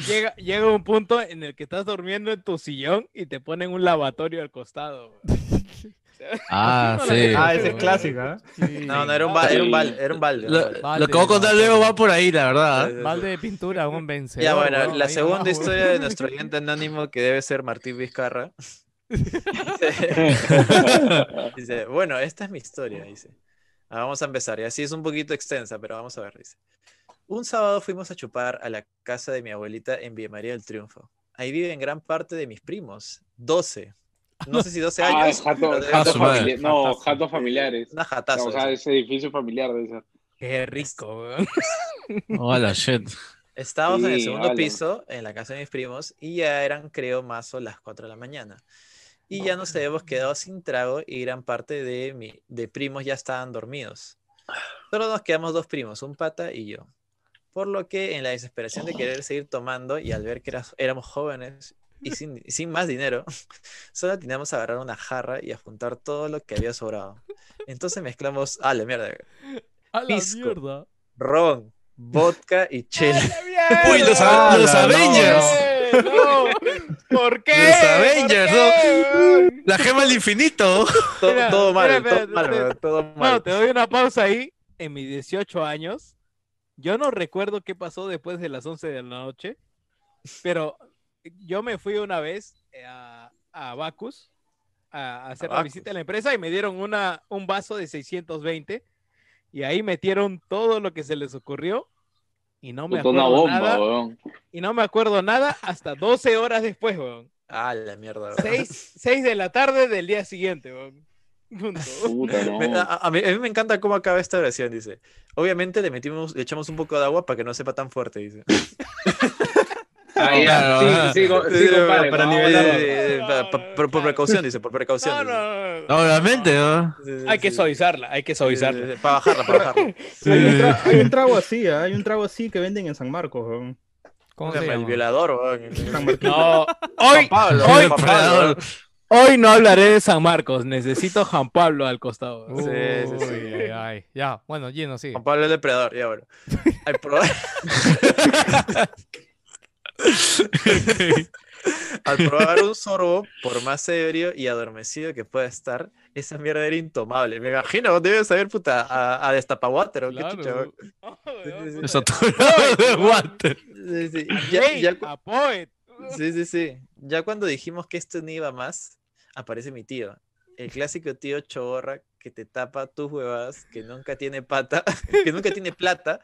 Llega, llega un punto en el que estás durmiendo en tu sillón y te ponen un lavatorio al costado. weón. Ah, No la sí. Ah, ese es clásica. Sí. No, no, era un, ba- era un balde. Era un balde. era un Lo, balde. Balde, lo que voy a contar no, luego va por ahí, la verdad. Sí. Balde de pintura, un vencedor. Ya, bueno, la segunda historia de nuestro oyente anónimo, que debe ser Martín Vizcarra. Dice, bueno, esta es mi historia, dice. Ah, vamos a empezar, y así es un poquito extensa, pero vamos a ver, dice. Un sábado fuimos a chupar a la casa de mi abuelita en Villa María del Triunfo. Ahí viven gran parte de mis primos, 12. No sé si 12 Ah, años. es jato, jato familiar. No, jatos familiares. Una jatazo. O sea, ese edificio familiar de esa. Qué rico, weón. Hola, shit. Estábamos en el Sí, segundo ala. piso, en la casa de mis primos, y ya eran, creo, más o las 4 de la mañana. Y ya nos habíamos quedado sin trago y gran parte de, mi, de primos ya estaban dormidos. Solo nos quedamos dos primos, un pata y yo. Por lo que en la desesperación de querer seguir tomando y al ver que eras- éramos jóvenes y sin, sin más dinero, solo teníamos a agarrar una jarra y a juntar todo lo que había sobrado. Entonces mezclamos, ah, la mierda, A la pisco. mierda. ron, vodka y chela. Uy, los, Ah, los no, Avengers. No, ¿Por qué? Los ¿Por Avengers, qué? La gema del infinito. Todo, Mira, todo mal, espera, todo mal, todo Bueno, mal. te doy una pausa ahí. En mis 18 años, yo no recuerdo qué pasó después de las 11 de la noche, pero yo me fui una vez eh, a, a Bacus a, a hacer la Bacus. visita a la empresa y me dieron una, un vaso de 620 y ahí metieron todo lo que se les ocurrió y no me una acuerdo bomba, nada weón. y no me acuerdo nada hasta 12 horas después, weón. Ah, la mierda. weón. 6, 6 de la tarde del día siguiente, weón. Puta, no. A, a mí, a mí me encanta cómo acaba esta oración, dice. Obviamente le metimos, le echamos un poco de agua para que no sepa tan fuerte, dice. Ah, ya, Claro, sí, ajá. sí, co- sí, Sí, compadre, para nivel pa- pa- por, precaución, dice, por precaución. No, no, no. Obviamente, ¿no? Sí, sí, Hay que suavizarla, hay que suavizarla. Para bajarla, para bajarla. Hay, un tra- hay un trago así, ¿ah? hay un trago así que venden en San Marcos. ¿Cómo se El llama? violador. San Martín. No, hoy, Pablo, hoy- Pablo. hoy no hablaré de San Marcos, necesito Juan Pablo al costado. Uy, Sí, sí, sí. ay, ay. Ya, bueno, Gino, sí. Juan Pablo el depredador, ya bueno. Al Al probar un sorbo, por más ebrio y adormecido que pueda estar, esa mierda era intomable. Me imagino, debes saber, puta, a, a destapawater o qué Claro. chucha, weón. Oh, Saturado de water. Sí, sí. Ya, Hey, ya cu- a poet. sí, sí, sí. Ya cuando dijimos que esto no iba más, aparece mi tío. El clásico tío choborra que te tapa tus huevadas, que nunca tiene pata, que nunca tiene plata,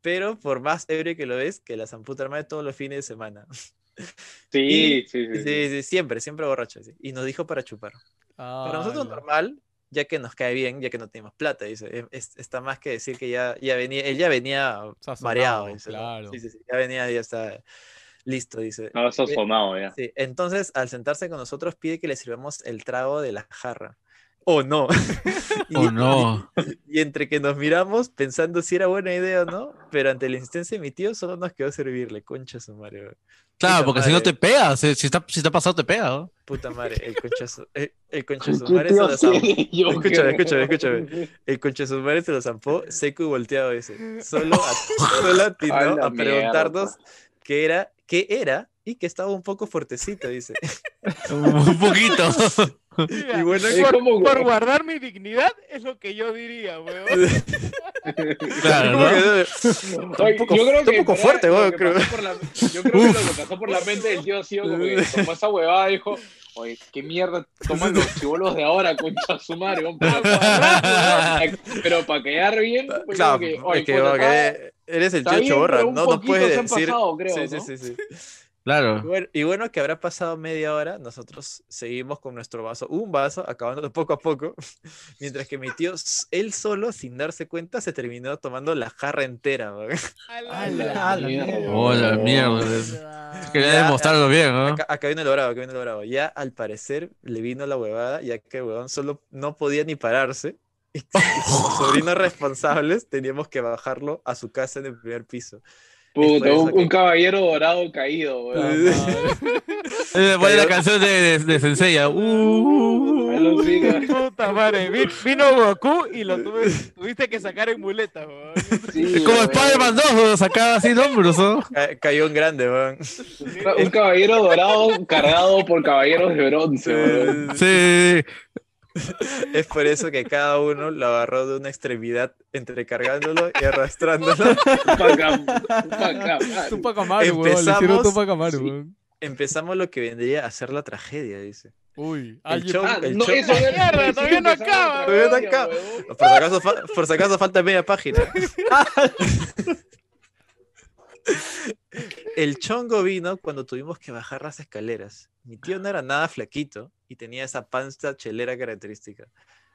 pero por más ebrio que lo ves, que la zamputa madre todos los fines de semana. Sí, Y- sí, sí. Sí, sí, siempre, siempre borracho. sí. Y nos dijo para chupar. Para nosotros normal, ya que nos cae bien, ya que no tenemos plata, dice. Es- es- está más que decir que ya, ya venía, él ya venía Sazonado, mareado, dice, ¿no? claro. Sí, sí, sí, ya venía, ya está listo, dice. No, eso sonado ya. Sí, entonces al sentarse con nosotros pide que le sirvamos el trago de la jarra. O no. Oh, no. y entre que nos miramos pensando si era buena idea o no, pero ante la insistencia de mi tío solo nos quedó servirle, concha su madre. Claro, Puta porque si no te pega, si, si está, si está pasado te pega, ¿no? Puta madre, el concha su, el, el concha su ¿Qué madre se lo zampó. Escúchame, escúchame, escúchame. El concha su madre se lo zampó seco y volteado ese. Solo, a, solo atinó a preguntarnos qué era, qué era y que estaba un poco fuertecito, dice. Un poquito. Y bueno, por, como- por guardar mi dignidad es lo que yo diría, weón. Claro, ¿no? que, está un Oye, poco, yo creo que un poco fuerte, Lo weón, que creo. pasó por la- yo creo que lo que pasó por la mente del tío ha sido como que tomó esa huevada y dijo, oye, qué mierda toman los chivolos de ahora, concha su madre, weón, pero, para quedar bien, como Claro, que, oye, es que, eres el tío un no, no puedes decir. pasado, creo, sí, sí, ¿no? sí, sí. Y Claro. bueno, y bueno que habrá pasado media hora, nosotros seguimos con nuestro vaso, un vaso, acabando poco a poco, mientras que mi tío, él solo, sin darse cuenta, se terminó tomando la jarra entera. weón. A la mierda. Quería demostrarlo bien, ¿no? Acá, acá viene lo bravo, acá viene lo bravo. Ya al parecer le vino la huevada, ya que el huevón solo no podía ni pararse. Y como sobrinos responsables teníamos que bajarlo a su casa en el primer piso. Puta, un, que- un caballero dorado caído, weón. Eh, Pone la canción de, de, de Senseiya. Uh. Puta madre, vi- vino Goku y lo tuve- tuviste que sacar en muleta, weón. Sí, como. Spider-Man 2, ¿no? sacaba así hombros, ¿no? Ca- cayó en grande, weón. Un caballero dorado cargado por caballeros de bronce, weón. Sí. Es por eso que cada uno lo agarró de una extremidad entre cargándolo y arrastrándolo. Tupac Amaru, Empezamos- Tupac Amaru, sí. weón. Empezamos lo que vendría a ser la tragedia, dice. Uy. El show- Ah, el no, show- eso Mierda, todavía no acaba, todavía no acaba. Por si acaso, fa- por si acaso falta media página. El chongo vino cuando tuvimos que bajar las escaleras. Mi tío no era nada flaquito y tenía esa panza chelera característica.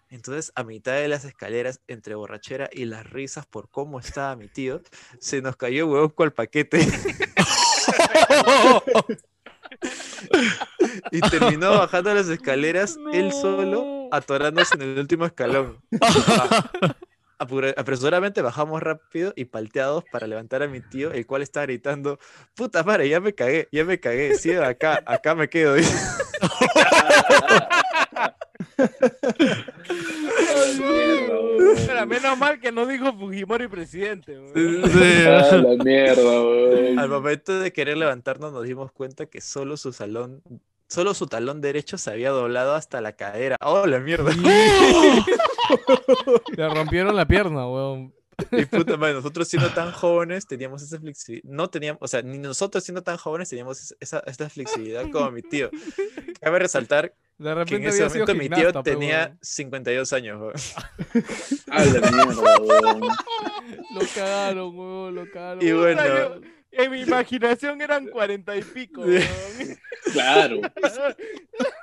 Entonces, a mitad de las escaleras, entre borrachera y las risas por cómo estaba mi tío, se nos cayó huevón cual paquete. y terminó bajando las escaleras él solo, atorándose en el último escalón. Apresuradamente bajamos rápido y palteados para levantar a mi tío, el cual estaba gritando, puta madre, ya me cagué, ya me cagué, sí, acá, acá me quedo. Espera, menos mal que no dijo Fujimori presidente. Sí. Ah, la mierda, weón. Al momento de querer levantarnos nos dimos cuenta que solo su salón, solo su talón derecho se había doblado hasta la cadera. ¡Oh, la mierda! Le rompieron la pierna, weón. Y puta madre, nosotros siendo tan jóvenes teníamos esa flexibilidad, no teníamos, o sea, ni nosotros siendo tan jóvenes teníamos esa, esa flexibilidad como mi tío. Cabe resaltar De que en repente ese había sido momento mi tío pe, tenía weón. 52 años. weón. A la mierda, weón. Lo cagaron, weón, lo cagaron. Y bueno, yo- En mi imaginación eran cuarenta y pico, weón. Claro.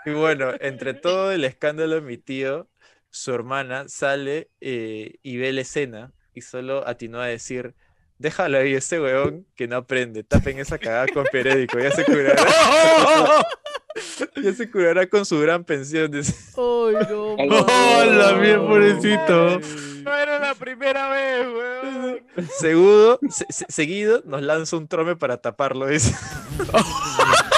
y bueno, entre todo el escándalo de mi tío, su hermana sale eh, y ve la escena y solo atinó a decir, Déjalo ahí, ese weón que no aprende. Tapen esa cagada con periódico. Ya se curará. ya se curará con su gran pensión. dice. Ay, no. ¡Hola, bien pobrecito! No era la primera vez, weón. Seguido, se- se- seguido nos lanza un trome para taparlo. Dice.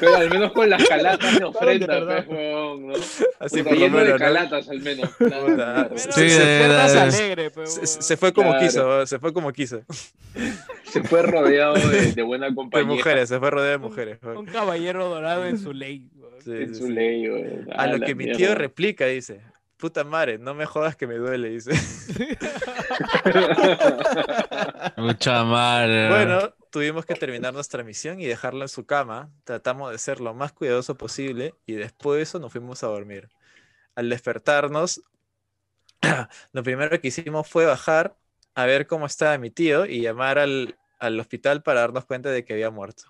Pero al menos con las calatas de ofrenda, verdad. pues, weón, ¿no? Así Puta, por lo de menos. ¿no? calatas al menos. Pero se- Sí, se- de despiertas verdad, es- alegre, pe, se, fue como Claro. quiso, se fue como quiso. Se fue rodeado de, de buena De compañía. mujeres, se fue rodeado de mujeres. weón. Un caballero dorado en su ley. Sí, En sí, su sí. ley, weón. A lo que mi tío replica, dice. Puta madre, no me jodas que me duele, dice. Mucha madre. Bueno, tuvimos que terminar nuestra misión y dejarla en su cama. Tratamos de ser lo más cuidadoso posible y después de eso nos fuimos a dormir. Al despertarnos, lo primero que hicimos fue bajar a ver cómo estaba mi tío y llamar al, al hospital para darnos cuenta de que había muerto.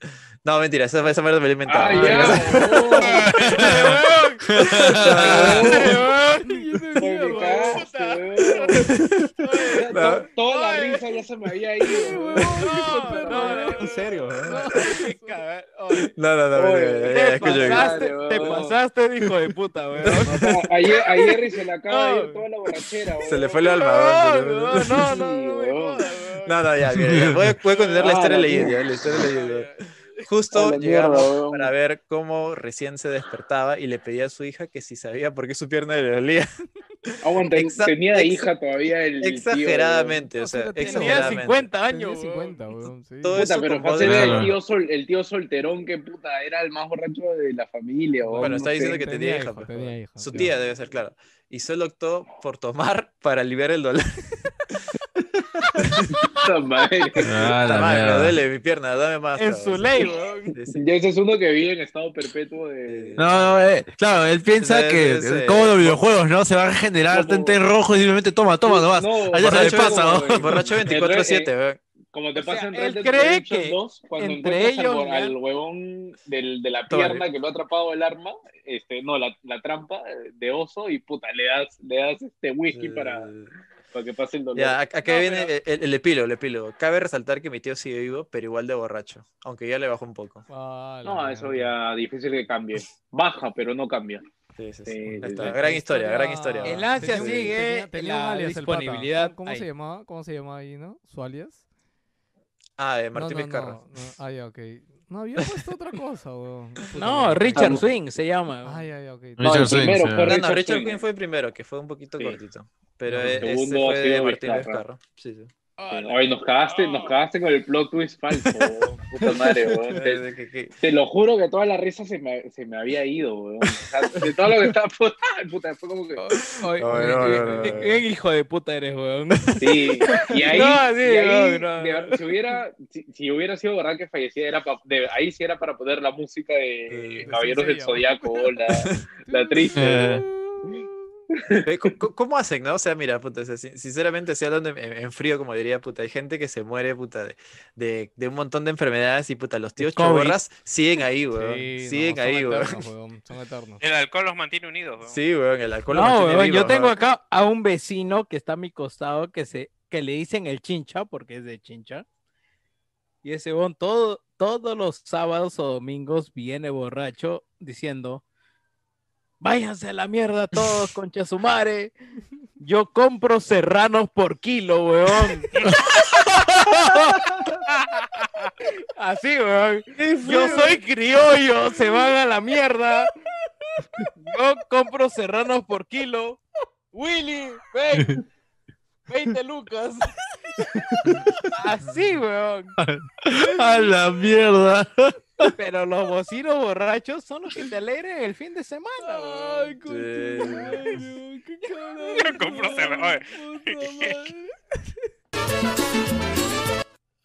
No, mentira, esa, esa me la he inventado. Ah, No. Toda la risa ya se me había ido. No, no, no. En serio, No, no, no, Te pasaste, te pasaste, hijo de puta, weón. Ayer, a Jerry se le acaba de ir toda la borrachera, weón. Se le fue el alma. No, no, no, no, no. No, no, ya, Voy, a, contar la Ah, historia ya, la historia leyenda. Justo llegamos mierda, para ver cómo recién se despertaba y le pedía a su hija que si sabía por qué su pierna le dolía. Aguanta, Exa- tenía de hija todavía el. tío. Exageradamente, o No, sí sea, tenía. Tenía exageradamente. 50 años, Tenía weón. 50, weón. sí. Todo Puta, eso pero fácil de- el tío, sol, el tío solterón que puta era el más borracho de la familia. weón, Bueno, no está sé. diciendo que tenía, Tenía hija. pues, tenía hija, Su claro. tía debe ser, claro. Y solo optó por tomar para aliviar el dolor. Madre. Ah, la Puta madre, me mierda. duele mi pierna, dame más. En su ley. Ya ese es uno que vive en estado perpetuo de. No, no, eh, claro, él piensa que ese- como los videojuegos, ¿no? Se va a regenerar, Como- tente en rojo y simplemente toma, toma nomás. No, Allá se le pasa, como, ¿no? Borracho en Red- 24-7, weón. Como te O sea, pasa en él Red Dead cree Redemption que 2, cuando entre al, ellos, al huevón del, de la pierna que lo ha atrapado el arma, este, no, la, la trampa de oso y puta, le das, le das este whisky para, para que pase el dolor. Ya, ac- acá No, viene pero- el, el epílogo, el epílogo. Cabe resaltar que mi tío sigue vivo, pero igual de borracho, aunque ya le bajó un poco. Ah, No, eso ya difícil que cambie. Baja, pero no cambia. Sí, sí, sí. Sí, Ahí sí, está. sí. Gran historia, gran historia. El ansia sigue tenía- tenía la alias el pata. disponibilidad. ¿Cómo ahí. se llamaba? ¿Cómo se llamaba ahí, no? ¿Su alias? Ah, de No, Martín no, Vizcarra. no, no. Ah, ya, ok. No, había puesto otra cosa, weón. No. Richard Ah, Swing se llama. Ah, ya, ya, ok. No, el Richard Swing, primero fue No, no, Richard Richard Swing. Fue el primero, que fue un poquito Sí. cortito. Pero El e- este segundo ha fue de Martín. Vizcarra. Sí, sí. Oye, nos cagaste, nos cagaste con el plot twist falso, weón. Puta madre, weón. Te, lo juro que toda la risa se me, se me había ido, weón. O sea, de todo lo que estaba puta, puta, fue como que. Oye, No, eh, no, eh, no, no, eh, no. qué hijo de puta eres, weón. Sí, y ahí, No, sí, y ahí, no, no. de verdad, si hubiera, si, si hubiera sido verdad que fallecía, era pa- de, ahí sí era para poner la música de Eh, Caballeros del. Zodiaco, la, la triste. Eh. ¿Cómo, hacen, no? O sea, mira, puta, o sea, sin- sinceramente, si hablando en, frío, como diría, puta, hay gente que se muere, puta, de, de, de un montón de enfermedades y, puta, los tíos COVID. choborras siguen ahí, weón. Sí, no, siguen son ahí, eternos, weón. Son eternos. El alcohol los mantiene unidos. weón. Sí, weón, el alcohol No, mantiene weón, yo tengo weón. acá a un vecino que está a mi costado que se que le dicen el chincha porque es de chincha. Y ese weón todo, todos los sábados o domingos viene borracho diciendo váyanse a la mierda todos, concha su madre. Yo compro serranos por kilo, weón. Así, weón. Yo soy criollo, se van a la mierda. Yo compro serranos por kilo. Willy, ven. 20 lucas. Así, weón. A la mierda. Pero los bocinos borrachos son los que te alegran el fin de semana, weón. Sí. Yo compro cerveza. Oye,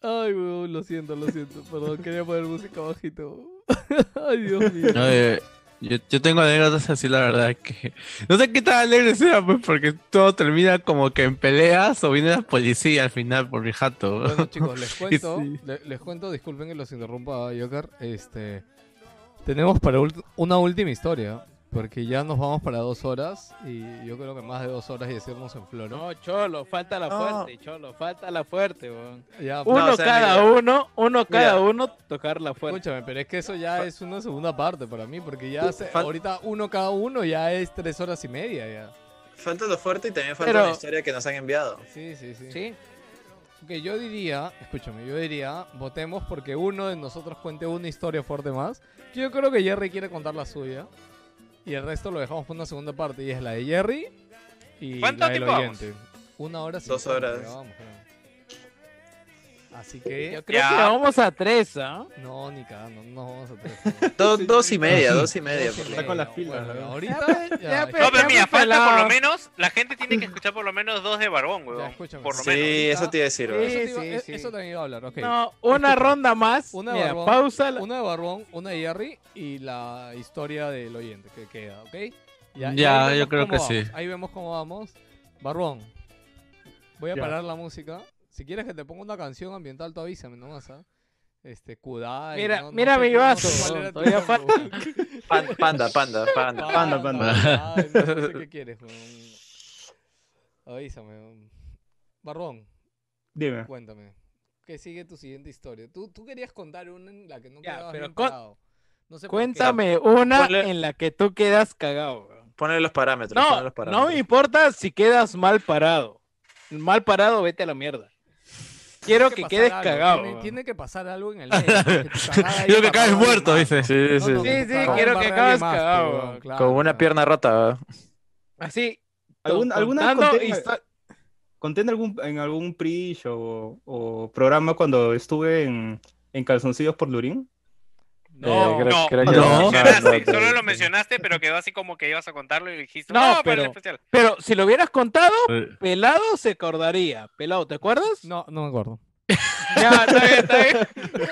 Ay, weón, lo siento, lo siento. Perdón, quería poner música bajito. Ay, Dios mío. Oye, yo, yo tengo anécdotas así, la verdad, que... No sé qué tan alegre sea, pues, porque todo termina como que en peleas o viene la policía al final por mi jato. Bueno, chicos, les cuento, Sí. les cuento, disculpen que los interrumpa, Joker. Este, tenemos para una última historia. Porque ya nos vamos para dos horas y yo creo que más de dos horas y decirnos en flor. No, Cholo, falta la No. fuerte, Cholo, falta la fuerte, weón. Uno No, o sea, cada mira. uno, uno cada Mira. uno tocar la fuerte. Escúchame, pero es que eso ya es una segunda parte para mí, porque ya se- ahorita uno cada uno ya es tres horas y media ya. Falta lo fuerte y también falta Pero- la historia que nos han enviado. Sí, sí, sí. Sí. Ok, yo diría, escúchame, yo diría, votemos porque uno de nosotros cuente una historia fuerte más. Que yo creo que Jerry quiere contar la suya. Y el resto lo dejamos para una segunda parte. Y es la de Jerry y ¿Cuánto la del tiempo oyente. Una hora Dos horas. vamos. Así que. Yo creo Ya. que vamos a tres, ¿ah? No, ni cagando, no vamos a tres. Do- dos y media, dos y media. Dos y por Está con las pilas, Bueno, ¿no? ahorita Ya, ya, ya, ya, pe- No, pero ya mira, falta por lo menos, la gente tiene que escuchar por lo menos dos de Barbón, ya, weón. Por lo Sí, menos. eso te iba a decir. Sí, sí, sí. eso también iba a hablar, ok. No, una ronda más. Una de Barbón, pausa. la- Una de Barbón, una de Jerry y la historia del oyente que queda, ¿ok? Ya, ahí yo creo que vamos, sí. Ahí vemos cómo vamos. Barbón, voy a Ya. parar la música. Si quieres que te ponga una canción ambiental, tú avísame nomás, ¿ah? Este, Kudai. Mira, no- no mira sé mi no vaso, todavía. Pan- Panda, panda, panda. Panda, panda. Ay, no, no sé qué quieres, weón. Avísame. weón. Barbón, Dime. cuéntame. ¿Qué sigue tu siguiente historia? Tú, tú querías contar una en la que no Ya, quedabas pero bien parado. No sé por qué. Cuéntame una Ponle- en la que tú quedas cagado. weón. Ponle los parámetros. No, los no parámetros. me importa si quedas mal parado. Mal parado, vete a la mierda. Quiero que quedes algo, cagado. Tiene, que pasar algo en el medio. haya que caes embarrado a muerto, dice. Sí, No, sí. no, Sí, sí, quiero que a acabes más, cagado, claro, Con una claro. pierna rota. Así. ¿Algún- ¿Alguna vez contando conté, en algún, en algún pre-show o, o programa cuando estuve en, en Calzoncillos por Lurín? No, Eh, creo- No, creo no solo lo mencionaste, pero quedó así como que ibas a contarlo y dijiste, No, no, pero pero- el especial. Pero si lo hubieras contado, pelado se acordaría. Pelado, ¿te acuerdas? No, no me acuerdo. Ya, está bien, está bien.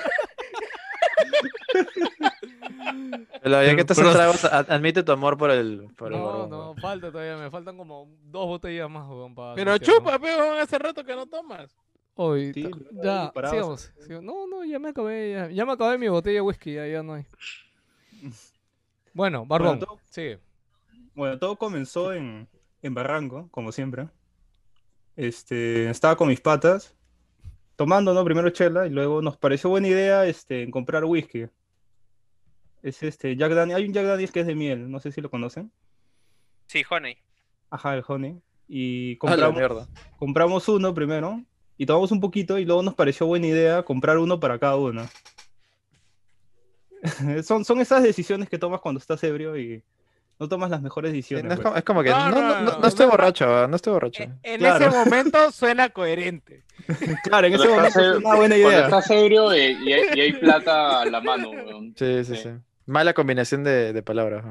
Pero ya que estás Pero- tragos, admite tu amor por el. Por el No, no, falta todavía. Me faltan como dos botellas más, weón, para Pero chupa, pero hace rato que no tomas. Hoy, Sí, ya, sigamos. sigamos. No, no, ya me acabé. Ya, ya me acabé mi botella de whisky, ya, ya no hay. Bueno, Barbón, todo- sigue. Bueno, todo comenzó en, en Barranco, como siempre. Este, estaba con mis patas, tomando, ¿no? Primero chela y luego nos pareció buena idea este, en comprar whisky. Es este, Jack Daniels, hay un Jack Daniels que es de miel, no sé si lo conocen. Sí, Honey. Ajá, el Honey. Y compramos, compramos uno primero y tomamos un poquito y luego nos pareció buena idea comprar uno para cada uno. son, son esas decisiones que tomas cuando estás ebrio y no tomas las mejores decisiones. no es, pues. como, es como que. No, No, no, no, no, no, no estoy no. borracho, no estoy borracho. En, en Claro. ese momento suena coherente. Claro, en ese Cuando momento es una buena cuando idea. estás ebrio eh, y, hay, y hay plata a la mano, weón. Sí, sí, Sí. sí. Mala combinación de, de palabras.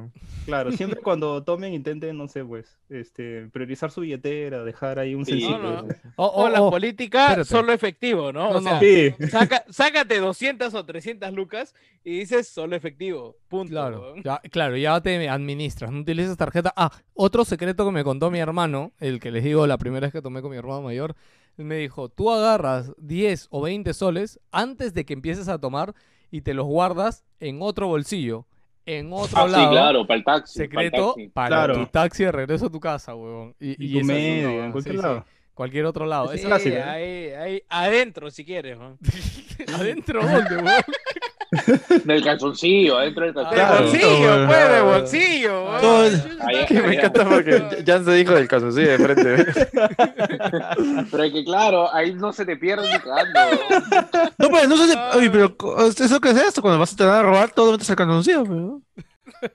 Claro, siempre cuando tomen intenten, no sé, pues, este, priorizar su billetera, dejar ahí un Sí, sencillo. no, no. Oh, O oh, la oh, política, espérate. solo efectivo, ¿no? No, o sea. Sí, saca- sácate 200 o 300 lucas y dices solo efectivo. Punto. Claro, ya, claro, ya te administras, no utilizas tarjeta. Ah, otro secreto que me contó mi hermano, el que les digo la primera vez que tomé con mi hermano mayor, me dijo, tú agarras 10 o 20 soles antes de que empieces a tomar y te los guardas en otro bolsillo, en otro Ah, sí, lado. claro, para el taxi. Secreto para el taxi. para Claro. tu taxi de regreso a tu casa, huevón. Y, y y tu es medio, una- en cualquier sí, sí, lado. cualquier otro lado. Es Sí, Esa- clásico, ahí, ahí, adentro si quieres. weón. ¿Adentro dónde, huevón? Del calzoncillo, adentro del De calzoncillo. Claro. bolsillo, pues, de bolsillo. Todo- Ahí- Que me ahí- encanta porque Jan se dijo del calzoncillo de frente. Pero es que claro, ahí no se te pierde ni cagando. weón. No, pero no sé si- Oye, pero ¿eso qué es esto? Cuando vas a tener a robar, todo metes al calzoncillo, pero...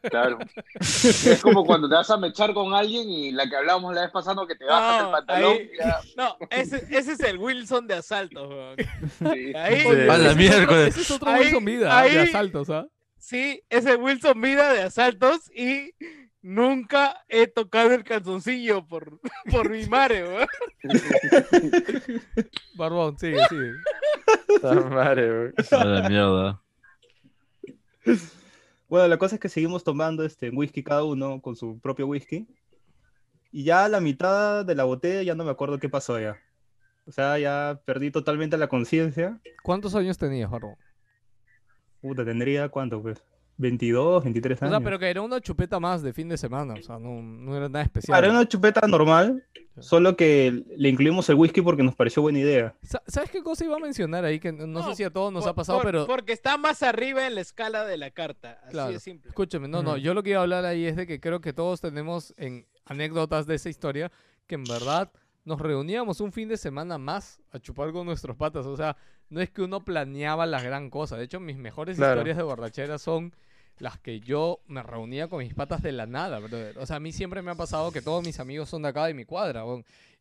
Claro. Es como cuando te vas a mechar con alguien y la que hablábamos la vez pasada que te bajas No, el pantalón. ahí- ya, No, ese, ese es el Wilson de asaltos. weón. sí. Ahí, Sí. La ese es otro- miércoles. Ese es otro Ahí- Wilson Vida ahí- de asaltos, ¿ah? sí, ese Wilson Mida de asaltos y nunca he tocado el calzoncillo por, por mi madre. weón. Barbón, sigue, sigue. Puta madre, weón. A la mierda. Bueno, la cosa es que seguimos tomando este whisky cada uno con su propio whisky. Y ya a la mitad de la botella ya no me acuerdo qué pasó ya. O sea, ya perdí totalmente la conciencia. ¿Cuántos años tenías, Barbón? Puta, tendría cuánto, pues. 22, 23 O años. sea, pero que era una chupeta más de fin de semana. O sea, no, no era nada especial. Era una chupeta normal, solo que le incluimos el whisky porque nos pareció buena idea. Sa- ¿Sabes qué cosa iba a mencionar ahí? Que no, no sé si a todos nos Por- ha pasado, por- pero... Porque está más arriba en la escala de la carta. Así Claro. de simple. Escúchame, no, no, yo lo que iba a hablar ahí es de que creo que todos tenemos en anécdotas de esa historia que en verdad nos reuníamos un fin de semana más a chupar con nuestros patas. O sea, no es que uno planeaba la gran cosa. De hecho, mis mejores Claro. historias de borrachera son las que yo me reunía con mis patas de la nada, brother. O sea, a mí siempre me ha pasado que todos mis amigos son de acá de mi cuadra.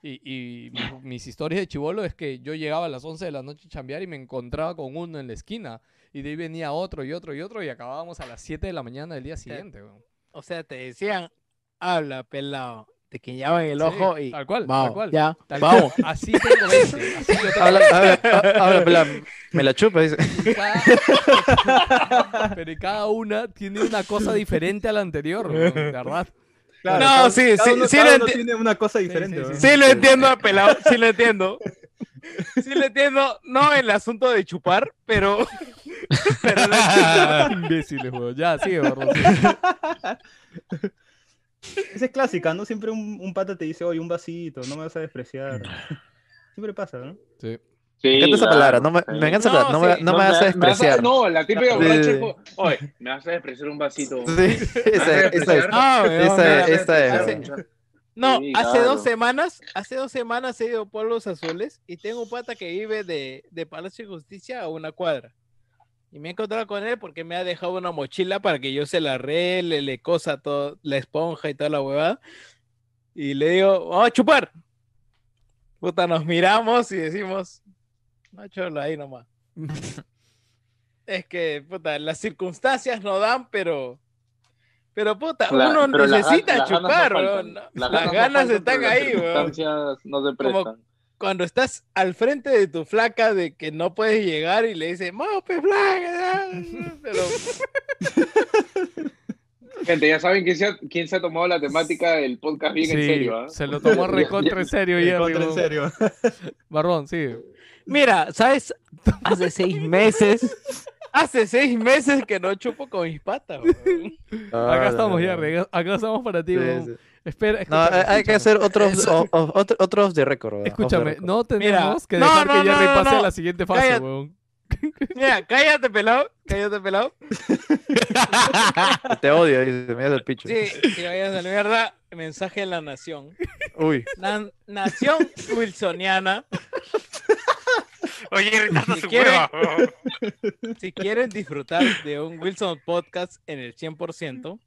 Y, y mis, mis historias de chivolo es que yo llegaba a las 11 de la noche a chambear y me encontraba con uno en la esquina. Y de ahí venía otro y otro y otro y acabábamos a las 7 de la mañana del día siguiente. O sea, te decían, habla, pelado. Te quiñaban el Sí, ojo y. tal cual, tal vamos, cual. Ya, Tal vamos. cual. Así tengo 20. Así yo tengo Habla, 20. habla, habla, me la chupa, dice. Cada- Pero cada una tiene una cosa diferente a la anterior, de verdad. Claro, No, cada- sí, cada sí, uno- sí cada lo enti- tiene una cosa diferente. sí, ¿no? sí. Sí lo entiendo, pelado, sí lo entiendo. Sí lo entiendo, no el asunto de chupar, pero... pero lo- Imbéciles, weón. Ya, sigue, Barros. Esa es clásica, ¿no? Siempre un, un pata te dice, oye, un vasito, no me vas a despreciar. Siempre pasa, ¿no? Sí. Sí, Me encanta esa palabra, no me, me encanta esa No, palabra, no me, sí, no me vas a despreciar. no, la típica borracha sí. es como, oye, me vas a despreciar un vasito. Sí, esa, esa es. Ah, Esa es, esta es. No, Sí, hace claro. dos semanas, hace dos semanas he ido a Pueblos Azules y tengo un pata que vive de, de Palacio de Justicia a una cuadra. Y me he encontrado con él porque me ha dejado una mochila para que yo se la arregle, le cosa todo, la esponja y toda la huevada. Y le digo, vamos a chupar. Puta, nos miramos y decimos, no, cholo, ahí nomás. es que, puta, las circunstancias no dan, pero... Pero puta, La- uno pero las gan- necesita las ganas no chupar, faltan. weón. Las Las ganas no faltan, están ahí, weón. circunstancias no se Como- prestan. Cuando estás al frente de tu flaca de que no puedes llegar y le dices, ¡Mope, flaca! Pero, Gente, ya saben quién se, ha, quién se ha tomado la temática del podcast bien en serio, ¿ah? se lo tomó recontra en serio, Jerry, Contra, en serio. Barbón, sí. mira, ¿sabes? Hace seis meses, hace seis meses que no chupo con mis patas, weón. Acá Ah, estamos, Jerry. acá- estamos para ti, sí. Espera, No, escúchame, hay, que hacer otros, o- o- otro- otros de récord. Escúchame, record. no tenemos que no, dejar no, que Jerry no, pase no. a la siguiente fase, Cállate. weón. Mira, cállate, pelado, cállate, pelado. Te odio, dice, me das el picho. Sí, vayas a la mierda. Mensaje en la nación. Uy. Na- nación wilsoniana. Oye, Ricardo, Si su quieren-. Si quieren disfrutar de un Wilson Podcast en el 100%,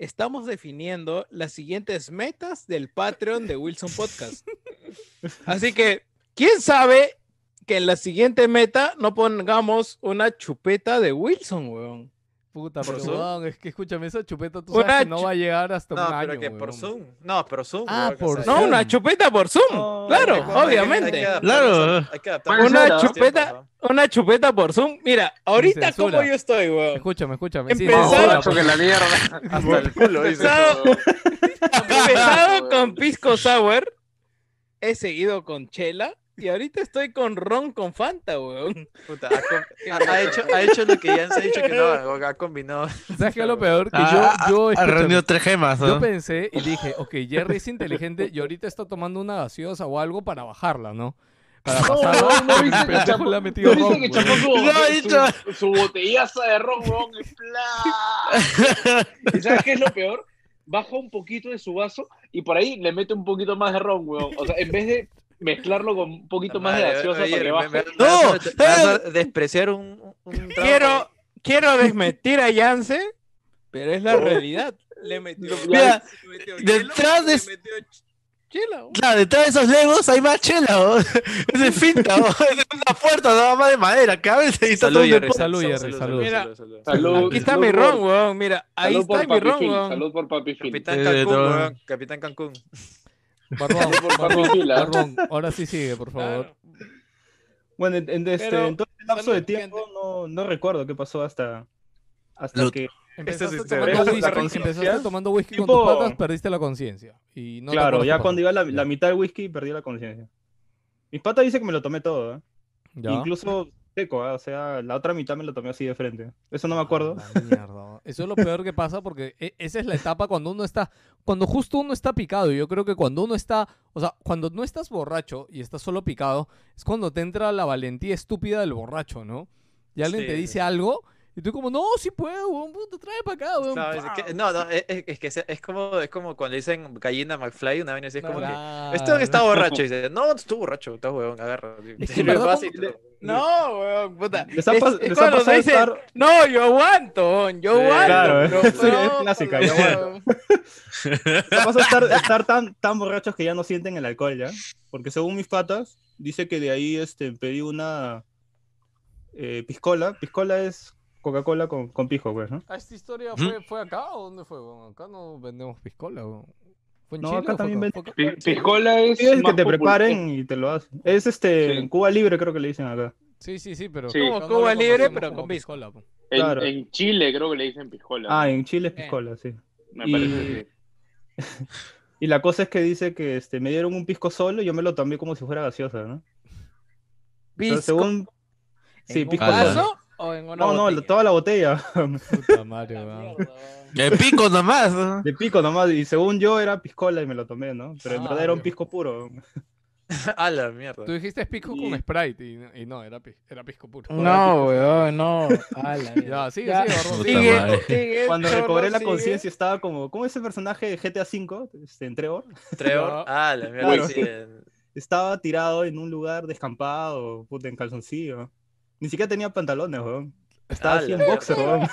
estamos definiendo las siguientes metas del Patreon de Wilson Podcast. Así que, ¿quién sabe que en la siguiente meta no pongamos una chupeta de Wilson, weón? Puta, ¿Por pero Zoom? es que escúchame, esa chupeta tú Una sabes que no va a llegar hasta un No, año, pero que por weón. Zoom. No, pero Zoom. Ah, por No, una chupeta por Zoom, No, claro, hay que- obviamente. Hay que Claro. a- hay que Una chupeta- tiempos, ¿no? Una chupeta por Zoom. Mira, ahorita como yo estoy, weón. Escúchame, escúchame. Sí, censura, Borracho que la mierda. Hasta el culo, dice. Empezado- Empezado con. Pisco Sour, he seguido con Chela y ahorita estoy con Ron con Fanta, weón. Puta, ha, hecho, ha hecho lo que ya se ha dicho que no, ha combinado. ¿Sabes qué es lo peor? Que Ah, yo, yo, ha reunido tres gemas, yo ¿no? pensé y dije, ok, Jerry es inteligente y ahorita está tomando una gaseosa o algo para bajarla, ¿no? Para No, pasarla. no, no que le ha metido no ron, que chapó su, No, he dicho. su, su botellaza de ron, weón, plan. ¿Y sabes qué es lo peor? Baja un poquito de su vaso y por ahí le mete un poquito más de ron, weón. O sea, en vez de mezclarlo con un poquito más de gaseosa oye, para que baje. me- me No, vas a- me vas a pero- despreciar un, un. Quiero, quiero desmentir a Yance, pero es la No. realidad. Le metió, Mira, le metió detrás de- le metió ch- chela, weón. Claro, detrás de esos legos hay más chela, ¿no? Es de finta, ¿no? Es una puerta nada más de madera, cabeza y está todo Salud, Jerry. Salud, Jerry, salud. Mira, Salud, Aquí está salud mi por- ron, weón. Mira, ahí Salud está mi ron, weón. salud por Papi Phil. Capitán Eh, Cancún, weón. Capitán Cancún. Barbón, barbón, ¿ah? ahora sí sigue, por favor. Claro. Bueno, en, en este, Pero, en todo este lapso de tiempo no, no recuerdo qué pasó hasta, hasta Lo- que... Empezaste, Esta es tomando whisky, La conciencia. empezaste tomando whisky con tus patas, perdiste la conciencia. Y no te claro, ya cuando iba la, la mitad del whisky perdí la conciencia. Mis patas dice que me lo tomé todo, ¿eh? Incluso seco, ah, o sea, la otra mitad me lo tomé así de frente. Eso no me acuerdo. Mierda. Eso es lo peor que pasa porque e- esa es la etapa cuando uno está, cuando justo uno está picado. Yo creo que cuando uno está, o sea, cuando no estás borracho y estás solo picado, es cuando te entra la valentía estúpida del borracho, ¿no? Y alguien te dice algo y tú como, no, sí puedo, weón, puta, trae para acá, weón. No, es que, no, no, es, que es como, es como cuando dicen gallina McFly, una vez así, es como que, Claro. está borracho, y dice, no, estoy borracho, estás huevón, agarra. Es que como- No, weón, puta. Les ha pas- les ha pasado dicen, estar- No, yo aguanto, yo Sí, aguanto. claro, pero- es- pero- es clásica, yo weón. Me pasa estar, estar tan, tan borrachos que ya no sienten el alcohol, ¿ya? Porque según mis patas, dice que de ahí este, pedí una eh, piscola. Piscola es Coca-Cola con, con pisco, pues, ¿no? Ah, ¿Esta historia fue, fue acá o dónde fue? Acá no vendemos piscola, weón. ¿Fue en No, Chile acá también venden- Piscola es. Sí, es que te popular- preparen y te lo hacen. Es este, Sí. en Cuba Libre creo que le dicen acá. Sí, sí, sí, pero... Sí. Como Cuba Libre, pero con pisco. piscola, po. En, Claro. en Chile creo que le dicen piscola. Ah, en Chile es Eh. piscola, sí. me y- parece que sí. Y la cosa es que dice que este, me dieron un pisco solo y yo me lo tomé como si fuera gaseosa, ¿no? Pisco, según... Sí, ¿En un pisco solo. vaso o en una No, no, toda la botella. Puta madre, weón. El pico nomás. ¿no? De pico nomás. Y según yo era piscola y me lo tomé, ¿no? Pero en Ah, verdad era un pisco puro. A la mierda. Tú dijiste pisco Y- con Sprite y, y no, era, era pisco puro. No, weón, no. A la mierda. Ya, sigue, sigue, Cuando recobré la conciencia estaba como... ¿Cómo es ese personaje de GTA V? Este, en Trevor. Trevor, a la mierda, Claro. sí. Estaba tirado en un lugar descampado, puta, en calzoncillo. Ni siquiera tenía pantalones, weón. Estaba así en boxer, weón.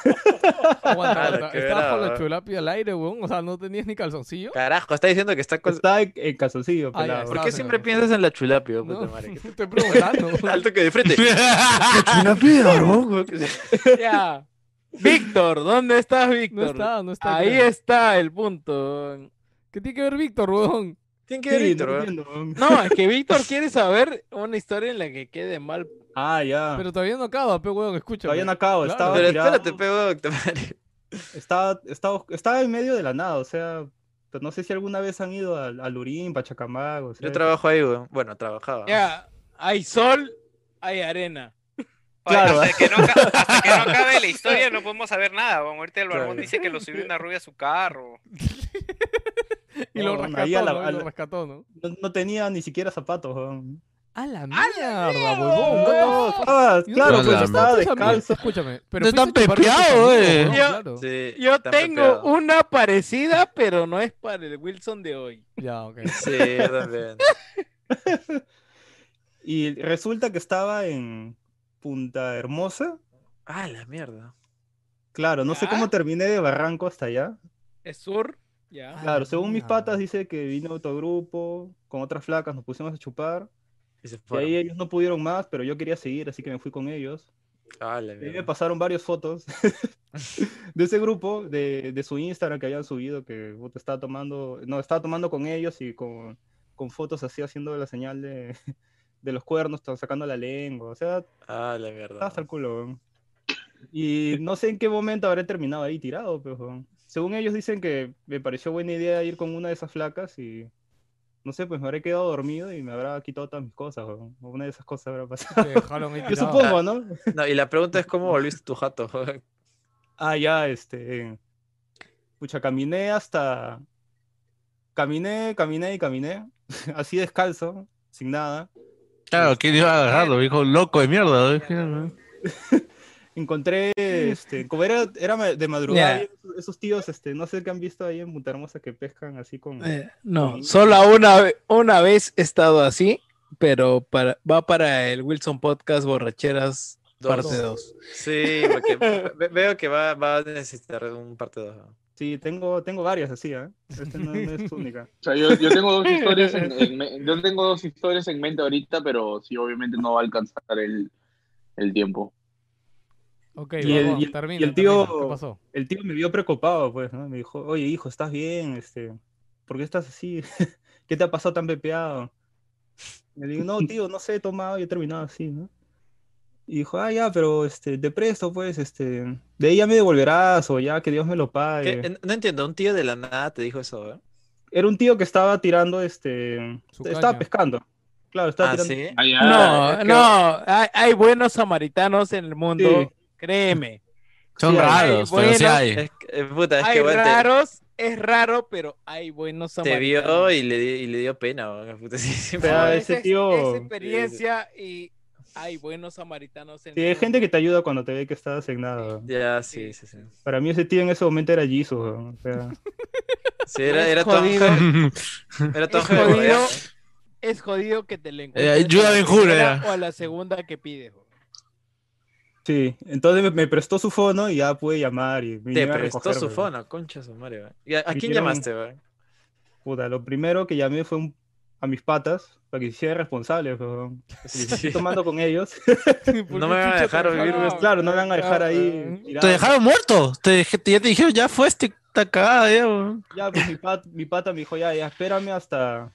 Aguanta, Estabas con la chulapi al aire, weón. O sea, no tenías ni calzoncillo. Carajo, está diciendo que está con... Estaba en, en calzoncillo, Ah, ya, pelado. ¿Por qué siempre piensas en la chulapio, puta No, madre? te estoy preguntando. weón. Alto que de frente. Ya. Víctor, ¿dónde estás, No Víctor? está, no está. Ahí creo. está el punto. ¿Qué tiene que ver Víctor, weón? Tiene que Sí, ver, no Víctor, weón. entiendo, weón. No, es que Víctor quiere saber una historia en la que quede mal. Ah, ya. Pero todavía no acaba, pe, weón, escúchame. Todavía no acabo. Claro. Estaba, Pero tirado, espérate, pego, puta madre. estaba, estaba, estaba en medio de la nada, o sea... pues No sé si alguna vez han ido al, al Urín, Pachacamac, o sea, Yo trabajo ahí, weón. Bueno, trabajaba. Ya, hay sol, hay arena. Oye, Claro. hasta, que no, hasta que no acabe la historia no podemos saber nada. weón. Ahorita el barbón Claro. dice que lo subió una rubia a su carro. Y lo rescató, la- ¿no? Y a lo la- rescató, ¿no? tenía ni siquiera zapatos, weón. ¡A la mierda, huevón! No, claro, no pues estaba descalzo. Escúchame, pero están a tus pepeado, eh. Yo- Claro. Sí, Yo tengo pepeado. una parecida, pero no es para el Wilson de hoy. Ya, ok. Sí, yo también. Y resulta que estaba en Punta Hermosa. Ah, la mierda. Claro, no sé cómo terminé de Barranco hasta allá. Es sur, ya. Claro, según mis patas dice que vino autogrupo con otras flacas, nos pusimos a chupar. Y se Y fueron. ahí ellos no pudieron más, pero yo quería seguir, así que me fui con ellos. Ah, Y me pasaron varias fotos de ese grupo, de, de su Instagram que habían subido, que estaba tomando, no, estaba tomando con ellos y con, con fotos así haciendo la señal de, de los cuernos, sacando la lengua, o sea, Ah, la mierda. hasta el culo. Y no sé en qué momento habré terminado ahí tirado, pero según ellos dicen que me pareció buena idea ir con una de esas flacas y no sé, pues me habré quedado dormido y me habrá quitado todas mis cosas, weón. o una de esas cosas habrá pasado. Te dejaron ahí Yo tirado. supongo, ¿no? No, y la pregunta es cómo volviste tu jato. Ah, ya, este. Pucha, caminé hasta. Caminé, caminé y caminé. Así descalzo, sin nada. Claro, ¿quién iba a agarrarlo? Hijo loco de mierda. ¿no? Encontré, este, como era, era de madrugada, esos, tíos, este, no sé qué han visto ahí en Punta Hermosa que pescan así con. Eh, no, con- solo una, una vez he estado así, pero para, va para el Wilson Podcast Borracheras Dos. parte 2. Sí, porque ve- veo que va, va a necesitar un parte 2. Sí, tengo, tengo varias así, ¿eh? Esta no, no es única. O sea, yo, yo tengo dos historias en, yo tengo dos historias en mente ahorita, pero sí, obviamente no va a alcanzar el, el tiempo. Ok, Y el- termina, y el tío- termina. ¿Qué pasó? El tío me vio preocupado, pues, ¿no? Me dijo, oye, hijo, ¿estás bien? Este, ¿por qué estás así? ¿Qué te ha pasado tan pepeado? Le digo, no, tío, no sé, he tomado y he terminado así, ¿no? Y dijo, ah, ya, pero este, te presto, pues, este, de ahí ya me devolverás o ya que Dios me lo pague. ¿Qué? No entiendo, un tío de la nada te dijo eso, ¿eh? Era un tío que estaba tirando, este, Su estaba caña. pescando. Claro, estaba Ah, tirando. sí. Ah, No, es que- no, hay, hay buenos samaritanos en el mundo, Sí. Créeme. Son Sí, hay raros, pero sí hay. Es que, eh, puta, es hay que weón, te- raros, es raro, pero hay buenos te, samaritanos. vio y le, y le dio pena. weón, puta, sí, sí, Pero No, ese es- tío- Es experiencia y hay buenos samaritanos en Sí, hay gente que te ayuda cuando te ve que estás nada. Ya, sí, sí, sí. Para mí ese tío en ese momento era Jesus. O sea, Sí, era, era. Hanks- Era Hanks, jodido. Es jodido que te le Eh, encuentres ayuda a la o a la segunda que pides. Sí, entonces me, me prestó su fono y ya pude llamar. Y Te prestó su fono, concha su madre. ¿Y a, a quién llamaste, weón? Puta, lo primero que llamé fue un- a mis patas para que se hicieran responsables. weón. Sí. Estoy tomando con ellos. No me van a dejar vivir No, claro, no me van a dejar ahí. Te dejaron muerto. Te, ya te dijeron, ya fue este, esta cagada, ya, weón. Ya, pues mi, pat- mi pata me dijo, ya, ya, espérame hasta,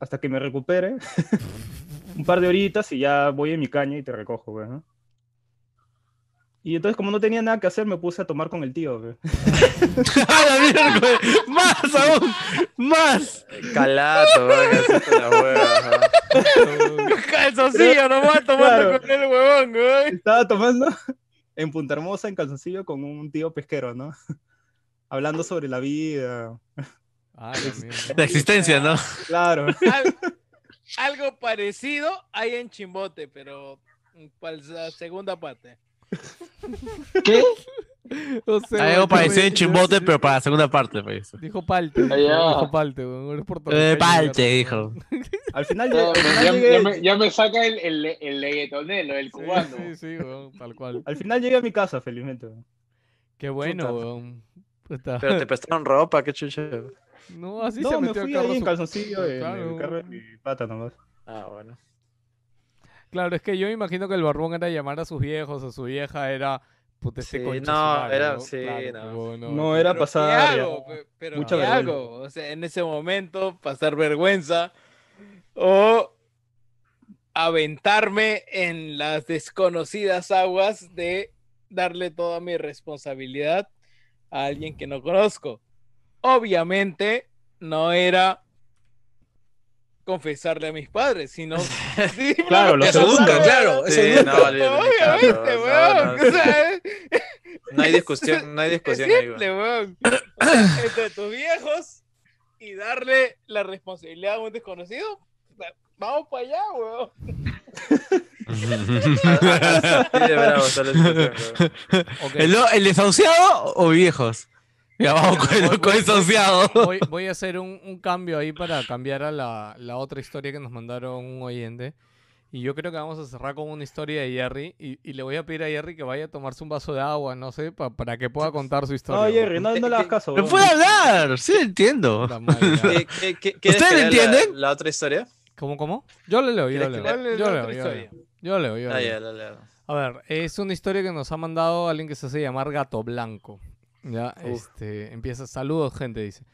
hasta que me recupere. un par de horitas y ya voy en mi caña y te recojo, ¿no? Y entonces, como no tenía nada que hacer, me puse a tomar con el tío, güey. ¡A la mierda, güey! ¡Más aún! ¡Más! Calato. Calzoncillo nomás tomando Claro. con el huevón, güey. Estaba tomando en Punta Hermosa, en calzoncillo, con un tío pesquero, ¿no? Hablando sobre la vida. Ah, la existencia, ¿no? Claro. Al- algo parecido hay en Chimbote, pero para la segunda parte. ¿Qué? O sea, Algo parecido me- en Chimbote, pero para la segunda parte, pues. Dijo Palte. dijo- Palte, weón. Eh, Palte, dijo. Al final, Ya, llegué- al final ya- llegué, ya me, ya me saca el, el, el leguetonelo, el cubano. Sí, sí, weón, tal cual. al final llegué a mi casa, felizmente. Qué bueno, weón. Puta. Pero te prestaron ropa, qué chucha. No, así se no, me metió al fui carro ahí en calzoncillo, en Claro. el carro de mi pata nomás. Ah, bueno. Claro, es que yo me imagino que el barbón era llamar a sus viejos, a su vieja era puta este Sí, no, era- ¿no? sí, Claro, no. huevón, No, era Pero pasar. ¿Qué hago? Pe- Pero Mucha ¿qué hago? O sea, en ese momento pasar vergüenza o aventarme en las desconocidas aguas de darle toda mi responsabilidad a alguien que no conozco. Obviamente no era confesarle a mis padres, sino Claro, lo segundo, claro, Obviamente, weón. no, no, o sea, No hay discusión, no hay discusión ahí, simple, weón. weón. O sea, entre tus viejos y darle la responsabilidad a un desconocido, vamos para allá, weón. Sí, bravo. ¿El, ¿El desahuciado o viejos? Con el desahuciado. Voy, voy a hacer un, un cambio ahí para cambiar a la, la otra historia que nos mandaron un oyente. Y yo creo que vamos a cerrar con una historia de Jerry. Y, y le voy a pedir a Jerry que vaya a tomarse un vaso de agua, no sé, pa- para que pueda contar su historia. No, Jerry, no, no le hagas caso. ¡Me weón. puede hablar! Sí, entiendo. ¿Qué- qué- qué- ¿Ustedes lea la- entienden? La, otra historia? ¿Cómo, cómo? Yo le leo, yo le ¿Quieres que leo. es Yo la leo, yo leo. Yo leo, yo Ah, leo. la leo. A ver, es una historia que nos ha mandado alguien que se hace llamar Gato Blanco. Ya, Uf. este, empieza, saludos gente, dice.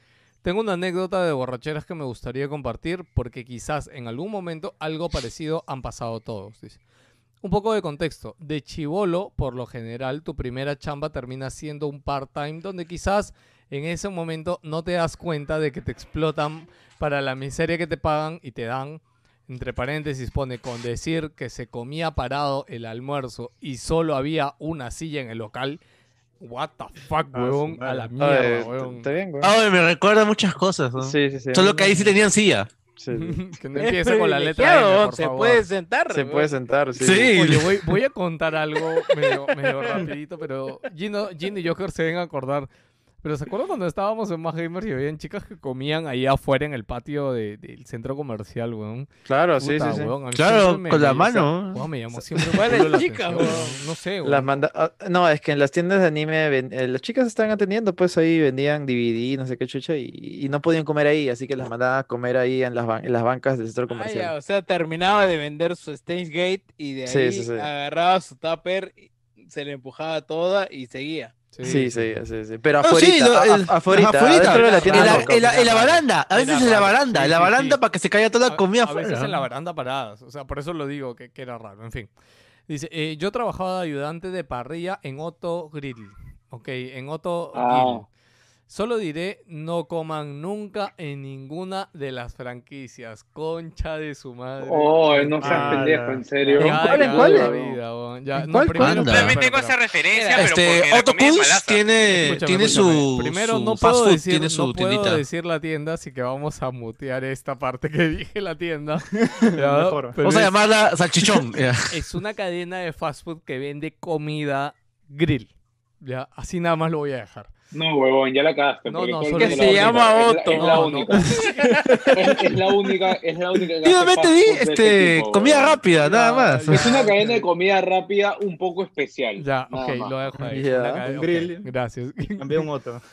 Tengo una anécdota de borracheras que me gustaría compartir porque quizás en algún momento algo parecido han pasado todos, dice. Un poco de contexto. De chivolo, por lo general, tu primera chamba termina siendo un part-time donde quizás en ese momento no te das cuenta de que te explotan para la miseria que te pagan y te dan, entre paréntesis pone, con decir que se comía parado el almuerzo y solo había una silla en el local. What the fuck, Ah, huevón, a la mierda, Ay, huevón. Está bien, güey. Ay, me recuerda muchas cosas. ¿no? Sí, sí, sí. Solo que ahí sí tenían silla. Sí, que no empiece con la letra N, por se favor. puede sentar. Se weón. puede sentar, sí. Sí. Oye, voy, voy a contar algo medio, medio rapidito, pero Gino, Gino y Joker se deben acordar. Pero ¿se acuerdan cuando estábamos en Más Gamers y habían chicas que comían ahí afuera en el patio de- del centro comercial, weón? Claro, sí, Puta, sí, sí. weón, Claro, me- con la me- mano. weón, me llamó siempre. No sé, weón. Las manda... ah, No, es que en las tiendas de anime ven- eh, las chicas estaban atendiendo, pues ahí vendían DVD, no sé qué chucha, y, y no podían comer ahí, así que las mandaban a comer ahí en las, ban- en las bancas del centro Ah, comercial. ya, o sea, terminaba de vender su Stage Gate y de ahí sí, sí. agarraba su tupper, se le empujaba toda y seguía. Sí, sí, sí, sí. Pero No, sí, afuera, el- afuera, afuerita, dentro de la tienda. En la, no, en la- en la no, baranda, a veces en la baranda, en la baranda para que se caiga toda la comida a, veces afuera. en la baranda paradas. O sea, por eso lo digo, que, que era raro. En fin. Dice, eh, yo trabajaba de ayudante de parrilla en Otto Grill. Ok, en Otto Ah. Grill. Solo diré, no coman nunca en ninguna de las franquicias. Concha de su madre. Oh, no seas pendejo, en serio. ¿Cuál es, cuál es? vida, weón. Ya, ¿En no, cuál, primero, También tengo esa referencia, pero Este, malaza. tiene, tiene su. Primero, su no fast puedo, food, decir, tiene no puedo decir la tienda, así que vamos a mutear esta parte que dije la tienda. Ya, Mejor. pero Vamos a llamarla salchichón. es una cadena de fast food que vende comida grill. Ya, así nada más lo voy a dejar. No, huevón, ya la cagaste. No, porque no, se la llama Otto. Es la, No, no. única. es, la única. Es la única. ese este, tipo, comida rápida, nada más. Es una cadena de comida rápida un poco especial. Ya, ok, más. lo dejo ahí. Cadena- Un grill. gracias. Cambié un otro.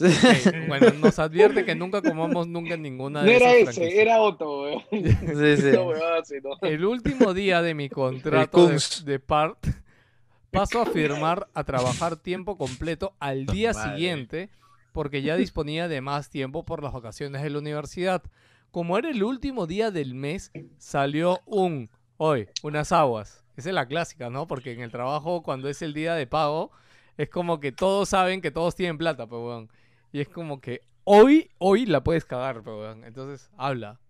Ok, Bueno, nos advierte que nunca comamos nunca en ninguna No de era esas ese, era Otto, huevón. Sí, sí. No, huevón, sí, no. El último día de mi contrato de part, paso a firmar a trabajar tiempo completo al día Madre. siguiente porque ya disponía de más tiempo por las vacaciones de la universidad. Como era el último día del mes, salió un, hoy, unas aguas. Esa es la clásica, ¿no? Porque en el trabajo, cuando es el día de pago, es como que todos saben que todos tienen plata, pues, weón. Y es como que hoy, hoy la puedes cagar, pues, weón. Entonces, habla.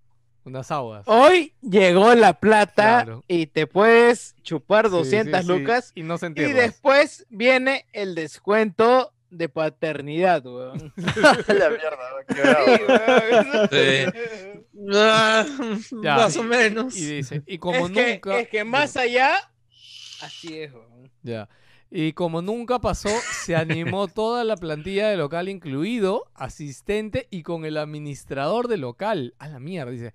Unas aguas. Hoy llegó la plata Claro. y te puedes chupar Sí, 200 sí, sí. lucas. Y no se Y entiende. después viene el descuento de paternidad, weón. La mierda, Ya. Más o menos. Y dice, y como es, que, nunca. es que más allá, así es, weón. Ya. Y como nunca pasó, se animó toda la plantilla de local, incluido asistente y con el administrador del local. A la mierda, dice.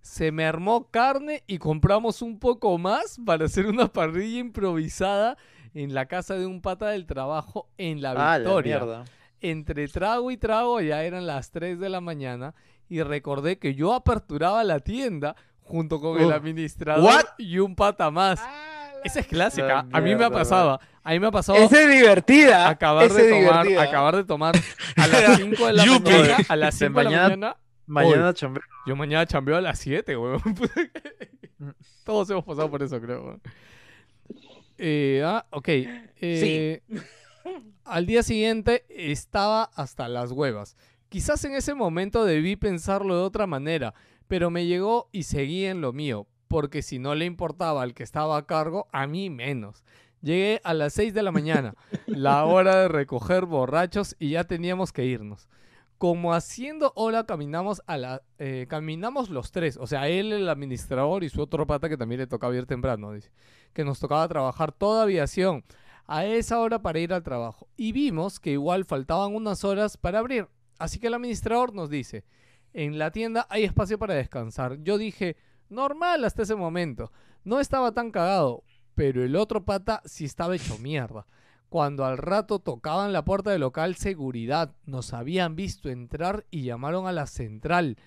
Se me armó carne y compramos un poco más para hacer una parrilla improvisada en la casa de un pata del trabajo en la Ah, la Victoria. Entre trago y trago ya eran las 3 de la mañana y recordé que yo aperturaba la tienda junto con el administrador what? y un pata más. Esa es clásica. A mí me pasaba. A mí me ha pasado Esa es divertida. acabar esa de tomar, divertida. acabar de tomar a las 5 de la mañana, a las De 5 de la mañana- mañana. Mañana chambeo. Yo mañana chambeo a las 7, weón. Todos hemos pasado por eso, creo. weón. Eh, ah, ok. Eh, Al día siguiente estaba hasta las huevas. Quizás en ese momento debí pensarlo de otra manera, pero me llegó y seguí en lo mío, porque si no le importaba al que estaba a cargo, a mí menos. Llegué a las 6 de la mañana, la hora de recoger borrachos y ya teníamos que irnos. Como haciendo hora caminamos a la eh, caminamos los tres, o sea, él el administrador y su otro pata que también le tocaba ir temprano, dice, que nos tocaba trabajar toda aviación a esa hora para ir al trabajo y vimos que igual faltaban unas horas para abrir. Así que el administrador nos dice, en la tienda hay espacio para descansar. Yo dije, normal hasta ese momento. No estaba tan cagado, pero el otro pata sí estaba hecho mierda. Cuando al rato tocaban la puerta del local seguridad, nos habían visto entrar y llamaron a la central.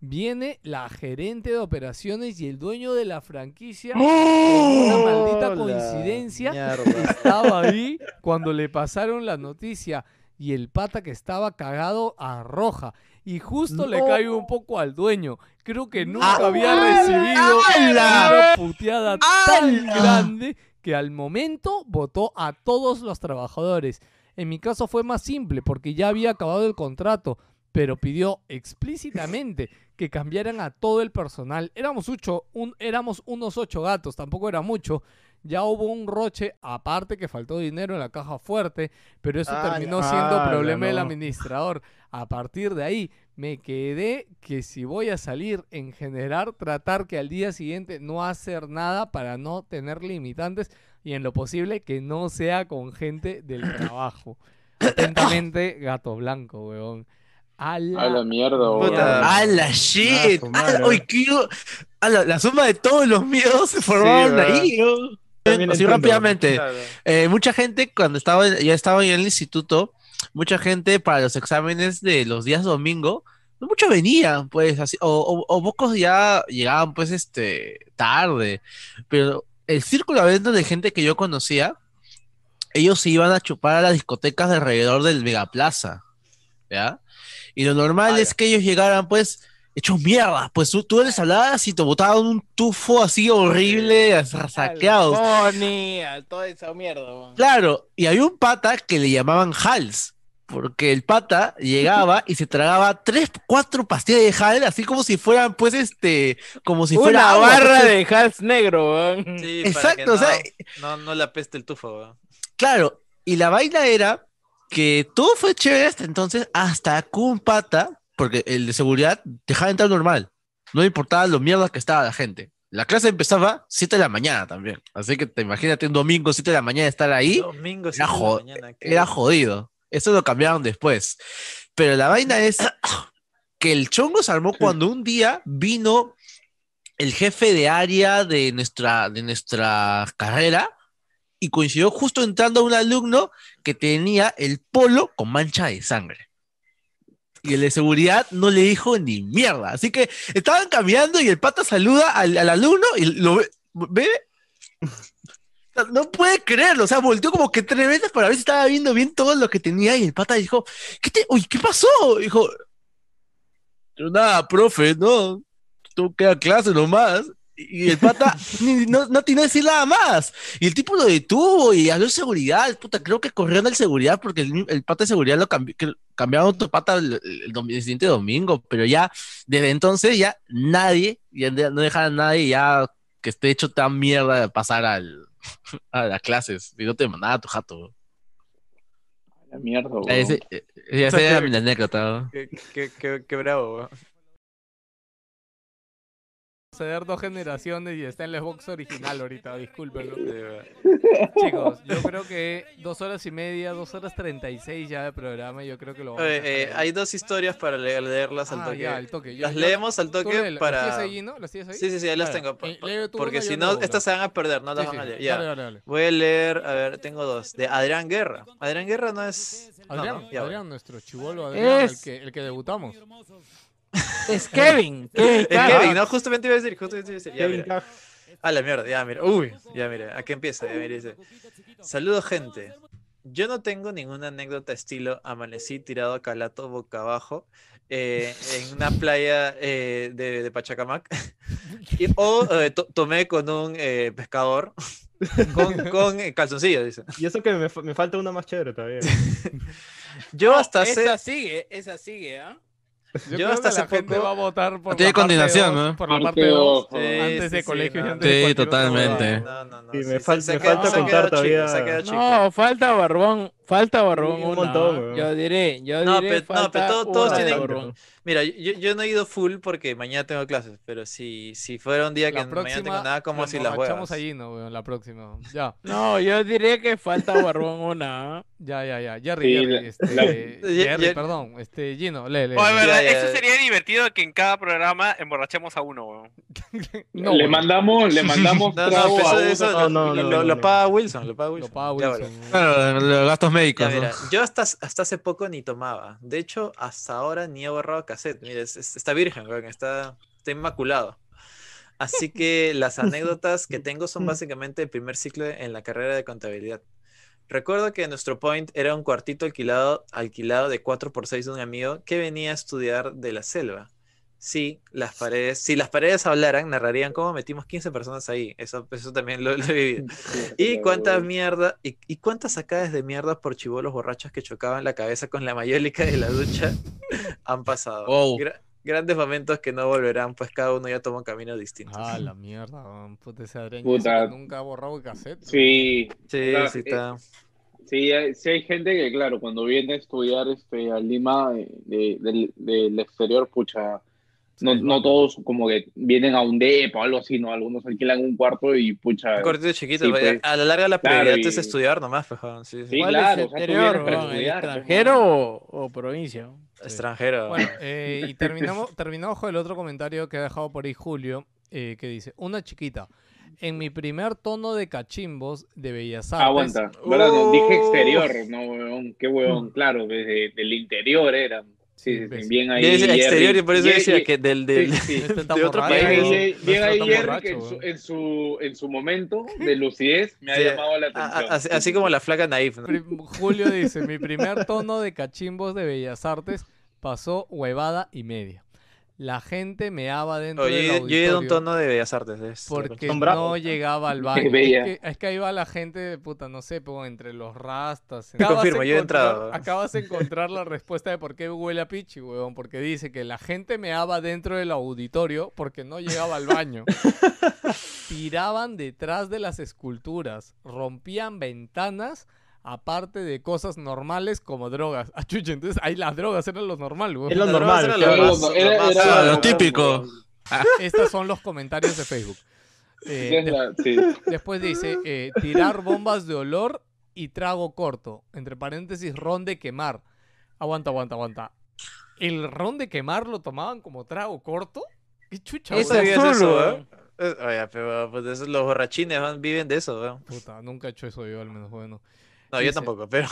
Viene la gerente de operaciones y el dueño de la franquicia. Por una maldita Hola, coincidencia mierda. estaba ahí cuando le pasaron la noticia y el pata que estaba cagado arroja y justo le cae un poco al dueño. Creo que nunca había recibido una puteada tan grande que al momento votó a todos los trabajadores. En mi caso fue más simple porque ya había acabado el contrato, pero pidió explícitamente que cambiaran a todo el personal. Éramos, ocho, un, éramos unos ocho gatos, tampoco era mucho. Ya hubo un roche, aparte que faltó dinero en la caja fuerte, pero eso Ah, terminó siendo Ah, problema del administrador. A partir de ahí me quedé que si voy a salir en general, tratar que al día siguiente no hacer nada para no tener limitantes y en lo posible que no sea con gente del trabajo. Atentamente, gato blanco, weón. A la, A la mierda. Puta. ¡A la shit! su ¡A la, uy, qué- a la, la suma de todos los miedos se formaron ¿verdad? ahí. ¿no? También Así entiendo. rápidamente. Claro. Eh, mucha gente cuando estaba ya estaba en el instituto, mucha gente para los exámenes de los días domingo, no muchos venían, pues, así, o, o- o pocos ya llegaban, pues, este, tarde. Pero el círculo abierto de gente que yo conocía, ellos se iban a chupar a las discotecas de alrededor del Megaplaza, ¿ya? Y lo normal es que ellos llegaran, pues, hechos mierda, pues tú, tú les hablabas y te botaban un tufo así horrible, a toda esa mierda, weón. Claro, y había un pata que le llamaban Hals, porque el pata llegaba y se tragaba tres, cuatro pastillas de Hal, así como si fueran, pues, este, como si fuera Una agua, barra pues, de Hals negro, weón. Sí, Exacto, para o sea, no, no, no le apeste el tufo, weón. Claro, y la vaina era que todo fue chévere hasta entonces, hasta que un pata, porque el de seguridad dejaba entrar normal, no le importaba lo mierda que estaba la gente. La clase empezaba 7 de la mañana también, así que te imagínate un domingo 7 de la mañana estar ahí, Domingo, era, siete de la mañana, qué- era jodido. Eso lo cambiaron después. Pero la vaina es que el chongo se armó cuando un día vino el jefe de área de nuestra, de nuestra carrera y coincidió justo entrando un alumno que tenía el polo con mancha de sangre. Y el de seguridad no le dijo ni mierda. Así que estaban caminando y el pata saluda al, al alumno y lo ve, ve no puede creerlo, o sea, volteó como que tres veces para ver si estaba viendo bien todo lo que tenía y el pata dijo, ¿qué te, uy, ¿qué pasó? Dijo, "Yo, nada, profe, no, tú queda clase nomás. Y el pata no, no tiene que decir nada más. Y el tipo lo detuvo y habló de seguridad. Puta, creo que corrieron el seguridad porque el, el pata de seguridad lo cambi- que cambiaron otro pata el, el siguiente domingo. Pero ya, desde entonces, ya nadie, ya no dejan a nadie ya que esté hecho tan mierda de pasar al, a las clases. Y no te mandaba a tu jato. La mierda, weón. Ese, eh, esa era mi anécdota. Qué, qué, qué, qué bravo. Ceder dos generaciones y está en la Xbox original ahorita, discúlpenlo. Chicos, yo creo que dos horas y media, dos horas treinta y seis ya de programa, yo creo que lo vamos a Oye, dejar eh, hay dos historias para le- leerlas al Ah, toque. ya, al toque. Yo- Las yo- leemos al toque para. ¿Las tienes ahí, no? ¿Las tienes ahí? Sí, sí, sí, ahí las tengo. Eh, lee tú Porque si no, estas se van a perder, no las Sí, van a sí. leer. Ya. Dale, dale, dale. Voy a leer, a ver, tengo dos. De Adrián Guerra. Adrián Guerra no es. no, Adrián, no, ya, Adrián, nuestro chivolo Adrián, Es- el, que, el que debutamos. Es Kevin. Kevin Es. Kevin, no, justamente iba a decir, justamente iba a decir. Ya, Kevin mira. Caja. A la mierda, ya, mira. Uy, ya, mira. Aquí empieza, ya, mira, dice. Saludos, gente. Yo no tengo ninguna anécdota estilo amanecí tirado a calato boca abajo eh, en una playa eh, de, de Pachacamac Y- o eh, to- tomé con un eh, pescador con, con eh, calzoncillos, dice. Y eso que me, fa- me falta una más chévere todavía. Yo hasta hace... Esa sigue, esa sigue, ¿ah? Yo, hasta la hace gente poco- va a votar por Tiene la parte continuación, dos, ¿no? Por la Parte parte 2, dos, Sí, antes sí, de sí, colegio y no. antes de Sí, totalmente. huevada. No, no, no. Sí, sí, me se- fal- se me falta contar todavía. No, falta Barbón, falta Barbón Sí, un una, montón, ¿ah? weón. Yo diré, yo No, diré, pero- no, falta pero todo- todos tienen- Barbón. Mira, yo, yo no he ido full porque mañana tengo clases, pero si, si fuera un día que mañana tengo nada, como si las emborrachamos huevas. allí, no, weón, la próxima. Ya, No, yo diré que falta Barbón una. ¿ah? ya, ya, ya. Jerry, Sí, Jerry, la- este, la- Jerry, perdón, este, Gino, lee, lee. Oye, lee. verdad, ya, eso sería divertido que en cada programa emborrachemos a uno, weón. No, le weón, mandamos, le mandamos No, no, trago pero a uno. No, lo, no, lo- no, lo- no, lo no. paga Wilson, lo paga Wilson. paga Wilson. los gastos médicos. Yo hasta, hasta hace poco ni tomaba. De hecho, hasta ahora ni he borrado cassette. Mira, es- es- está virgen, está, está inmaculado. Así que las anécdotas que tengo son básicamente el primer ciclo en la carrera de contabilidad. Recuerdo que nuestro point era un cuartito alquilado, alquilado de 4x6 de un amigo que venía a estudiar de la selva. Sí, las paredes, si las paredes hablaran, narrarían cómo metimos 15 personas ahí. Eso, eso también lo, lo he vivido. Y cuántas mierda, y, y cuántas sacadas de mierda por chivolos borrachos que chocaban la cabeza con la mayólica de la ducha han pasado. Wow. Gra- grandes momentos que no volverán, pues cada uno ya toma caminos distintos. Ah, la mierda, puta ese Adrián, nunca ha borrado el cassette. Sí, Sí, sí eh, está. sí, hay, sí hay gente que, claro, cuando viene a estudiar este, a Lima de- del, del exterior, pucha, no, Sí, no todos como que vienen a un depa o algo así, ¿no? Algunos alquilan un cuarto y, pucha, Un cortito chiquito. sí, pues, pues. a la larga la Claro, prioridad es estudiar nomás, pues, joder, sí, sí. Sí, ¿Cuál claro, es o sea, tú exterior, estudiar, pues, ¿Extranjero o, o provincia? Extranjero. Bueno, eh, y terminamos, terminamos con el otro comentario que ha dejado por ahí Julio, eh, que dice, una chiquita, en mi primer tono de cachimbos de Bellas Artes... aguanta, ¿verdad? No, dije exterior, no, weón, qué huevón, claro, desde del interior era. Sí, sí, sí, imbécil. bien ahí. Decía Jerry. exterior y por eso decía que del, del, sí, sí. Este de otro país. Bien bien ahí Jerry, que en su, en, su, en su momento de lucidez me ha llamado la a- a- atención. así, así como la flaca naif. ¿no? Julio dice, mi primer tono de cachimbos de Bellas Artes pasó huevada y media. La gente meaba dentro Oye, del yo, yo he ido a un auditorio tono de Bellas Artes. es- porque no llegaba al baño. Es que, es que ahí va la gente, puta, no sé, pues, entre los rastas. Te confirmo, yo he entrado. Acabas de encontrar la respuesta de por qué huele a pichi, huevón. Porque dice que la gente meaba dentro del auditorio porque no llegaba al baño. Tiraban detrás de las esculturas, rompían ventanas, aparte de cosas normales como drogas. Ah, chucha, entonces ahí las drogas eran lo normal, huevón. Es lo normal. lo más- Era- lo más- era- Ah, típico. Estos son los comentarios de Facebook. Eh, Es la- sí. Después dice, eh, tirar bombas de olor y trago corto. Entre paréntesis, ron de quemar. Aguanta, aguanta, aguanta. ¿El ron de quemar lo tomaban como trago corto? ¿Qué chucha, ¿No Eso azul, eso? Eh, Oye, pero pues, esos- los borrachines weón, viven de eso, weón. Puta, nunca he hecho eso yo, al menos, bueno. No, yo tampoco, pero,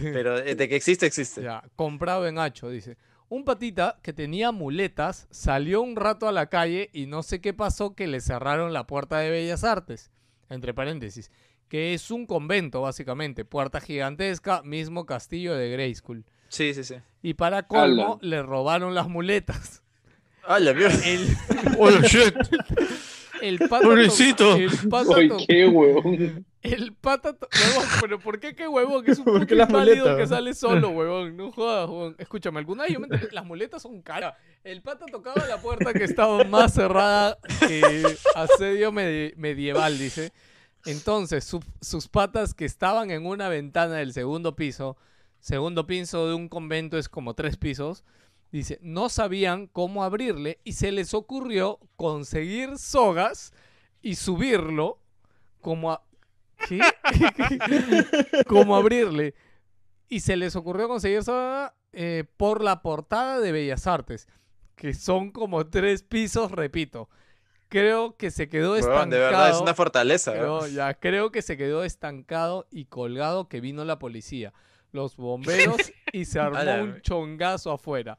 pero eh, de que existe, existe. Ya, comprado en Hacho, dice. Un patita que tenía muletas salió un rato a la calle y no sé qué pasó que le cerraron la puerta de Bellas Artes, entre paréntesis, que es un convento básicamente, puerta gigantesca, mismo castillo de Grey School. Sí, sí, sí. Y para colmo, le robaron las muletas. Ah, la mierda. El, Oh, shit. El pata, to- Pobrecito. el pata, qué huevón. el pata huevón, pero ¿por qué qué huevón? Que es un ¿Por puto qué las inválido que sale solo, huevón. No jodas, huevón. Escúchame, alguna vez yo me enteré, las muletas son caras. El pata tocaba la puerta que estaba más cerrada que asedio medi- medieval, dice. Entonces, su- sus patas que estaban en una ventana del segundo piso, segundo piso de un convento es como tres pisos, dice, no sabían cómo abrirle y se les ocurrió conseguir sogas y subirlo como a... ¿Qué? como abrirle. Y se les ocurrió conseguir soga eh, por la portada de Bellas Artes, que son como tres pisos, repito. Creo que se quedó estancado. de verdad, es una fortaleza. Creo, ya, creo que se quedó estancado y colgado que vino la policía, los bomberos y se armó un chongazo afuera.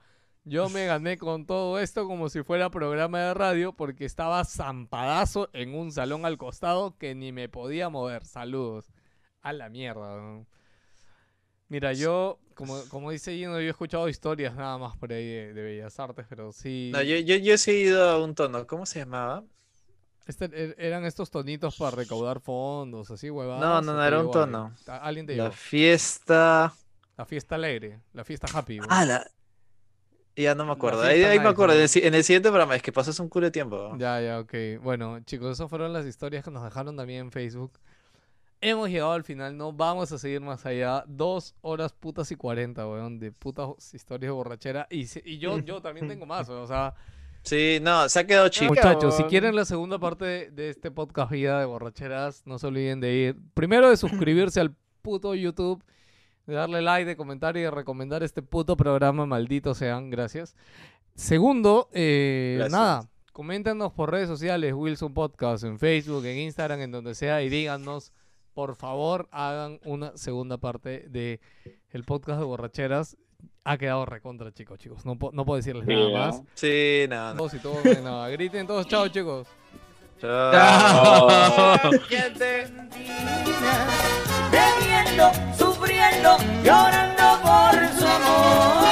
Yo me gané con todo esto como si fuera programa de radio porque estaba zampadazo en un salón al costado que ni me podía mover. Saludos. A la mierda. Mira, yo, como, como dice Gino, yo he escuchado historias nada más por ahí de, de Bellas Artes, pero sí. No, yo, yo, he ido a un tono. ¿Cómo se llamaba? Este- er- eran estos tonitos para recaudar fondos, así, huevadas. No, no, ¿o no, era un tono. ¿A- ¿Alguien te La fiesta. La fiesta alegre, la fiesta happy. güey. Ah, la. Ya no me acuerdo. Ahí, ahí me acuerdo. En el, si- en el siguiente programa, es que pasó hace un culo de tiempo. Ya, ya, ok. Bueno, chicos, esas fueron las historias que nos dejaron también en Facebook. Hemos llegado al final, no vamos a seguir más allá. Dos horas putas y cuarenta, weón, de putas historias de borrachera. Y, y yo, yo también tengo más, weón, o sea... Sí, no, se ha quedado chico. Muchachos, si quieren la segunda parte de este podcast Vida de Borracheras, no se olviden de ir. Primero de suscribirse al puto YouTube, de darle like, de comentar y de recomendar este puto programa, maldito sean, gracias. Segundo, eh, Gracias. nada, coméntanos por redes sociales, Wilson Podcast, en Facebook, en Instagram, en donde sea, y díganos, por favor, hagan una segunda parte de el podcast de Borracheras. Ha quedado recontra, chicos, chicos. No, po- no puedo decirles Sí, nada ¿no? más. Sí, no, no. Todos y todos, nada. Griten todos, chao, chicos. Chao. llorando por su amor.